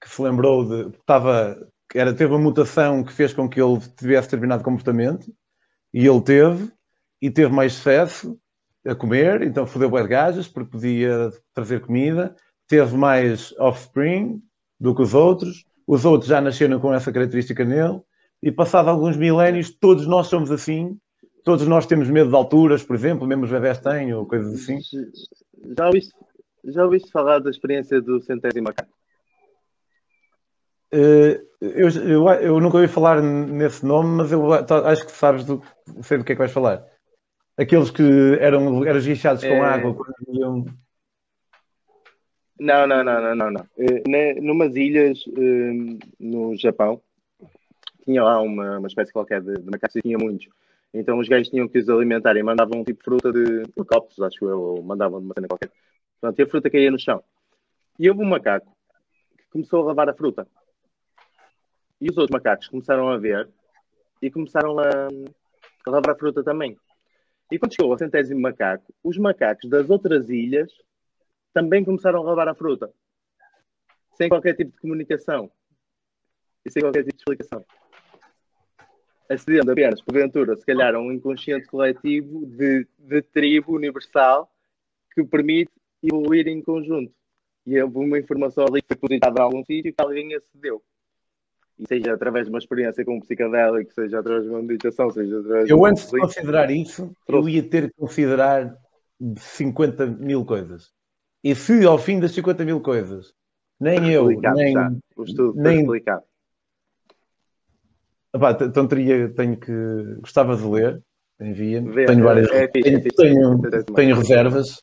que se lembrou de que estava, que era, teve uma mutação que fez com que ele tivesse determinado comportamento e ele teve e teve mais sucesso a comer, então fodeu bué de gajas porque podia trazer comida, teve mais offspring do que os outros, os outros já nasceram com essa característica nele e passado alguns milénios todos nós somos assim, todos nós temos medo de alturas, por exemplo, mesmo os bebés têm ou coisas assim. Já ouviste, já ouviste falar da experiência do centésimo macaco? Eh, eu, eu, eu nunca ouvi falar nesse nome, mas eu acho que sabes do, sei do que é que vais falar. Aqueles que eram, eram esguichados com É. água quando iam. Não, não, não, não, não. não. Eh, ne- numas ilhas eh, no Japão, tinha lá uma, uma espécie qualquer de, de macacos e tinha muitos. Então os gajos tinham que os alimentar e mandavam um tipo de fruta de, de copos, acho eu, ou mandavam de uma cena qualquer. Pronto, e a fruta caía no chão. E houve um macaco que começou a lavar a fruta. E os outros macacos começaram a ver e começaram a, a lavar a fruta também. E quando chegou ao centésimo macaco, os macacos das outras ilhas também começaram a lavar a fruta. Sem qualquer tipo de comunicação. E sem qualquer tipo de explicação. Acedendo apenas, porventura, se calhar, a um inconsciente coletivo de, de tribo universal que permite evoluir em conjunto. E houve uma informação ali que foi depositada em algum sítio que alguém acedeu. E seja através de uma experiência com um psicodélico, seja através de uma meditação, seja através de Eu antes de considerar isso, eu ia ter que considerar 50 mil coisas. E se ao fim das 50 mil coisas, nem eu, nem. já. O estudo nem- explicado. Epá, então teria, tenho que. Gostava de ler, envia-me. Tenho é- várias. é fixe, tenho, é fixe. tenho- Centésimo tenho reservas,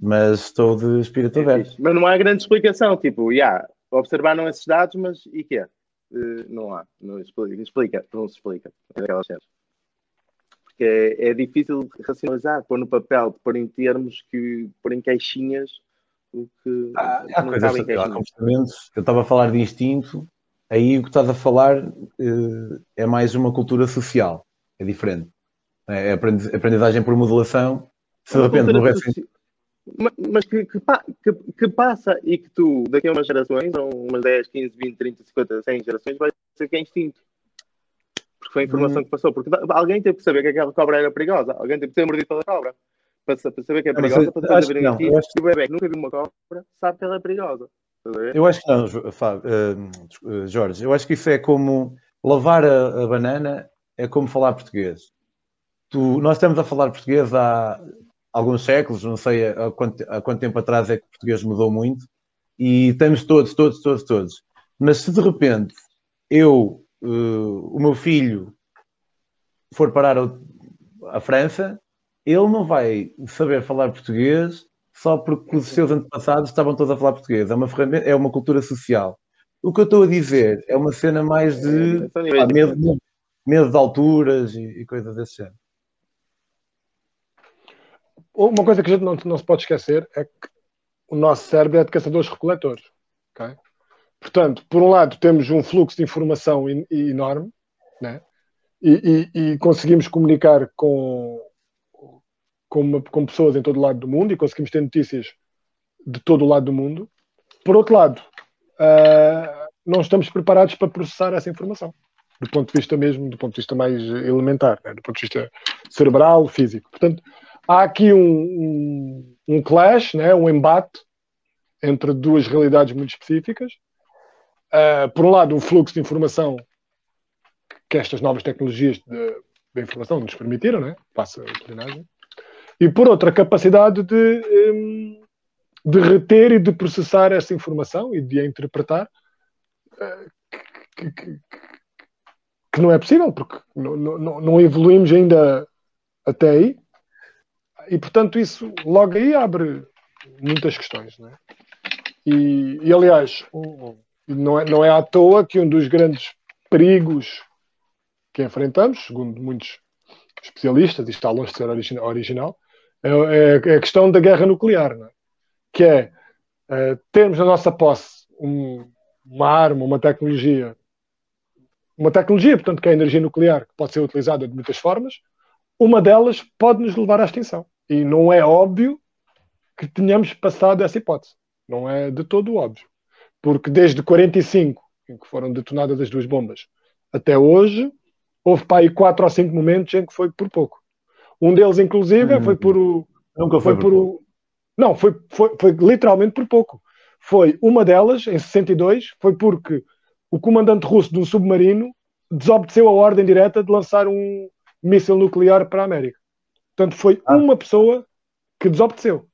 mas estou de espírito É aberto. Mas não há grande explicação. Tipo, yeah, observaram esses dados, mas e quê? Eh, não há. Não explica, explica, não se explica. É daquelas cenas. Porque é, é difícil racionalizar, pôr no papel, pôr em termos, que, pôr em caixinhas o que que há coisas. Eu estava a falar de instinto, aí o que estás a falar eh, é mais uma cultura social, é diferente. É aprendi- aprendizagem por modulação. Se de repente cultura morresse. Mas que, que, que- passa e que tu, daqui a umas gerações, ou umas 10, 15, 20, 30, 50, 100 gerações, vai ser que é instinto. Porque foi a informação que passou. Porque alguém teve que saber que aquela cobra era perigosa. Alguém teve que ser mordido pela cobra. Para, para saber que é perigosa, para haver que não, eu acho o bebê que nunca viu uma cobra sabe que ela é perigosa. Eu acho que não, uh, Jorge. Eu acho que isso é como lavar a, a banana é como falar português. Tu, nós estamos a falar português há alguns séculos, não sei há quanto, há quanto tempo atrás é que o português mudou muito, e estamos todos, todos, todos, todos. Mas se de repente eu, uh, o meu filho, for parar a França, ele não vai saber falar português só porque os seus antepassados estavam todos a falar português. É uma ferramenta, é uma cultura social. O que eu estou a dizer é uma cena mais de é, ah, medo, medo, de alturas e, e, coisas desse género. Uma coisa que a gente não, não se pode esquecer é que o nosso cérebro é de caçadores-recoletores. Okay? Portanto, por um lado, temos um fluxo de informação enorme né? e, e, e conseguimos comunicar com, com, com, pessoas em todo o lado do mundo e conseguimos ter notícias de todo o lado do mundo. Por outro lado, uh, não estamos preparados para processar essa informação, do ponto de vista mesmo, do ponto de vista mais elementar, né? do ponto de vista cerebral, físico. Portanto, há aqui um, um, um clash, né? um embate entre duas realidades muito específicas. Uh, por um lado, um fluxo de informação que estas novas tecnologias de, de informação nos permitiram, né? passa a utilidade, e por outra, a capacidade de, hum, de reter e de processar essa informação e de a interpretar, eh, que, que, que não é possível, porque não, não, não evoluímos ainda até aí. E, portanto, isso logo aí abre muitas questões. Não é? e, e, aliás, não é, não é à toa que um dos grandes perigos que enfrentamos, segundo muitos especialistas, e está longe de ser original, é, é, é a questão da guerra nuclear, é? que é, é termos na nossa posse um, uma arma, uma tecnologia, uma tecnologia, portanto, que é a energia nuclear, que pode ser utilizada de muitas formas, uma delas pode nos levar à extinção. E não é óbvio que tenhamos passado essa hipótese. Não é de todo óbvio. Porque desde 45, em que foram detonadas as duas bombas, até hoje, houve para aí quatro ou cinco momentos em que foi por pouco. Um deles, inclusive, uhum. foi por o. Nunca foi, foi por, por o. Não, foi, foi, foi literalmente por pouco. Foi uma delas, em 62, foi porque o comandante russo de um submarino desobedeceu a ordem direta de lançar um míssil nuclear para a América. Portanto, foi ah. uma pessoa que desobedeceu.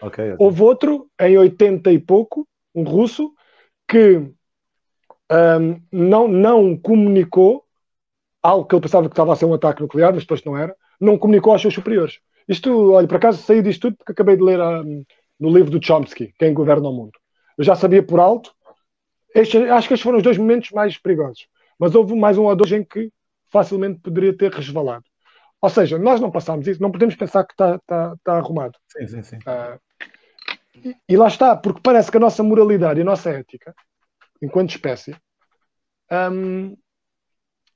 Okay, okay. Houve outro, em 80 e pouco, um russo, que um, não, não comunicou algo que ele pensava que estava a ser um ataque nuclear, mas depois não era, não comunicou aos seus superiores. Isto, olha, por acaso saí disto tudo porque acabei de ler um, no livro do Chomsky, Quem Governa o Mundo. Eu já sabia por alto. Este, acho que estes foram os dois momentos mais perigosos. Mas houve mais um ou dois em que facilmente poderia ter resvalado. Ou seja, nós não passámos isso, não podemos pensar que está tá, tá arrumado. Sim, sim, sim. E, e, lá está, porque parece que a nossa moralidade e a nossa ética, enquanto espécie, um,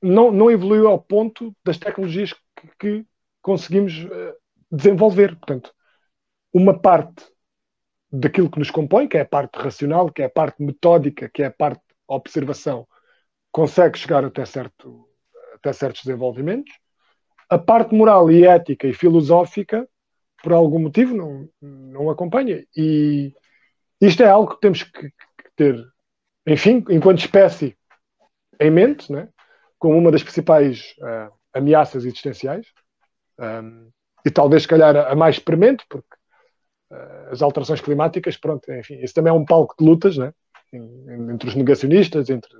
não, não evoluiu ao ponto das tecnologias que, que conseguimos uh, desenvolver. Portanto, uma parte daquilo que nos compõe, que é a parte racional, que é a parte metódica, que é a parte observação, consegue chegar até, certo, até certos desenvolvimentos. A parte moral e ética e filosófica, por algum motivo, não, não acompanha. E isto é algo que temos que, que ter, enfim, enquanto espécie, em mente, né? como uma das principais uh, ameaças existenciais. Um, e talvez, se calhar, a mais premente, porque uh, as alterações climáticas, pronto, enfim, isso também é um palco de lutas, né? entre os negacionistas, entre,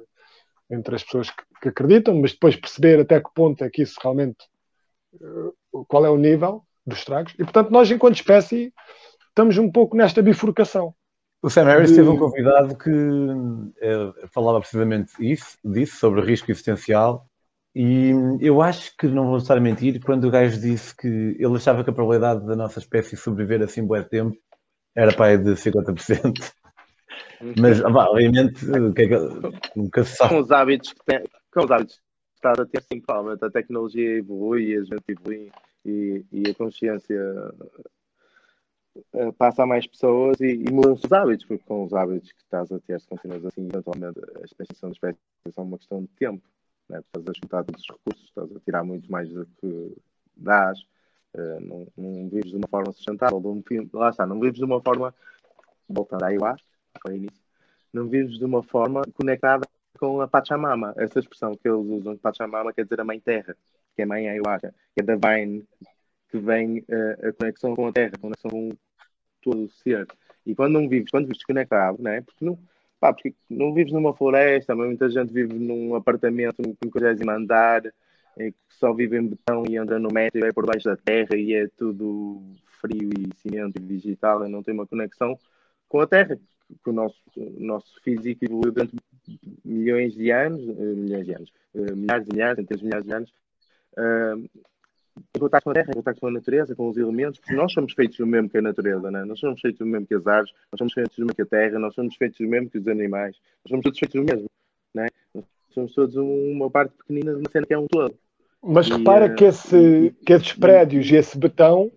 entre as pessoas que, que, acreditam, mas depois perceber até que ponto é que isso realmente, qual é o nível dos estragos. E, portanto, nós, enquanto espécie, estamos um pouco nesta bifurcação. O Sam Harris de... teve um convidado que é, falava precisamente isso, disso, sobre risco existencial, e eu acho que não vou estar a mentir quando o gajo disse que ele achava que a probabilidade da nossa espécie sobreviver assim bué tempo era para aí de 50%. Mas, obviamente, que é que, nunca se sabe. Com os hábitos que tem, com os hábitos está a ter, sim, provavelmente a tecnologia evolui e a gente evolui e, e a consciência uh, passa a mais pessoas e, e mudam os hábitos, porque com os hábitos que estás a ter, se continuas assim, eventualmente a extinção da espécie é uma questão de tempo né? estás a juntar todos os recursos, estás a tirar muito mais do que dás, uh, não, não vives de uma forma sustentável, de um, lá está, não vives de uma forma, voltando à ayahuasca, ao início, não vives de uma forma conectada com a Pachamama. Essa expressão que eles usam, Pachamama, quer dizer a Mãe Terra, que é Mãe Ayahuasca, que é Divine, que vem uh, a conexão com a Terra, a conexão com todo o ser. E quando não vives, quando vives desconectado, não é? Porque não, pá, porque não vives numa floresta, mas muita gente vive num apartamento com 50 andar, que só vive em betão e anda no metro e vai por baixo da terra e é tudo frio e cimento e digital e não tem uma conexão com a terra, que o nosso, nosso físico evoluiu durante milhões de anos, eh, milhões de anos, eh, milhares de milhares, centenas de milhares de anos, uh, em contato com a terra, em contato com a natureza, com os elementos, porque nós somos feitos do mesmo que a natureza, né? nós somos feitos do mesmo que as árvores, nós somos feitos do mesmo que a terra, nós somos feitos do mesmo que os animais, nós somos todos feitos do mesmo, né? nós somos todos uma parte pequenina de uma cena que é um todo. Mas e, repara que, esse, que esses prédios e esse betão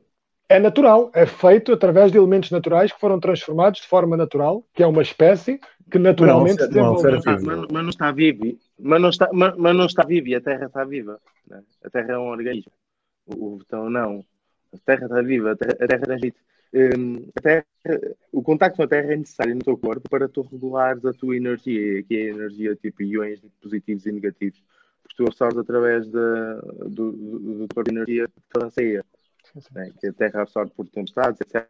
é natural, é feito através de elementos naturais que foram transformados de forma natural, que é uma espécie que naturalmente se desenvolve. Mas, mas, não está vivo, mas não está, mas, mas, não está vivo e a Terra está viva. Né? A Terra é um organismo. O, o botão não. A Terra está viva, a Terra, a terra transmite. Um, a terra, o contacto com a Terra é necessário no teu corpo para tu regulares a tua energia, que é a energia tipo iões positivos e negativos, porque tu absorves através da, do, do, do corpo de energia que te lanceia né? que a Terra absorve por tempestades, etc.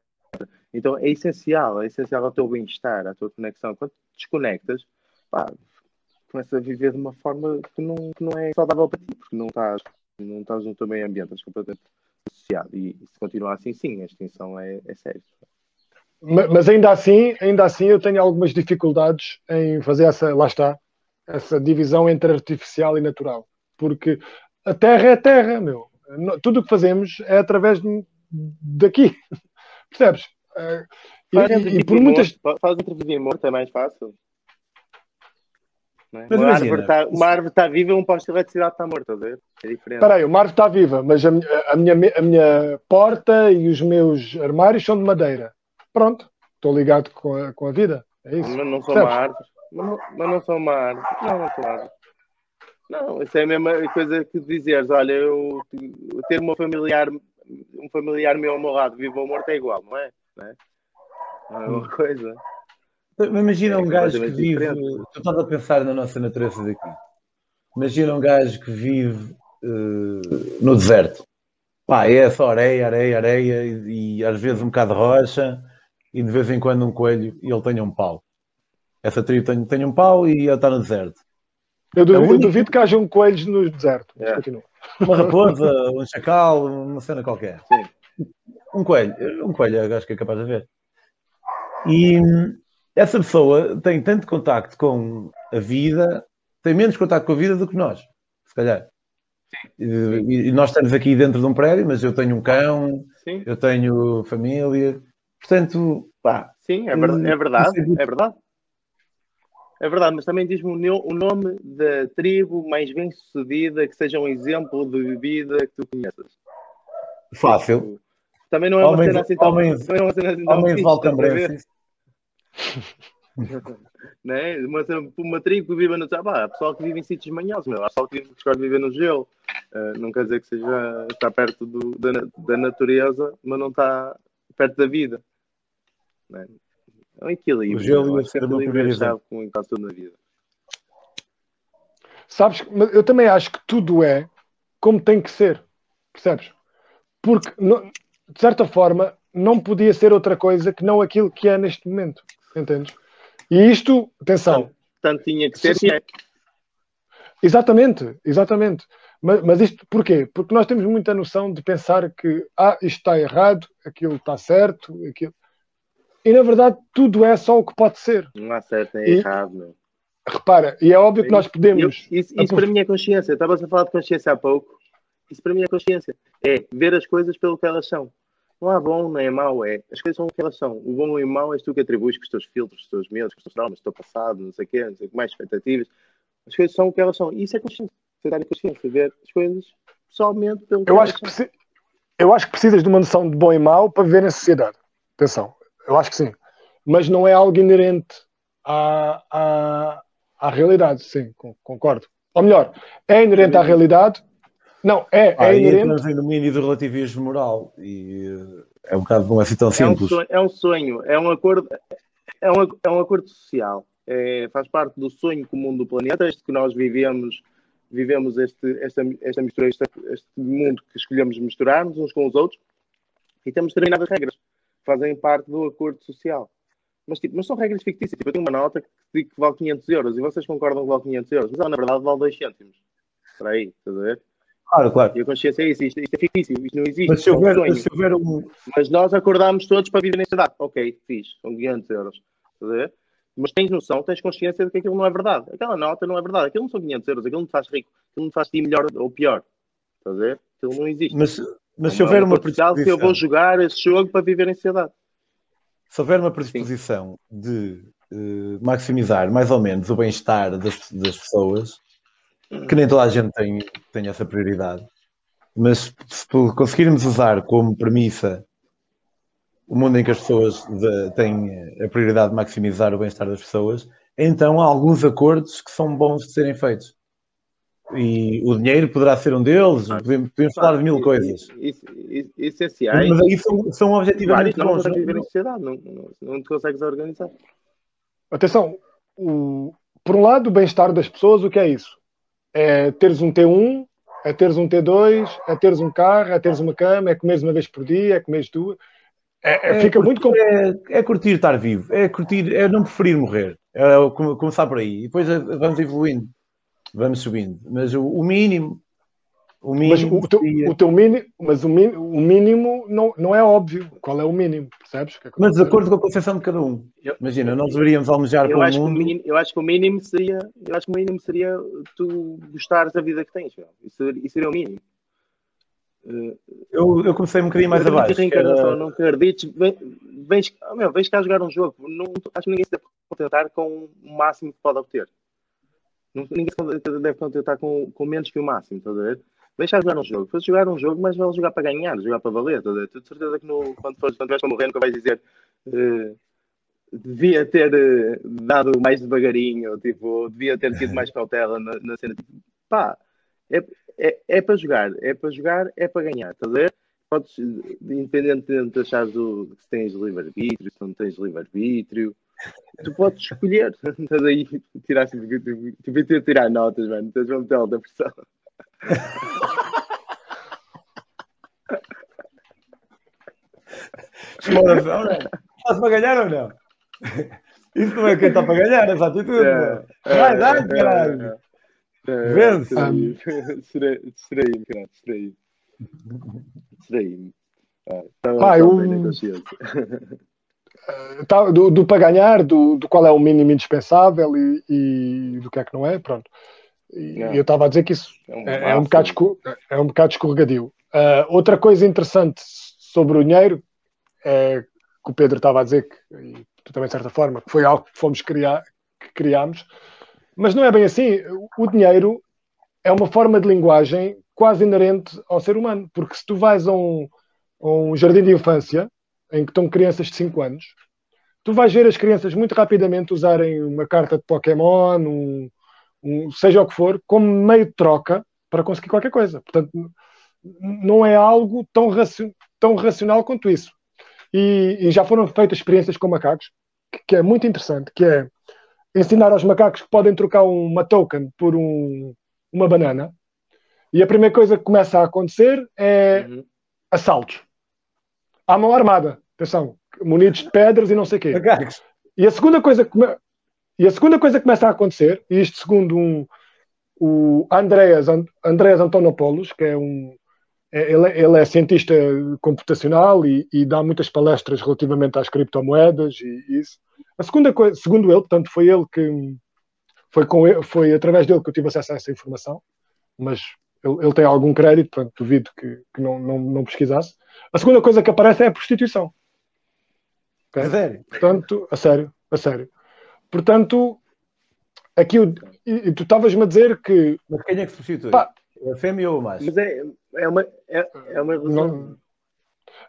Então é essencial, é essencial ao teu bem-estar, à tua conexão. Quando te desconectas, pá, começas a viver de uma forma que não, que não é saudável para ti, porque não estás, não estás no teu meio ambiente, estás completamente associado. E, se continuar assim, sim, a extinção é, é séria. Mas ainda assim, ainda assim eu tenho algumas dificuldades em fazer essa, lá está, essa divisão entre artificial e natural. Porque a Terra é a Terra, meu tudo o que fazemos é através de, daqui. Percebes? Uh, e, e, por muitas. Faz entrevista morto, é mais fácil. É? Uma, árvore tá, uma, árvore está viva, um posto de eletricidade está morto, a ver? É diferente. Espera aí, uma árvore está viva, mas a, a, minha, a minha porta e os meus armários são de madeira. Pronto, estou ligado com a, com a vida. É isso. Mas não sou uma árvore. Mas, mas não sou uma árvore. Não, não sou uma árvore. Não, isso é a mesma coisa que dizeres, olha, eu, eu ter uma familiar, um familiar meu lado, vivo ou morto, é igual, não é? Não é, não é uma hum. coisa. Imagina é um gajo que vive. Estava a pensar na nossa natureza daqui. Imagina um gajo que vive uh, no deserto. Pá, é só areia, areia, areia e, e, às vezes um bocado de rocha e de vez em quando um coelho e ele tem um pau. Essa tribo tem, tem um pau e ele está no deserto. Eu duvido, é eu duvido que hajam coelhos no deserto. É. Uma raposa, um chacal, uma cena qualquer. Sim. Um coelho, um coelho acho que é capaz de haver. E essa pessoa tem tanto contacto com a vida, tem menos contacto com a vida do que nós, se calhar. E, e nós estamos aqui dentro de um prédio, mas eu tenho um cão, Sim. eu tenho família, portanto, pá. Sim, é verdade, é verdade. É verdade. É verdade, mas também diz-me o nome da tribo mais bem sucedida que seja um exemplo de bebida que tu conheças. Fácil. Também não é uma cena assim tão. Homens, não é uma assim tão homens valcambrenses. né? uma, uma tribo que vive no. Ah, pessoal que vive em sítios manhosos, meu. Há pessoal que vive, de viver no gelo. Uh, não quer dizer que seja, está perto do, da, da natureza, mas não está perto da vida. Né? É um equilíbrio. O gelo ia ser uma prioridade. como em quase tudo na vida. Sabes, eu também acho que tudo é como tem que ser. Percebes? Porque, de certa forma, não podia ser outra coisa que não aquilo que é neste momento. Entendes? E isto, atenção. Tanto tinha que ser, sim. é. Exatamente, exatamente. Mas, mas, isto porquê? Porque nós temos muita noção de pensar que ah, isto está errado, aquilo está certo, aquilo. E na verdade tudo é só o que pode ser. Não há certo nem errado, meu. Repara, e é óbvio que nós podemos. Eu, isso, isso para mim é consciência. Estavas a falar de consciência há pouco. Isso para mim é consciência. É ver as coisas pelo que elas são. Não há bom nem é mau, é. As coisas são o que elas são. O bom e o mau és tu que atribuis com os teus filtros, com os teus medos, com os teus traumas, com o teu passado, não sei o quê, não sei o que mais, expectativas. As coisas são o que elas são. E isso é consciência. Você dar consciência, ver as coisas somente pelo que eu elas acho que são. Eu acho que precisas de uma noção de bom e mau para viver na sociedade. Atenção. Eu acho que sim mas não é algo inerente à, à, à realidade, sim, concordo. Ou melhor, é inerente à realidade. Não, é, ah, é inerente. no domínio do relativismo moral e é um bocado não é assim tão simples. É um sonho, é um, sonho, é um acordo, é um, é um acordo social. é, faz parte do sonho comum do planeta, este que nós vivemos, vivemos este, esta, esta mistura, este, este mundo que escolhemos misturar-nos uns com os outros e temos determinadas regras fazem parte do acordo social. Mas, tipo, mas são regras fictícias. Tipo, eu tenho uma nota que que vale 500 euros e vocês concordam que vale 500 euros, mas ela na verdade vale 2 cêntimos. Espera aí, estás a ver? Claro, claro. E a consciência é isso, isto, isto é fictício, isto não existe. Mas se é um houver, se houver um. Mas nós acordámos todos para viver nesta cidade. Ok, fiz, são 500 euros. Estás a ver? Mas tens noção, tens consciência de que aquilo não é verdade. Aquela nota não é verdade. Aquilo não são 500 euros, aquilo não te faz rico, aquilo não te faz ti melhor ou pior. Estás a ver? Aquilo não existe. Mas, mas se houver um uma social que eu vou predisposição, jogar esse jogo para viver em sociedade. se houver uma predisposição de eh, maximizar mais ou menos o bem-estar das, das pessoas, que nem toda a gente tem, tem essa prioridade, mas se conseguirmos usar como premissa o mundo em que as pessoas de- têm a prioridade de maximizar o bem-estar das pessoas, então há alguns acordos que são bons de serem feitos. E o dinheiro poderá ser um deles, podemos, podemos falar de mil coisas. Isso- isso- Essenciais. Mas aí são, são objetivamente não bons. conseguem viver em sociedade, não, não, não te consegues organizar. Atenção, o- por um lado, o bem-estar das pessoas, o que é isso? É teres um T1, é teres um T2, é teres um carro, é teres uma cama, é comeres uma vez por dia, é comeres duas. É, é- É fica muito curtir- complicado. É, é curtir estar vivo, é curtir, é não preferir morrer. É começar por aí. E depois é- vamos evoluindo, vamos subindo. Mas o, o mínimo, o Mas mínimo o teu, seria- o teu mínimo, mas o mínimo, o mínimo não, não é óbvio. Qual é o mínimo? Percebes? Que é que mas de acordo com a concepção de cada um. Imagina, nós deveríamos almejar Eu para acho, o que o mundo. mínimo, eu acho que o mínimo seria, eu acho que o mínimo seria tu gostares da vida que tens, meu. Isso, isso seria o mínimo. Eu, eu comecei um bocadinho mais abaixo. que reencarnação, era- não acredites, vens, oh, meu, vens cá jogar um jogo. Não, acho que ninguém se deve contentar com o máximo que pode obter. Ninguém se deve contentar com, com menos que o máximo, estás a ver? Cá jogar um jogo. Fores jogar um jogo, mas vais jogar para ganhar, jogar para valer, estás a ver? Tu de certeza que no, quando fores quando vais para morrer, nunca vais dizer eh, devia ter eh, dado mais devagarinho, tipo, devia ter tido mais cautela na, na cena. Tipo, pá, é, é, é para jogar, é para jogar, é para ganhar, estás a ver? Podes, independentemente de achares o, se tens livre-arbítrio, se não tens livre-arbítrio, tu podes escolher. Estás aí, tiraste, tu, tu viste a tirar notas, mano, estás a meter alta pressão. Bora. Estás para ganhar ou não? Isso não é quem está para ganhar, essa atitude. É, meu. Vai, dá, caralho. Vence. Distraí-me, caralho, distraí-me. Distraí-me. Pá, só eu- do, do para ganhar, do, do qual é o mínimo indispensável e, e do que é que não é, pronto. E Não. eu estava a dizer que isso É um é, é um, bocado, é um bocado escorregadio. Ah, outra coisa interessante sobre o dinheiro é que o Pedro estava a dizer, que, e tu também de certa forma, que foi algo que fomos criar, que criámos, mas não é bem assim. O dinheiro é uma forma de linguagem quase inerente ao ser humano, porque se tu vais a um, a um jardim de infância em que estão crianças de 5 anos, tu vais ver as crianças muito rapidamente usarem uma carta de Pokémon, um, um- seja o que for, como meio de troca para conseguir qualquer coisa. Portanto, não é algo tão, raci- tão racional quanto isso. E, e já foram feitas experiências com macacos, que, que é muito interessante, que é ensinar aos macacos que podem trocar uma token por um- uma banana. E a primeira coisa que começa a acontecer é Uhum. assaltos. À mão armada, atenção, munidos de pedras e não sei o quê. E a segunda coisa que e a segunda coisa que começa a acontecer, e isto segundo um, o Andreas, An- Andreas Antonopoulos, que é um é- ele, é- ele é cientista computacional e, e dá muitas palestras relativamente às criptomoedas e isso. A segunda coisa, segundo ele, portanto, foi ele que foi, com ele, foi através dele que eu tive acesso a essa informação, mas ele, ele tem algum crédito, portanto, duvido que, que não, não, não pesquisasse. A segunda coisa que aparece é a prostituição. Ok? A sério. Portanto, a sério, a sério. Portanto, aqui o, e, e tu estavas-me a dizer que Mas quem é que se prostitui? Pá. A fêmea ou o macho? Mas é, é uma, é, é uma ilusão. não,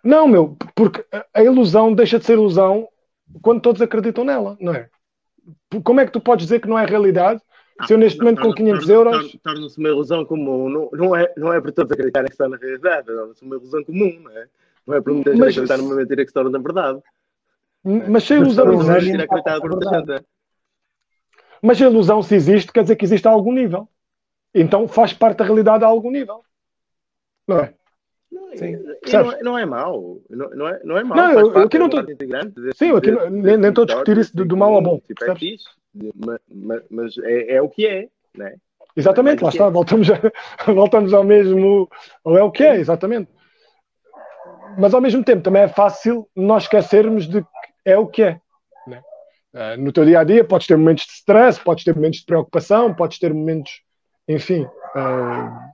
não, meu, porque a ilusão deixa de ser ilusão quando todos acreditam nela, não é? Como é que tu podes dizer que não é realidade se eu neste momento com 500 euros Torna-se uma ilusão comum. Não, não, é, não é para todos acreditarem que está na realidade. Torna-se uma ilusão comum, não é? Não é para muita gente acreditar numa mentira que se torna verdade. mas se a ilusão é existe, gente. Mas a ilusão, se existe, quer dizer que existe a algum nível. Então faz parte da realidade a algum nível. Não é? Não, Sim. Não, é, não é mau. Não, não, é, não é mau. Não, eu, aqui não estou. Sim, eu aqui não, nem estou a discutir isso do, do mal ao bom. Tipo, é fixe, mas, mas é, é, o que é, né? Exatamente, é lá está, é. voltamos, a, voltamos ao mesmo. Ou é o que é, exatamente. Mas ao mesmo tempo também é fácil nós esquecermos de que é o que é. Né? Uh, no teu dia a dia, podes ter momentos de stress, podes ter momentos de preocupação, podes ter momentos, enfim,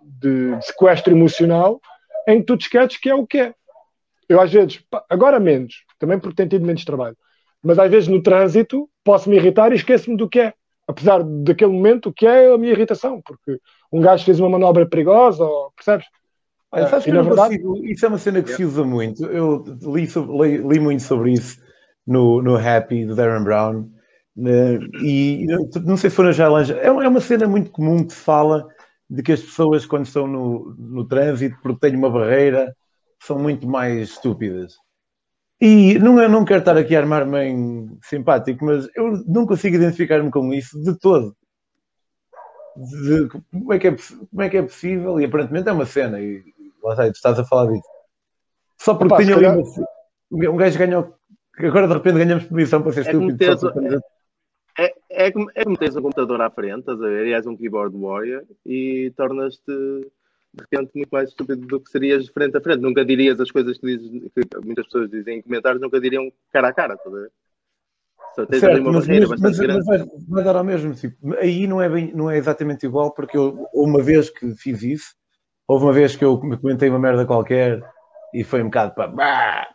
de, de sequestro emocional em que tu te esqueces que é o que é. Eu às vezes, agora menos, também porque tenho tido menos trabalho, mas às vezes no trânsito posso me irritar e esqueço-me do que é. Apesar daquele momento, o que é a minha irritação, porque um gajo fez uma manobra perigosa, ou, percebes? Olha, sabes que verdade... Consigo, isso é uma cena que se usa muito. Eu li, li, li muito sobre isso no, no Happy do Darren Brown. Né, e não sei se foi na Jalanja. É, é uma cena muito comum que se fala de que as pessoas, quando estão no, no trânsito, porque têm uma barreira, são muito mais estúpidas. E não, eu não quero estar aqui a armar-me em simpático, mas eu não consigo identificar-me com isso de todo. De, como, é que é, como é que é possível? E aparentemente é uma cena, e lá está, tu estás a falar disso. Só porque Opa, tinha calhar... um gajo ganhou, agora de repente ganhamos permissão para ser é estúpido. É, é, como, é como tens um computador à frente, estás a ver? E és um keyboard warrior e tornas-te de repente muito mais estúpido do que serias frente a frente. Nunca dirias as coisas que, dizes, que muitas pessoas dizem em comentários, nunca diriam cara a cara, estás a ver? Só tens certo, ali uma mas, barreira mas, bastante mas, grande. Mas vai, vai, dar ao mesmo, tipo, aí não é, bem, não é exatamente igual, porque eu, uma vez que fiz isso, houve uma vez que eu comentei uma merda qualquer e foi um bocado para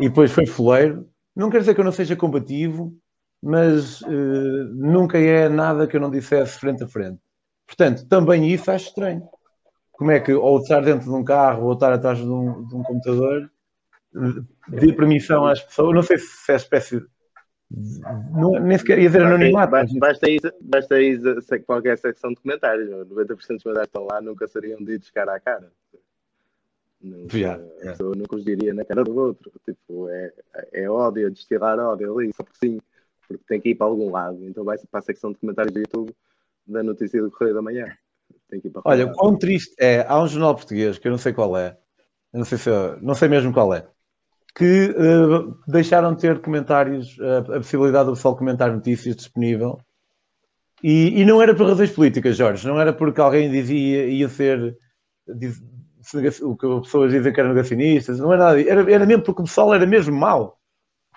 e depois foi fuleiro. Não quer dizer que eu não seja combativo, mas uh, nunca é nada que eu não dissesse frente a frente. Portanto, também isso acho estranho. Como é que, ou estar dentro de um carro, ou estar atrás de um, de um computador, pedir permissão às pessoas, não sei se é espécie de. Não, nem sequer ia dizer anonimato. Basta, basta, ir, basta ir qualquer secção de comentários. 90% dos comentários estão lá, nunca seriam ditos cara a cara. Nunca, yeah, yeah. A pessoa nunca os diria na cara do outro. Tipo, é, é ódio, destilar ódio ali, só porque sim porque tem que ir para algum lado. Então vai para a secção de comentários do YouTube da notícia do Correio da Manhã. Tem que ir para Olha, o quão triste é, há um jornal português que eu não sei qual é, não sei se não sei mesmo qual é, que uh, deixaram de ter comentários, uh, a possibilidade do pessoal comentar notícias disponível. E, e, não era por razões políticas, Jorge, não era porque alguém dizia ia ser diz, o que as pessoas dizem que eram negacionistas, não era nada, era, era mesmo porque o pessoal era mesmo mau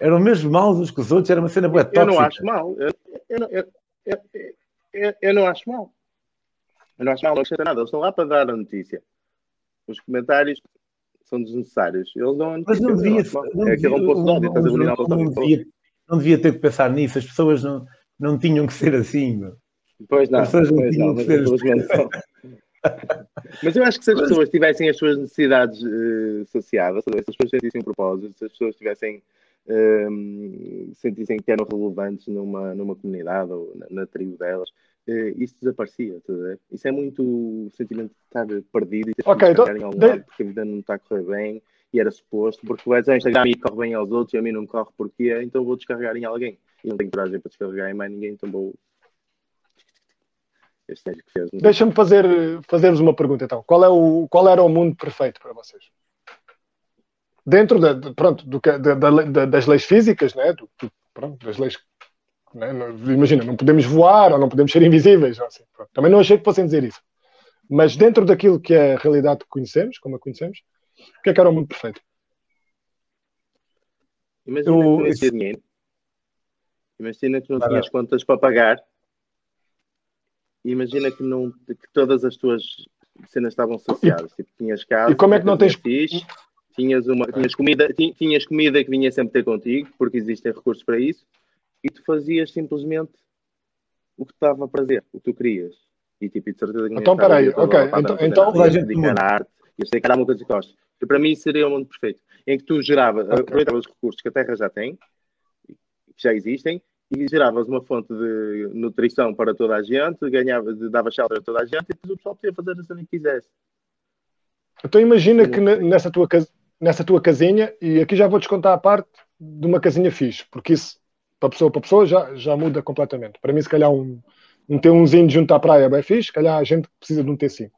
eram mesmo maus uns que os outros, era uma cena boa tóxica. Eu não acho mal. Eu, eu, eu, eu, eu, não acho mal. Eu não acho mal, não acrescenta nada. Eles estão lá para dar a notícia. Os comentários são desnecessários. Eles não Mas não devia, não é aquele posto de ódio, estás a não, devia, não devia ter que pensar nisso. As pessoas não, não tinham que ser assim. Meu. Pois não. As pessoas não pois tinham não, que ser assim. Mas eu acho que se as pessoas tivessem as suas necessidades uh, saciadas, se as pessoas um propósito, se as pessoas tivessem um, sentissem que eram relevantes numa, numa comunidade ou na, na tribo delas, uh, isso desaparecia. Tá isso é muito o sentimento de estar perdido e ter okay, que então, em algum de... lado porque a vida não está a correr bem e era suposto, porque o Instagram e corre bem aos outros e a mim não corre porque é, então vou descarregar em alguém. E não tenho coragem para descarregar em mais ninguém, então vou. Deixa-me fazer, fazer-vos uma pergunta então. Qual, é o, qual era o mundo perfeito para vocês? Dentro da, pronto, do, da, da, das leis físicas, né? Do, pronto, das leis. Né? Imagina, não podemos voar ou não podemos ser invisíveis. Assim, Também não achei que fossem dizer isso. Mas dentro daquilo que é a realidade que conhecemos, como a conhecemos, o que é que era o mundo perfeito? Imagina que não tinha dinheiro. Imagina que não tinhas contas para pagar. Imagina que, não, que todas as tuas cenas estavam associadas. tipo, tinhas casa, e como é que não tens fixe, tinhas, uma, tinhas, comida, tinhas comida que vinha sempre ter contigo, porque existem recursos para isso, e tu fazias simplesmente o que estava a prazer, o que tu querias. E tipo, de certeza que Então, peraí, ok. Então, então gente arte, eu sei que há muitas costas. Para mim seria um mundo perfeito, em que tu geravas, okay. aproveitavas os recursos que a Terra já tem, que já existem, e geravas uma fonte de nutrição para toda a gente, ganhavas, dava shelter a toda a gente, e depois o pessoal podia fazer a cena que quisesse. Então imagina que nessa tua casa nessa tua casinha, e aqui já vou descontar a parte de uma casinha fixe, porque isso para pessoa para pessoa, já, já muda completamente. Para mim, se calhar, um, um T1zinho junto à praia é bem fixe, se calhar a gente precisa de um T5.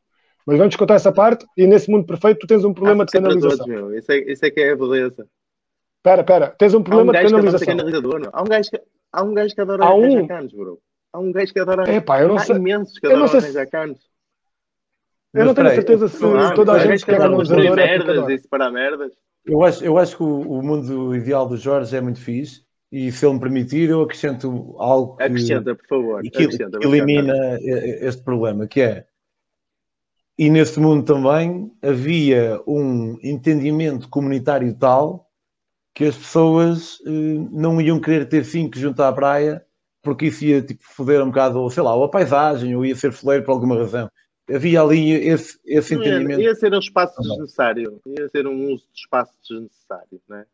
Mas vamos contar essa parte e nesse mundo perfeito tu tens um problema Ah, de canalização. todos, meu. Isso, é, isso é que é a beleza. Espera, espera, tens um Há um problema de canalização. canalizador. Há um gajo que, há um gajo que adora Há um- arranjar canos, bro. Há um gajo que adora. É pá, eu não Há sei. imensos que eu não adoram arranjar canos. Eu não tenho espera aí, certeza se Não toda a gente que é é porque merdas e separar merdas. Eu acho, eu acho que o, o mundo ideal do Jorge é muito fixe e se ele me permitir, eu acrescento algo que, Acrescenta, por favor. que, Acrescenta, que elimina e- este problema, que é e nesse mundo também havia um entendimento comunitário tal que as pessoas eh, não iam querer ter cinco junto à praia porque isso ia tipo, foder um bocado, ou, sei lá, ou a paisagem, ou ia ser foleiro por alguma razão. Havia ali esse, esse Não Ia, entendimento. ia ser um espaço desnecessário. Ia ser um uso de espaço desnecessário, né?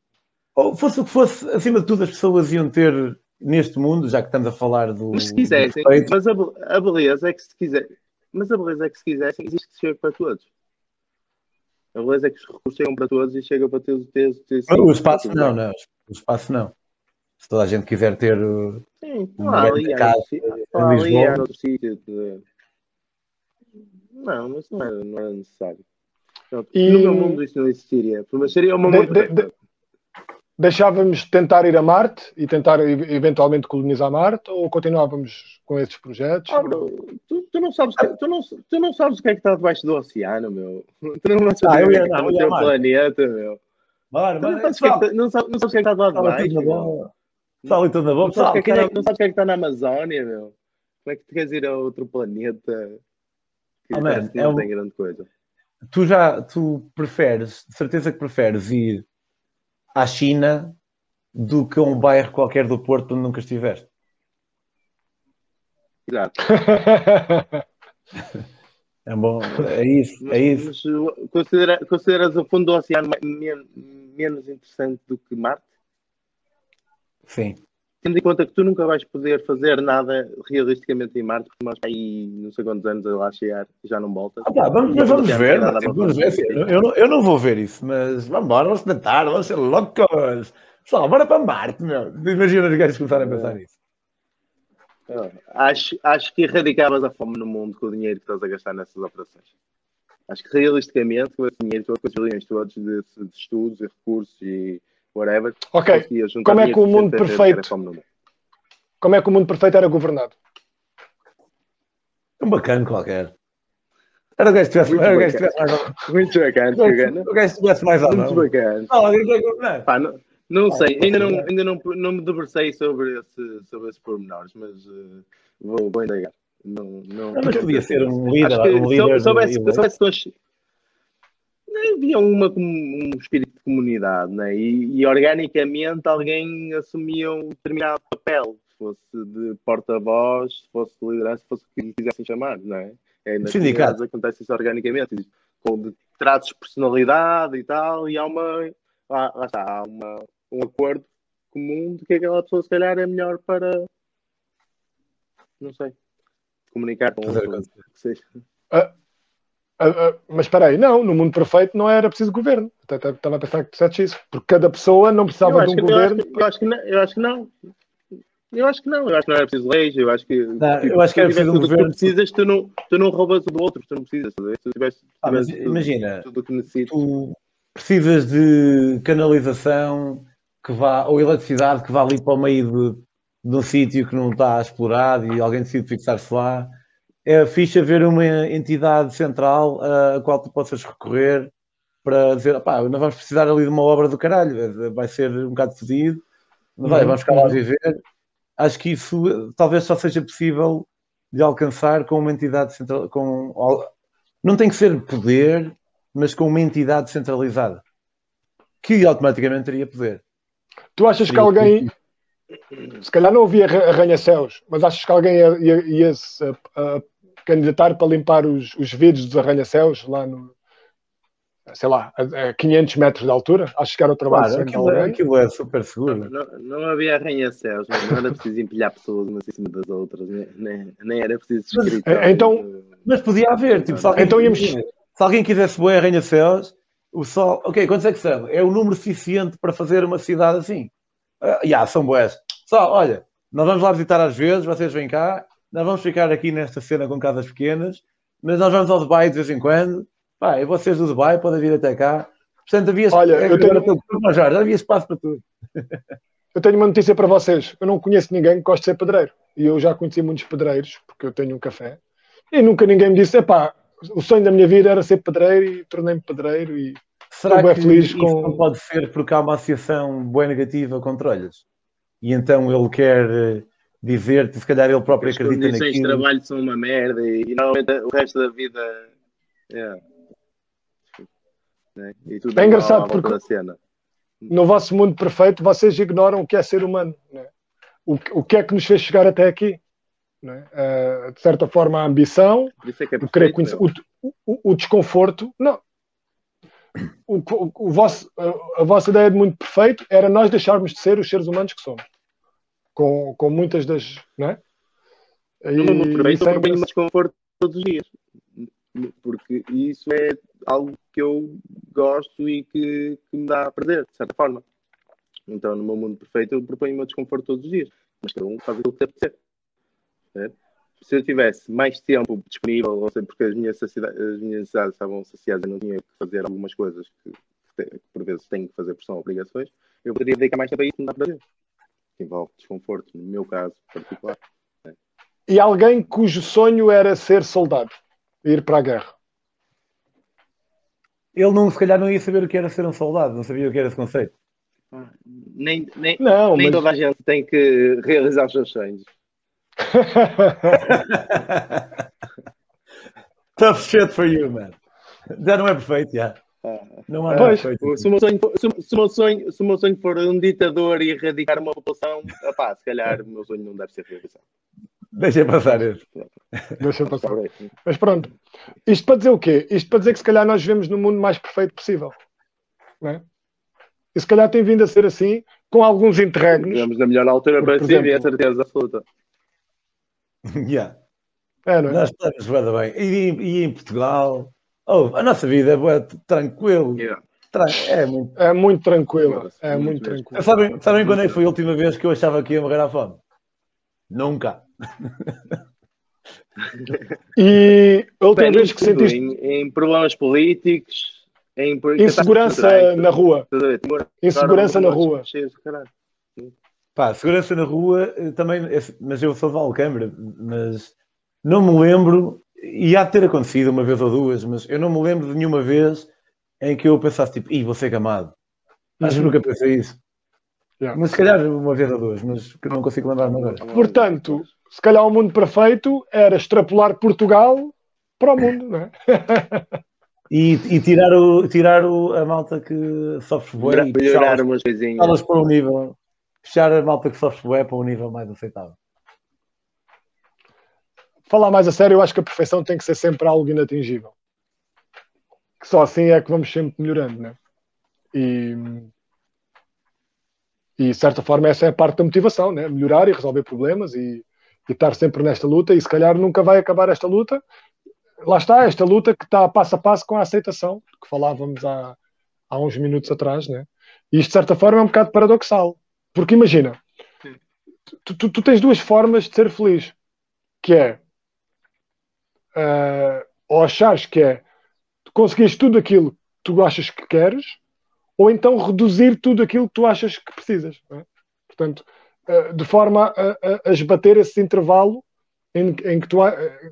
Ou fosse o que fosse, acima de tudo, as pessoas iam ter neste mundo, já que estamos a falar do. Mas se quisessem, mas a, a beleza é que se quiser, mas a beleza é que se quisessem, existe que chega para todos. A beleza é que os recursos chegam para todos e chega para ter, ter, ter o espaço não, não. O espaço não. Se toda a gente quiser ter. uh, Sim, não Uma ali, casa sítio- em Lisboa. há outro sítio. de- Não, mas não era, não era necessário. E- No meu mundo isso não existiria. Mas seria uma De- muito. de- de- Deixávamos tentar ir a Marte e tentar eventualmente colonizar Marte ou continuávamos com esses projetos? Ah, bro, tu, tu não sabes, que- tu, não, tu não sabes o que é que está debaixo do oceano, meu. Tu não sabes Ah, eu o que é que está no teu planeta, meu. Bora, Tu não sabes o que é que pessoal, está- não sabes- não sabes o que é que está do lado de está ali tudo na boa. Não sabes, o que é que está, que- não sabes o que é que está na Amazónia, meu. Como é que tu queres ir a outro planeta que Oh, que é não tem grande coisa? tu já tu preferes, de certeza que preferes ir à China do que a um bairro qualquer do Porto onde nunca estiveste. Exato. É bom, é isso, é isso. Mas, uh, considera, consideras o fundo do oceano me- men- menos interessante do que Marte? Sim. Tendo em conta que tu nunca vais poder fazer nada realisticamente em Marte, porque nós aí não sei quantos anos a lá chegar e já não voltas. Ah, pá, vamos, mas vamos ver, mas, vamos ver. eu, não, eu não vou ver isso, mas vamos embora, vamos tentar, vamos ser loucos. Pessoal, bora para Marte, meu. Imagina os gajos começarem a pensar nisso. Acho, acho que erradicavas a fome no mundo com o dinheiro que estás a gastar nessas operações. Acho que realisticamente, com esse dinheiro todo, com os bilhões todos de, de estudos e recursos e whatever, ok, como é que o mundo perfeito- como é que o mundo perfeito era governado? Um bacana qualquer. Era o gajo que tivesse, Muito era o gajo tivesse mais. Muito bacana. O gajo que tivesse mais à Muito bacana. Não. Pá, Ah, sei, ainda, não, ainda não, não me debrucei sobre, esse, sobre esses pormenores, mas eh, vou, vou indagar. Não, não, Não, mas podia ser um líder, um se líder sou- soubesse, soubesse havia uma, um espírito de comunidade, né? e, e organicamente alguém assumia um determinado papel, se fosse de porta-voz, se fosse de liderança, se fosse o que lhe quisessem chamar, não é? é nas Sindicato. comunidades acontece isso organicamente, com de traços de personalidade e tal, e há uma, lá, lá está, há uma, um acordo comum de que aquela pessoa se calhar é melhor para, não sei, comunicar com acontecer. que seja. Ah, ah, mas espera aí, não, no mundo perfeito não era preciso governo. Estava a pensar que disseste isso. Porque cada pessoa não precisava de um que, eu, acho governo. que, eu acho que não. Eu acho que não. Eu acho que não. Eu acho que não era preciso leis. Eu acho que. Não, eu acho que se era tu preciso um tudo o que governo- Tu precisas, tu não, tu não roubas o do outro. Tu não precisas. sabe? Se tu tivesse, Ah, mas tudo- imagina, tudo que necessitas. tu precisas de canalização que vá, ou eletricidade que vá ali para o meio de, de um sítio que não está explorado e alguém decide fixar-se lá. É fixe haver uma entidade central a qual tu possas recorrer para dizer, pá, não vamos precisar ali de uma obra do caralho, vai ser um bocado fodido, não vai, Uhum, vamos ficar lá a viver. Acho que isso eh, talvez só seja possível de alcançar com uma entidade central, com não tem que ser poder, mas com uma entidade centralizada que automaticamente teria poder. Tu achas que alguém, se calhar não havia arra- arranha-céus, mas achas que alguém ia, ia- ia se a- a candidatar para limpar os, os vidros dos arranha-céus lá no, sei lá, a, a 500 metros de altura? Achas que era o trabalho Claro, aquilo, é- aquilo é super seguro. Não, não havia arranha-céus, não era preciso empilhar pessoas umas em cima das outras, nem, nem, nem era preciso Mas, escritórios. eh, então- Mas podia haver, tipo, se alguém, Então íamos- se alguém quisesse boa arranha-céus, o sol, ok, quantos é que são? É o número suficiente para fazer uma cidade assim. Ah, já, são boas. Pessoal, olha, nós vamos lá visitar às vezes, vocês vêm cá, nós vamos ficar aqui nesta cena com casas pequenas, mas nós vamos ao Dubai de vez em quando. Pá, e vocês do Dubai podem vir até cá. Portanto, havia, Olha, eu tenho... tudo, já havia espaço para tudo. Eu tenho uma notícia para vocês. Eu não conheço ninguém que goste de ser pedreiro. E eu já conheci muitos pedreiros, porque eu tenho um café. E nunca ninguém me disse, epá, o sonho da minha vida era ser pedreiro e tornei-me pedreiro e Será bem feliz com... não pode ser porque há uma associação boa negativa contra olhos? E então ele quer eh, dizer-te, se calhar ele próprio As acredita naquilo. As condições de trabalho são uma merda e, e normalmente o resto da vida... É, é engraçado porque no vosso mundo perfeito vocês ignoram o que é ser humano. Né? O, o que é que nos fez chegar até aqui? Né? Uh, de certa forma, a ambição, é é perfeito, o querer conhecer, o, o, o, desconforto. Não. O, o, vosso, a, a vossa ideia de mundo perfeito era nós deixarmos de ser os seres humanos que somos. Com, com muitas das. Não é? E, no mundo perfeito, eu proponho desconforto todos os dias. Porque isso é algo que eu gosto e que, que me dá a perder, de certa forma. Então, no meu mundo perfeito, eu proponho-me desconforto todos os dias. Mas cada um faz aquilo que deve ser. Se eu tivesse mais tempo disponível, ou seja, porque as minhas, as minhas necessidades estavam saciadas e não tinha que fazer algumas coisas que, que, por vezes tenho que fazer por são obrigações, eu poderia dedicar mais tempo a isso me dá para ver. Que envolve desconforto, no meu caso particular. É. E alguém cujo sonho era ser soldado, ir para a guerra? Ele não, se calhar não ia saber o que era ser um soldado, não sabia o que era esse conceito. Ah, nem, nem, não, nem mas... toda a gente tem que realizar os seus sonhos. Tough shit for you, man. Já não é perfeito, já. Não é pois, perfeito. Se o, meu sonho, se, se, o meu sonho, se o meu sonho for um ditador e erradicar uma população, opá, se calhar o meu sonho não deve ser realizado. Deixa passar isso. Deixa passar. Mas pronto. Isto para dizer o quê? Isto para dizer que se calhar nós vivemos no mundo mais perfeito possível. Não é? E se calhar tem vindo a ser assim, com alguns interregnos. Vivemos na melhor altura para si, é certeza absoluta. Yeah. É, não é? Nós estamos bem. E, e em Portugal, oh, a nossa vida é tranquilo. Yeah. É muito, é muito tranquilo. É muito, muito tranquilo. Sabem, sabem quando é que foi a última vez que eu achava que ia morrer à fome? Nunca. e a última vez que sentiste. Em, em, problemas políticos, em insegurança na rua. Insegurança na rua. Pá, segurança na rua eh, também, mas eu sou de Alcâmara, mas não me lembro, e há de ter acontecido uma vez ou duas, mas eu não me lembro de nenhuma vez em que eu pensasse tipo, ih, vou ser gamado. Acho que uhum. nunca pensei isso. Yeah. Mas se calhar uma vez ou duas, mas que não consigo lembrar agora. Portanto, se calhar o mundo perfeito era extrapolar Portugal para o mundo, não é? e, e, tirar, o, tirar o, a malta que sofre e melhorar umas coisinhas. para um nível, fechar a malta que sofre bué para um nível mais aceitável. Falar mais a sério, eu acho que a perfeição tem que ser sempre algo inatingível. Que só assim é que vamos sempre melhorando, né? E e, de certa forma, essa é a parte da motivação, né? melhorar e resolver problemas e, e estar sempre nesta luta. E se calhar nunca vai acabar esta luta. Lá está, esta luta que está passo a passo com a aceitação, que falávamos há, há uns minutos atrás. Né? E isto, de certa forma, é um bocado paradoxal. Porque imagina, tu, tu, tu tens duas formas de ser feliz, que é uh, ou achares que é tu conseguires tudo aquilo que tu achas que queres, ou então reduzir tudo aquilo que tu achas que precisas. É? Portanto, eh, de forma a, a, a esbater esse intervalo em, em, que, tu,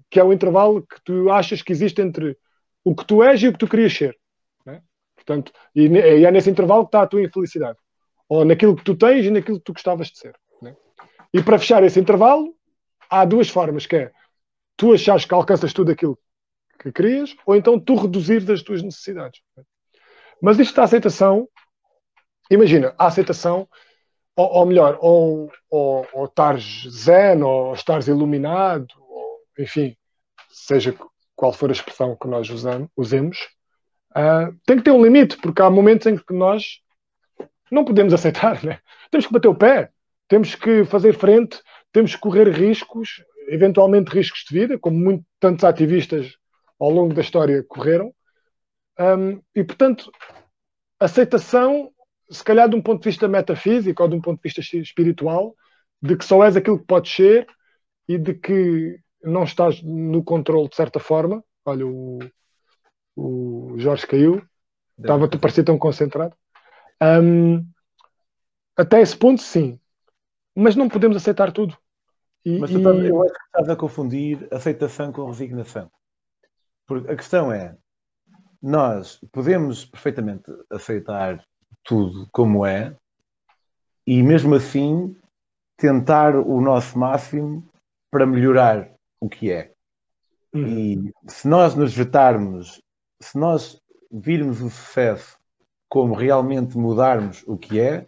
que é o intervalo que tu achas que existe entre o que tu és e o que tu querias ser. É? Portanto, e, e, é nesse intervalo que está a tua infelicidade. Ou naquilo que tu tens e naquilo que tu gostavas de ser. É? E para fechar esse intervalo, há duas formas, que é tu achares que alcanças tudo aquilo que querias, ou então tu reduzir as tuas necessidades. Mas isto da aceitação, imagina, a aceitação, ou, ou melhor, ou, ou, ou estares zen, ou estares iluminado, ou, enfim, seja qual for a expressão que nós usamos, usemos, uh, tem que ter um limite, porque há momentos em que nós não podemos aceitar, né? temos que bater o pé, temos que fazer frente, temos que correr riscos, eventualmente riscos de vida, como muitos tantos ativistas ao longo da história correram, um, e, portanto, aceitação, se calhar de um ponto de vista metafísico ou de um ponto de vista espiritual, de que só és aquilo que podes ser e de que não estás no controle de certa forma. Olha, o, o Jorge caiu, estava a parecer tão concentrado. Um, até esse ponto, sim, mas não podemos aceitar tudo. E, mas tu, e... eu acho que estás a confundir aceitação com resignação. Porque a questão é: nós podemos perfeitamente aceitar tudo como é e mesmo assim tentar o nosso máximo para melhorar o que é. Uhum. E se nós nos vetarmos, se nós virmos o sucesso como realmente mudarmos o que é,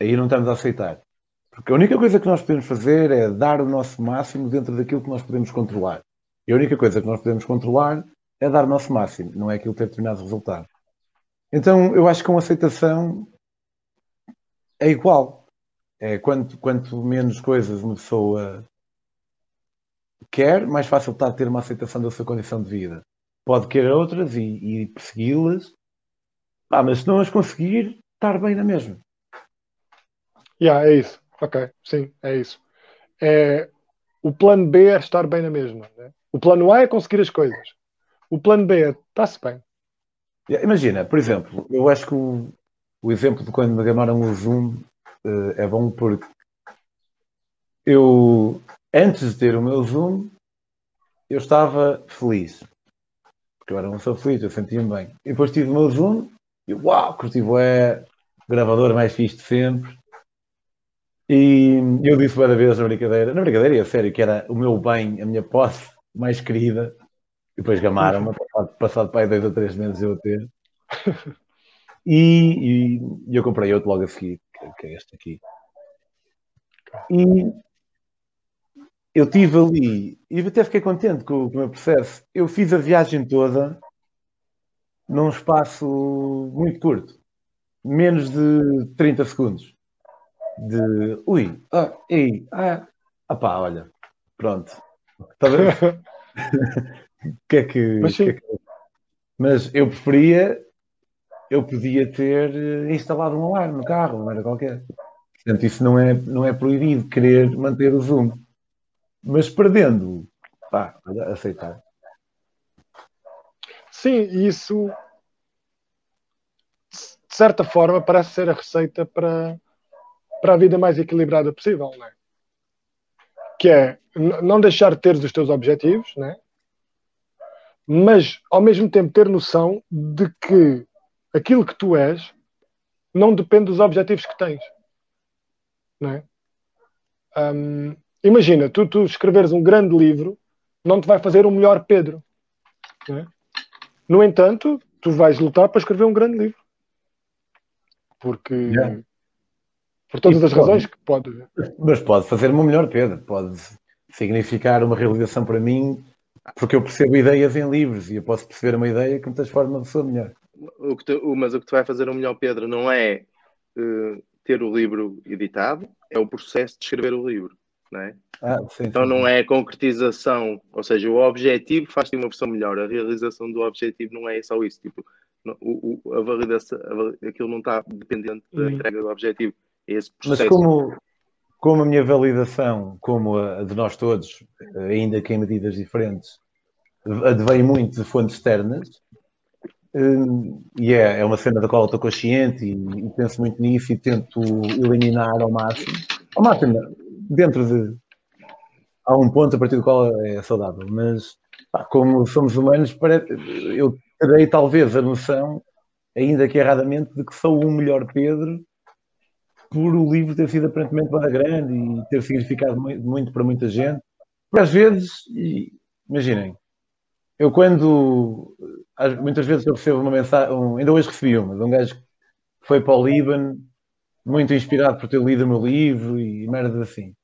aí não estamos a aceitar. Porque a única coisa que nós podemos fazer é dar o nosso máximo dentro daquilo que nós podemos controlar. E a única coisa que nós podemos controlar é dar o nosso máximo, não é aquilo ter determinado resultado. Então, eu acho que com aceitação é igual. É, quanto, quanto menos coisas uma pessoa quer, mais fácil está a ter uma aceitação da sua condição de vida. Pode querer outras e, e persegui-las, ah, mas se não as conseguir, estar bem na mesma. Yeah, é isso. Ok, sim, é isso. É, o plano B é estar bem na mesma. Né? O plano A é conseguir as coisas. O plano B é está-se bem. Imagina, por exemplo, eu acho que o, o exemplo de quando me chamaram o Zoom uh, é bom porque eu, antes de ter o meu Zoom, eu estava feliz. Porque eu era uma pessoa feliz, eu sentia-me bem. E depois tive o meu Zoom e uau, curti é gravador mais fixe de sempre. E eu disse várias vezes na brincadeira, na brincadeira e a sério, que era o meu bem, a minha posse mais querida. E depois gamaram-me, passado, passado para aí dois ou três meses eu a ter. E, e, eu comprei outro logo a seguir, que, é este aqui. E eu tive ali, e até fiquei contente com, com o meu processo. Eu fiz a viagem toda num espaço muito curto, menos de 30 segundos. De ui, ah, ei, ah, ah pá, olha, pronto. Está ver? que é que, Mas, que é que... Mas eu preferia, eu podia ter eh, instalado um alarme no carro, não era qualquer. Portanto, isso não é, não é proibido querer manter o zoom. Mas perdendo, pá, aceitar. Sim, isso de certa forma parece ser a receita para, para a vida mais equilibrada possível, não é? Que é não deixar de ter os teus objetivos, né? mas ao mesmo tempo ter noção de que aquilo que tu és não depende dos objetivos que tens. Não é? Um, imagina, tu, tu escreveres um grande livro não te vai fazer um melhor Pedro. É? No entanto, tu vais lutar para escrever um grande livro. Porque. Yeah. Por todas as pode, razões que pode. Mas pode fazer-me um melhor Pedro. Pode significar uma realização para mim porque eu percebo ideias em livros e eu posso perceber uma ideia que me transforma uma pessoa melhor. O que tu, mas o que tu vai fazer o melhor, Pedro, não é uh, ter o livro editado, é o processo de escrever o livro. Não é? Ah, sim, então sim, não é a concretização, ou seja, o objetivo faz-te uma versão melhor, a realização do objetivo não é só isso. Tipo, o, o, a validação, a, aquilo não está dependente da hum. entrega do objetivo. É esse processo. Mas como, como a minha validação, como a de nós todos, ainda que em medidas diferentes, advém muito de fontes externas, hum, e é, é uma cena da qual eu estou consciente e, e, penso muito nisso e tento eliminar ao máximo, ao máximo, dentro de. Há um ponto a partir do qual é saudável, mas pá, como somos humanos, eu terei talvez a noção, ainda que erradamente, de que sou um melhor Pedro por o livro ter sido aparentemente bada grande e ter significado muito para muita gente. Porque às vezes, imaginem, eu quando muitas vezes eu recebo uma mensagem, um, ainda hoje recebi uma de um gajo que foi para o Líbano, muito inspirado por ter lido o meu livro e merdas assim.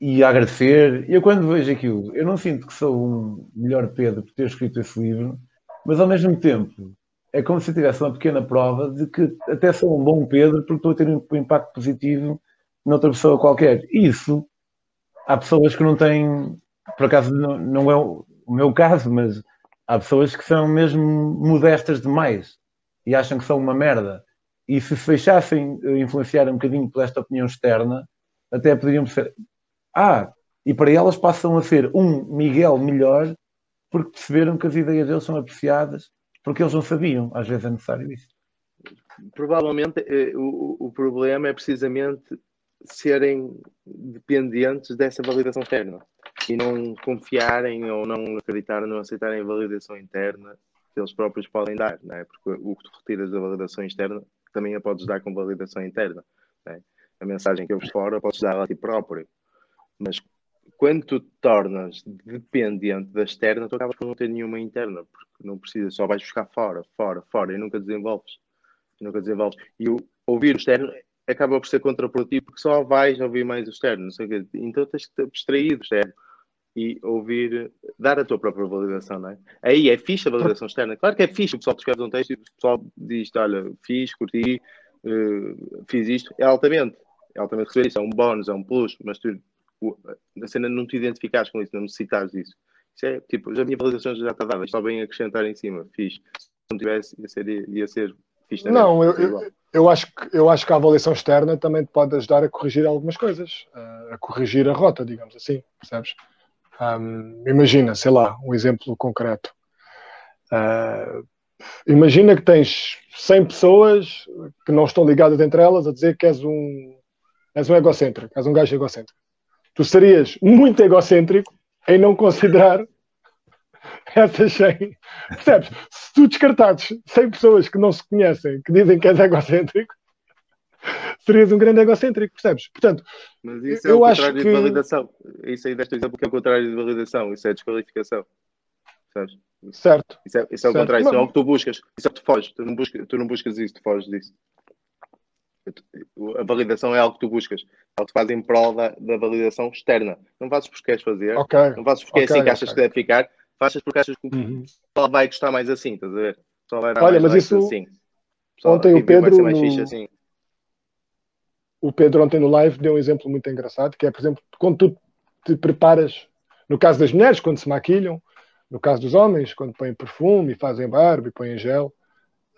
E a agradecer. Eu quando vejo aquilo, eu não sinto que sou um melhor Pedro por ter escrito esse livro, mas ao mesmo tempo é como se tivesse uma pequena prova de que até sou um bom Pedro porque estou a ter um impacto positivo noutra pessoa qualquer. Isso, há pessoas que não têm, por acaso não, é o meu caso, mas há pessoas que são mesmo modestas demais e acham que são uma merda e se se deixassem eh, influenciar um bocadinho por esta opinião externa, até poderiam. Ah, e para elas passam a ser um Miguel melhor porque perceberam que as ideias deles são apreciadas, porque eles não sabiam, às vezes é necessário isso. Provavelmente eh, o, o problema é precisamente serem dependentes dessa validação externa e não confiarem ou não acreditarem, não aceitarem a validação interna que eles próprios podem dar, não é? porque o que tu retiras da validação externa também a podes dar com validação interna. É? A mensagem que eu vos fora podes dar a ti próprio, mas quando tu te tornas dependente da externa, tu acabas por não ter nenhuma interna, porque não precisas, só vais buscar fora, fora, fora, e nunca desenvolves. nunca desenvolves. E o, ouvir o externo acaba por ser contraprodutivo, porque só vais ouvir mais o externo, não sei o quê. Então tens que te abstrair do externo e ouvir, dar a tua própria validação, não é? Aí é fixe a validação externa. Claro que é fixe, o pessoal te escreve um texto e o pessoal diz, olha, fiz, curti, uh, fiz isto, é altamente. É altamente receber isso, é um bónus, é um plus, mas tu a cena não te identificares com isso, não necessitares disso. Isso é tipo, a minha validação já está dada, só bem acrescentar em cima, fiz. Se não tivesse, ia ser, ia ser fixe também. Não, eu, eu, eu, acho que, eu acho que a avaliação externa também te pode ajudar a corrigir algumas coisas, a, a corrigir a rota, digamos assim, percebes? Um, imagina, sei lá, um exemplo concreto. Uh, imagina que tens 100 pessoas que não estão ligadas entre elas a dizer que és um, és um egocêntrico, és um gajo egocêntrico tu serias muito egocêntrico em não considerar essas 100. Percebes? Se tu descartares 100 pessoas que não se conhecem, que dizem que és egocêntrico, serias um grande egocêntrico, percebes? Portanto, mas isso é eu o contrário que... de validação. Isso aí deste exemplo que é o contrário de validação, isso é desqualificação. Sabes? Certo. Isso é, isso é o contrário, isso é o que tu buscas. Isso é o que tu foges. Tu não buscas, tu não buscas isso, tu foges disso a validação é algo que tu buscas, é algo que tu fazes em prol da, da validação externa. Não fazes porque queres fazer, okay. não fazes porque okay, é assim que achas okay. que deve ficar, fazes porque achas que uhum. só vai gostar mais assim, estás a ver? Só vai dar Olha, mais mas isso assim. ontem o Pedro no... assim. o Pedro ontem no live deu um exemplo muito engraçado, que é, por exemplo, quando tu te preparas, no caso das mulheres, quando se maquilham, no caso dos homens, quando põem perfume e fazem barba e põem gel,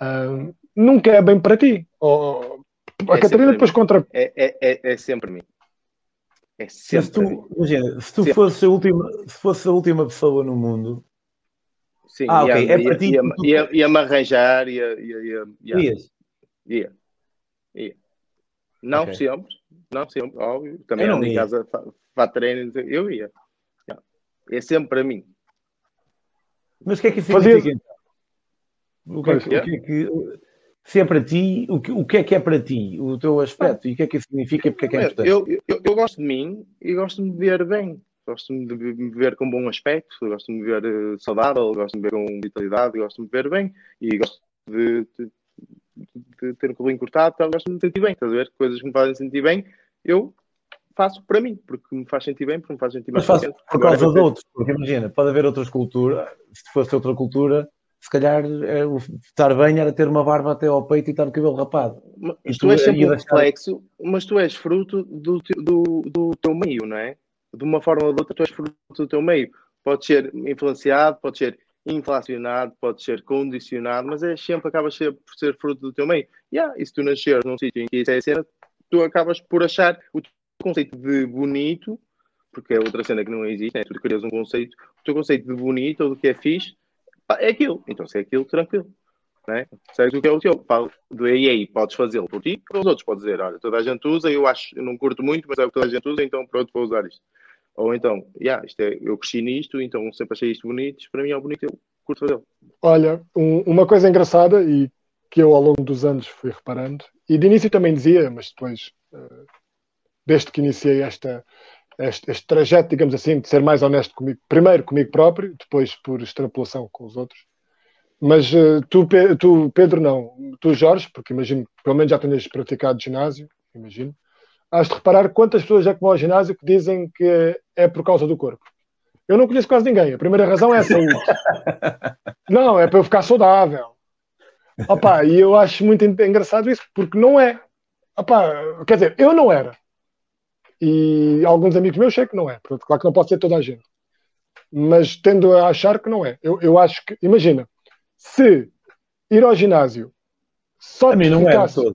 hum, nunca é bem para ti. Ou, a é Catarina depois contra. É, é, é, é sempre mim. É sempre se tu, imagina, se tu fosse a, última, se fosse a última pessoa no mundo. Sim, ah, ia, ok. É para ti. Ia-me ia, ia arranjar, ia. ia, ia, ia. ia. ia. Não okay. sempre, não sempre, óbvio. Também não em casa para treino, eu ia. É sempre para mim. Mas o que é que isso significa? Então? O que é que, o que, é que se é para ti, o que, o que é que é para ti, o teu aspecto, e o que é que isso significa e porque é que é importante? Eu, eu, eu gosto de mim e gosto de me ver bem. Gosto de me ver com bom aspecto, gosto de me ver uh, saudável, gosto de me ver com vitalidade, gosto de me ver bem e gosto de, de, de ter um cabelo encurtado, então, gosto de me sentir bem. Estás a ver? Coisas que me fazem sentir bem, eu faço para mim, porque me faz sentir bem, porque me faz sentir bem. Mas faço por causa de outros, porque imagina, pode haver outras culturas, se fosse outra cultura, se calhar é, estar bem era ter uma barba até ao peito e estar o cabelo rapado. Mas tu, tu és sempre um reflexo, mas tu és fruto do, do, do teu meio, não é? De uma forma ou de outra, tu és fruto do teu meio. Pode ser influenciado, pode ser inflacionado, pode ser condicionado, mas é sempre acabas por ser fruto do teu meio. Yeah, e se tu nasceres num sítio em que isso é a cena, tu acabas por achar o teu conceito de bonito, porque é outra cena que não existe, né? tu crias um conceito, o teu conceito de bonito ou do que é fixe é aquilo. Então, se é aquilo, tranquilo. Né? Sabes o que é o teu? Do EA, podes fazê-lo por ti, para os outros, podes dizer: olha, toda a gente usa, eu acho, eu não curto muito, mas é o que toda a gente usa, então pronto, vou usar isto. Ou então, yeah, isto é, eu cresci nisto, então sempre achei isto bonito, para mim é o bonito, eu curto fazê-lo. Olha, um, uma coisa engraçada e que eu ao longo dos anos fui reparando, e de início também dizia, mas depois, uh, desde que iniciei esta, este, este trajeto, digamos assim, de ser mais honesto comigo, primeiro comigo próprio, depois por extrapolação com os outros. Mas uh, tu, tu, Pedro, não. Tu, Jorge, porque imagino que pelo menos já tenhas praticado ginásio, imagino. Has de reparar quantas pessoas é que vão ao ginásio que dizem que é por causa do corpo. Eu não conheço quase ninguém. A primeira razão é a saúde. não, é para eu ficar saudável. Opa, e eu acho muito engraçado isso, porque não é. Opa, quer dizer, eu não era. E alguns amigos meus sei que não é. Pronto, claro que não pode ser toda a gente. Mas tendo a achar que não é. Eu, eu acho que, imagina, se ir ao ginásio só a mim não é todo.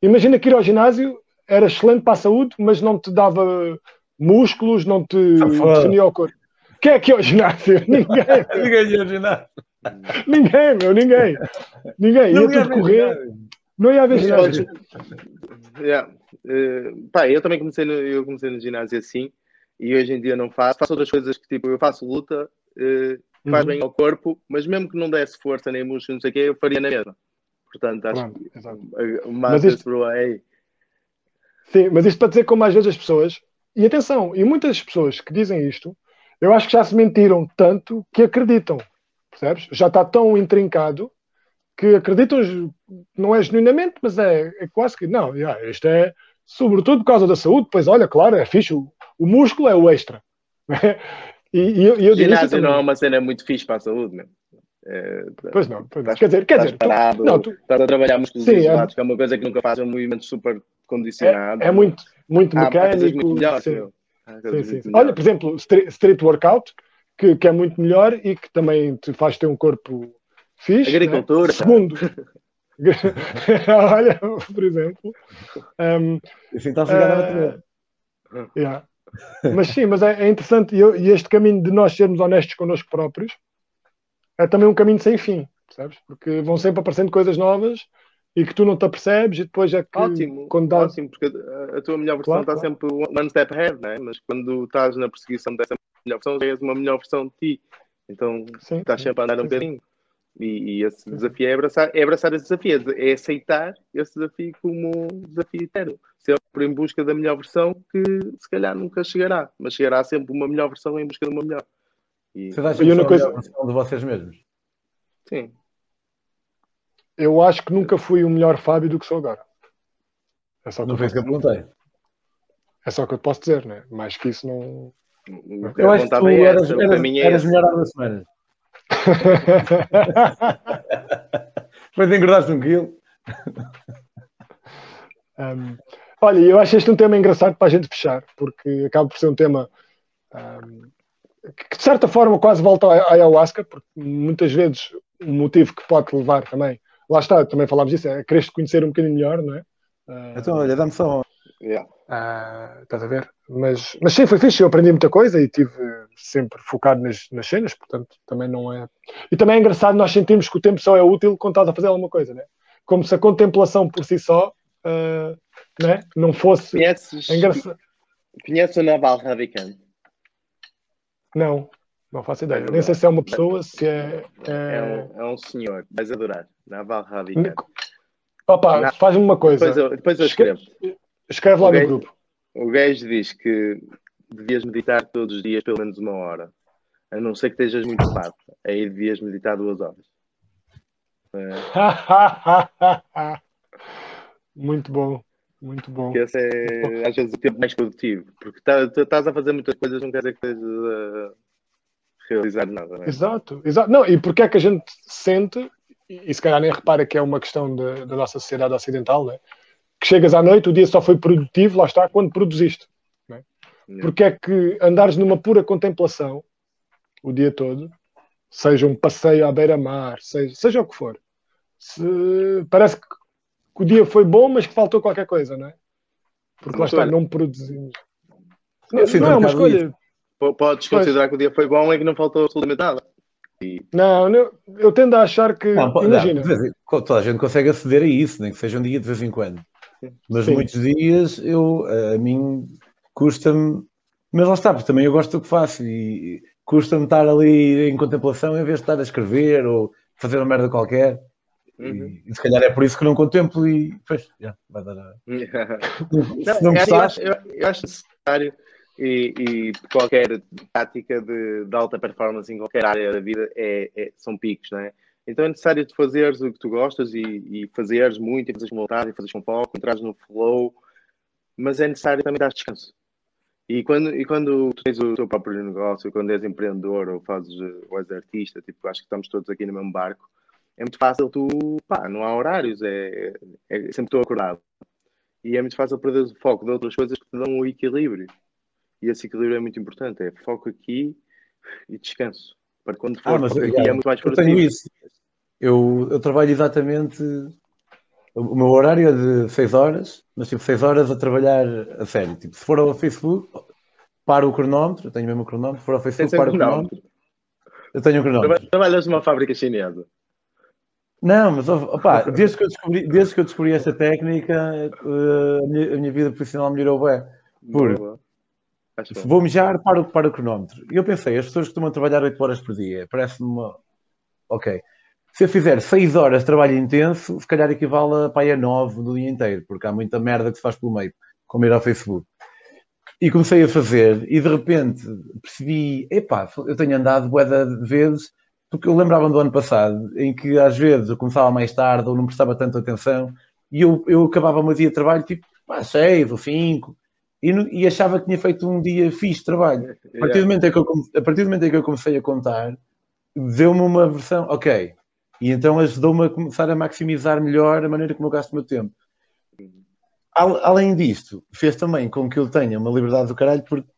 Imagina que ir ao ginásio era excelente para a saúde, mas não te dava músculos, não te definia o corpo. Quem é que é ao ginásio? Ninguém. ninguém ia ao ginásio. ninguém, meu, ninguém. Ninguém. Não ia tudo correr. Não ia haver ginásio. Yeah. Uh, pá, eu também comecei no, eu comecei no ginásio assim e hoje em dia não faço. Faço outras coisas que tipo, eu faço luta, uh, faz uhum. bem ao corpo, mas mesmo que não desse força nem músculo, não sei o quê, eu faria na mesma. Portanto, acho Pronto, que o mas isto, aí. Sim, mas isto para dizer como às vezes as pessoas, e atenção, e muitas pessoas que dizem isto, eu acho que já se mentiram tanto que acreditam, percebes? Já está tão intrincado que acreditam, não é genuinamente, mas é, é quase que, não, yeah, isto é sobretudo por causa da saúde, pois olha, claro, é fixe, o, o músculo é o extra. e, e, eu, eu Ginásio não é uma cena muito fixe para a saúde, mesmo. É, pois não, pois não. quer dizer, quer dizer, parado, tu, não, tu, estás a trabalhar músculos sim, isolados, é, que é uma coisa que nunca faz, um movimento super condicionado. É, é muito, muito mecânico. Muito melhor, sim. Sim, sim, sim. Olha, por exemplo, street workout, que, que é muito melhor e que também te faz ter um corpo fixe. Né? Agricultura. Né? Segundo. Olha, por exemplo. Um, assim está a chegar uh, yeah. Mas sim, mas é, é interessante e, e, este caminho de nós sermos honestos connosco próprios é também um caminho sem fim, sabes? Porque vão sempre aparecendo coisas novas e que tu não te apercebes e depois é que ótimo, quando dá... ótimo, porque a, a tua melhor versão claro, está claro. sempre one step ahead, né? mas quando estás na perseguição dessa melhor versão, já és uma melhor versão de ti. Então sim, estás sim, sempre a andar um bocadinho. E, e, esse desafio é abraçar, é abraçar esse desafio, é aceitar esse desafio como um desafio eterno. Sempre em busca da melhor versão, que se calhar nunca chegará, mas chegará sempre uma melhor versão em busca de uma melhor. E... Vocês acham que coisa... versão de vocês mesmos? Sim. Eu acho que nunca fui o melhor Fábio do que sou agora. É só não foi isso que eu perguntei. É só o que eu posso dizer, né? Mais que isso não. Eu acho que tu eras, eras, eras, eras melhor há duas semanas. Depois de engordaste um quilo. Um, olha, eu acho este um tema engraçado para a gente fechar, porque acaba por ser um tema um, que de certa forma quase volta à ayahuasca, porque muitas vezes um motivo que pode levar também, lá está, também falámos disso, é querer conhecer um bocadinho melhor, não é? Uh, então, olha, dá-me só. Yeah. Uh, estás a ver? Mas, mas sim, foi fixe, eu aprendi muita coisa e tive sempre focado nas, nas cenas, portanto também não é. E também é engraçado nós sentimos que o tempo só é útil quando estás a fazer alguma coisa, né? Como se a contemplação por si só uh, né? não fosse. Conheces, engraçado. Conheces o Naval Ravikant? Não, não faço ideia. Nem sei se é uma pessoa, se é. É, é, um, é um senhor, vais adorar. Naval Ravikant. Opa, faz-me uma coisa. Depois eu, depois eu escrevo. Escreve lá no grupo. O gajo diz que devias meditar todos os dias pelo menos uma hora. A não ser que estejas muito ocupado. Aí devias meditar duas horas. É. muito bom. Muito bom. Porque esse é, às vezes, o tempo mais produtivo. Porque tá, tu estás a fazer muitas coisas, não quer dizer que estejas a realizar nada. Né? Exato, exato. Não, e porque é que a gente sente, e se calhar nem repara que é uma questão de, da nossa sociedade ocidental, né? Que chegas à noite, o dia só foi produtivo, lá está, quando produziste. Né? Porque é que andares numa pura contemplação o dia todo, seja um passeio à beira-mar, seja, seja o que for, se, parece que o dia foi bom, mas que faltou qualquer coisa, não é? Porque lá está, não produzimos. Não, não é uma escolha. Podes considerar que o dia foi bom e que não faltou absolutamente nada. Não, eu, eu tendo a achar que. Não, imagina. Não, toda a gente consegue aceder a isso, nem que seja um dia de vez em quando. Mas Sim. muitos dias eu, a mim custa-me, mas lá está, porque também eu gosto do que faço e custa-me estar ali em contemplação em vez de estar a escrever ou fazer uma merda qualquer. Uhum. E, e, se calhar é por isso que não contemplo e pois, já, vai dar a... não, não eu, acho, eu, eu, acho necessário e, e qualquer tática de, de, alta performance em qualquer área da vida é, é, são picos, não é? Então é necessário tu fazeres o que tu gostas e, e fazeres muito, e fazeres com vontade, e fazeres com foco, entrares no flow, mas é necessário também dar descanso. E quando, e quando tu tens o teu próprio negócio, quando és empreendedor ou fazes ou és artista, tipo, acho que estamos todos aqui no mesmo barco, é muito fácil tu, pá, não há horários, é, é sempre estou acordado. E é muito fácil perder o foco de outras coisas que te dão o equilíbrio. E esse equilíbrio é muito importante, é foco aqui e descanso. Para quando for, ah, mas, aqui é muito mais produtivo. Eu tenho isso. Eu, eu trabalho exatamente o meu horário é de 6 horas, mas tipo 6 horas a trabalhar a sério. Tipo, se for ao Facebook, paro o cronómetro, eu tenho mesmo o cronómetro, se for ao Facebook, paro o cronómetro. Eu tenho o cronómetro. Trabalhas numa fábrica chinesa. Não, mas opa, desde, que eu descobri, desde que eu descobri esta técnica, uh, a, minha, a, minha, vida profissional melhorou bem. Por, vou mijar, paro, paro o cronómetro. E eu pensei, as pessoas costumam trabalhar 8 horas por dia. Parece-me uma. Ok. Se eu fizer 6 horas de trabalho intenso, se calhar equivale a, pá, a 9 do dia inteiro, porque há muita merda que se faz pelo meio, como ir ao Facebook. E comecei a fazer, e de repente percebi, epá, eu tenho andado bué de vezes porque eu lembrava do ano passado, em que às vezes eu começava mais tarde ou não prestava tanta atenção e eu, eu acabava o meu dia de trabalho tipo pá, seis ou cinco e, e, achava que tinha feito um dia fixe de trabalho. A partir, do momento em que eu, a partir do momento em que eu comecei a contar, deu-me uma versão, ok, e então ajudou-me a começar a maximizar melhor a maneira como eu gasto o meu tempo. Além disto, fez também com que eu tenha uma liberdade do caralho, porque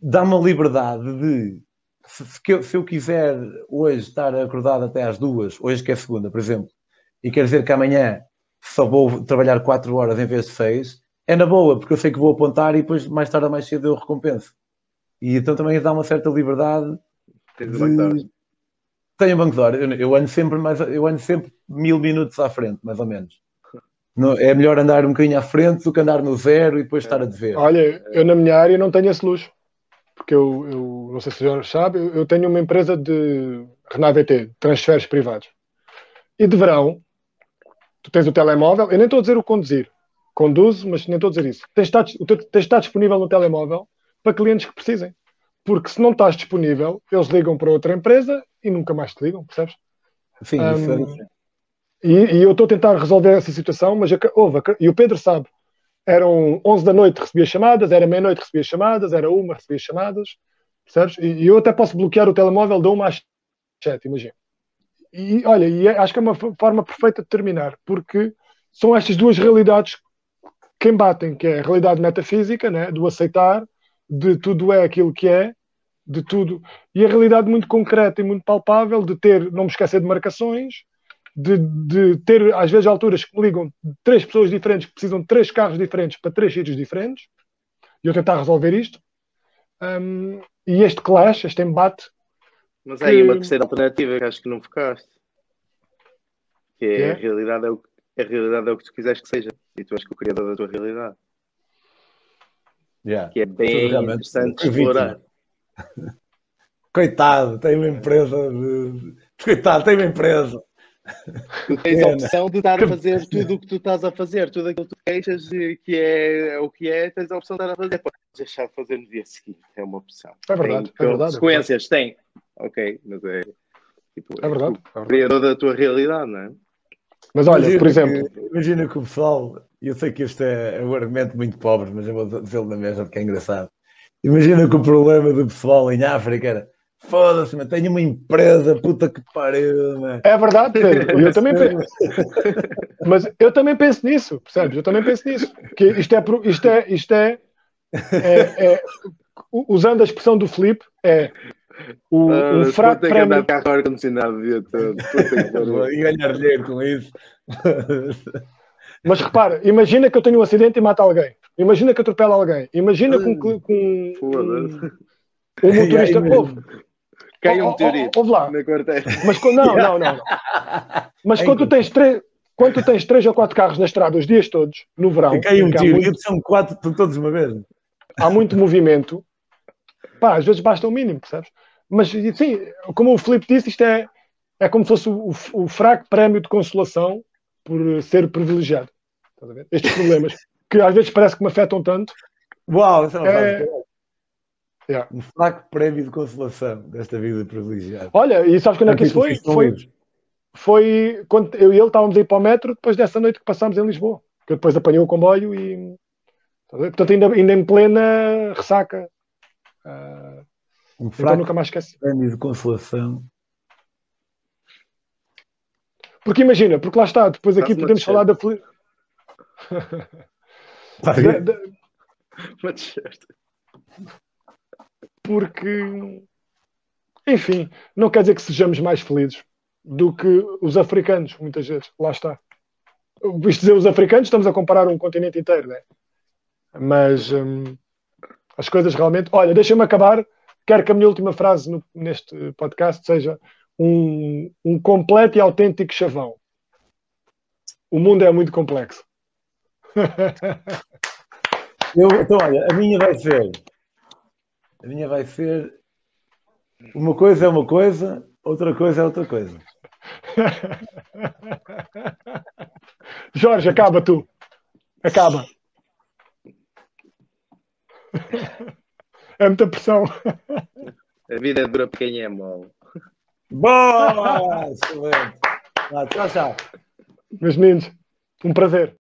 dá-me a liberdade de se, se, eu, se, eu, quiser hoje estar acordado até às duas, hoje que é segunda, por exemplo, e quer dizer que amanhã só vou trabalhar quatro horas em vez de seis, é na boa, porque eu sei que vou apontar e depois mais tarde ou mais cedo eu recompenso. E então também dá uma certa liberdade. De... Tenho um banco de horas. Eu, eu, ando sempre mais, eu ando sempre mil minutos à frente, mais ou menos. No, é melhor andar um bocadinho à frente do que andar no zero e depois é. estar a dever. Olha, eu na minha área não tenho esse luxo porque eu, eu não sei se já sabe, eu, eu tenho uma empresa de RNAVT, transferes privados. E de verão, tu tens o telemóvel, eu nem estou a dizer o conduzir, conduzo, mas nem estou a dizer isso. Tens de, estar, tens de estar disponível no telemóvel para clientes que precisem. Porque se não estás disponível, eles ligam para outra empresa e nunca mais te ligam, percebes? Sim, um, é e, e, eu estou a tentar resolver essa situação, mas houve, e o Pedro sabe, eram 11 da noite recebia chamadas, era meia-noite recebia chamadas, era uma recebia chamadas, percebes? E, e, eu até posso bloquear o telemóvel de uma às 7, imagina. E olha, e é, acho que é uma forma perfeita de terminar, porque são estas duas realidades que embatem, que é a realidade metafísica, né, do aceitar, de tudo é aquilo que é, de tudo, e a realidade muito concreta e muito palpável de ter, não me esquecer de marcações, de, de, ter, às vezes, alturas que me ligam três pessoas diferentes que precisam de três carros diferentes para três sítios diferentes e eu tentar resolver isto. Um, e este clash, este embate. Mas há aí uma terceira alternativa que acho que não focaste. Que é, é? A, realidade é o, a realidade é o que tu quiseres que seja. E tu és que o criador da tua realidade. Yeah. Que é bem interessante explorar. Coitado, tem uma empresa de... Coitado, tem uma empresa. Tu tens a opção de estar a fazer tudo o que tu estás a fazer, tudo aquilo que tu queixas que é o que é, tens a opção de estar a fazer. Podes deixar de fazer no dia seguinte, é uma opção. É verdade, tem é verdade. Consequências, é verdade. tem. Ok, mas é. Tipo, é verdade. É o criador da tua realidade, não é? Mas olha, imagina por exemplo. Que, imagina que o pessoal, eu sei que este é um argumento muito pobre, mas eu vou dizê-lo na mesma porque é engraçado. Imagina que o problema do pessoal em África era Foda-se, tenho uma empresa, puta que pariu, man. É verdade, Pedro. Eu também penso. Mas eu também penso nisso, percebes? Eu também penso nisso. Que isto é, isto é, isto é, é, é usando a expressão do Felipe, é o, ah, um fraco prémio... andar carro ar-condicionado o dia todo. e ganhar dinheiro com isso. Mas repara, imagina que eu tenho um acidente e mato alguém. Imagina que atropelo alguém. Imagina com, com, com um, um motorista. Cai um meteorito. Ouve lá. Mas não, não, não. Mas quando tu tens três. Quando tu tens três ou quatro carros na estrada os dias todos, no verão. Cai um tiro, muito... são quatro todos de uma vez. Há muito movimento. Pá, às vezes basta o mínimo, percebes? Mas, sim, como o Filipe disse, isto é, é como se fosse o, o fraco prémio de consolação por ser privilegiado. Estes problemas, que às vezes parece que me afetam tanto. Uau, essa é é, Yeah. Um fraco prémio de consolação desta vida privilegiada. Olha, e sabes quando é que isso foi? Foi, foi quando eu e ele estávamos a ir para o metro depois dessa noite que passámos em Lisboa. Que eu depois apanhei o comboio e. Portanto, ainda, ainda em plena ressaca. Uh, um então fraco então nunca mais esquece. prémio de consolação. Porque imagina, porque lá está, depois aqui podemos falar da felicidade. porque, enfim, não quer dizer que sejamos mais felizes do que os africanos, muitas vezes. Lá está. visto dizer os africanos, estamos a comparar um continente inteiro, né? Mas hum, as coisas realmente. Olha, deixa-me acabar. Quero que a minha última frase no, neste podcast seja um, um completo e autêntico chavão. O mundo é muito complexo. Eu, então, olha, a minha vai ser. A minha vai ser. Uma coisa é uma coisa, outra coisa é outra coisa. Jorge, acaba tu. Acaba. É muita pressão. A vida é dura para quem é mau. Boa! Excelente. Tchau, tchau. Meus meninos, um prazer.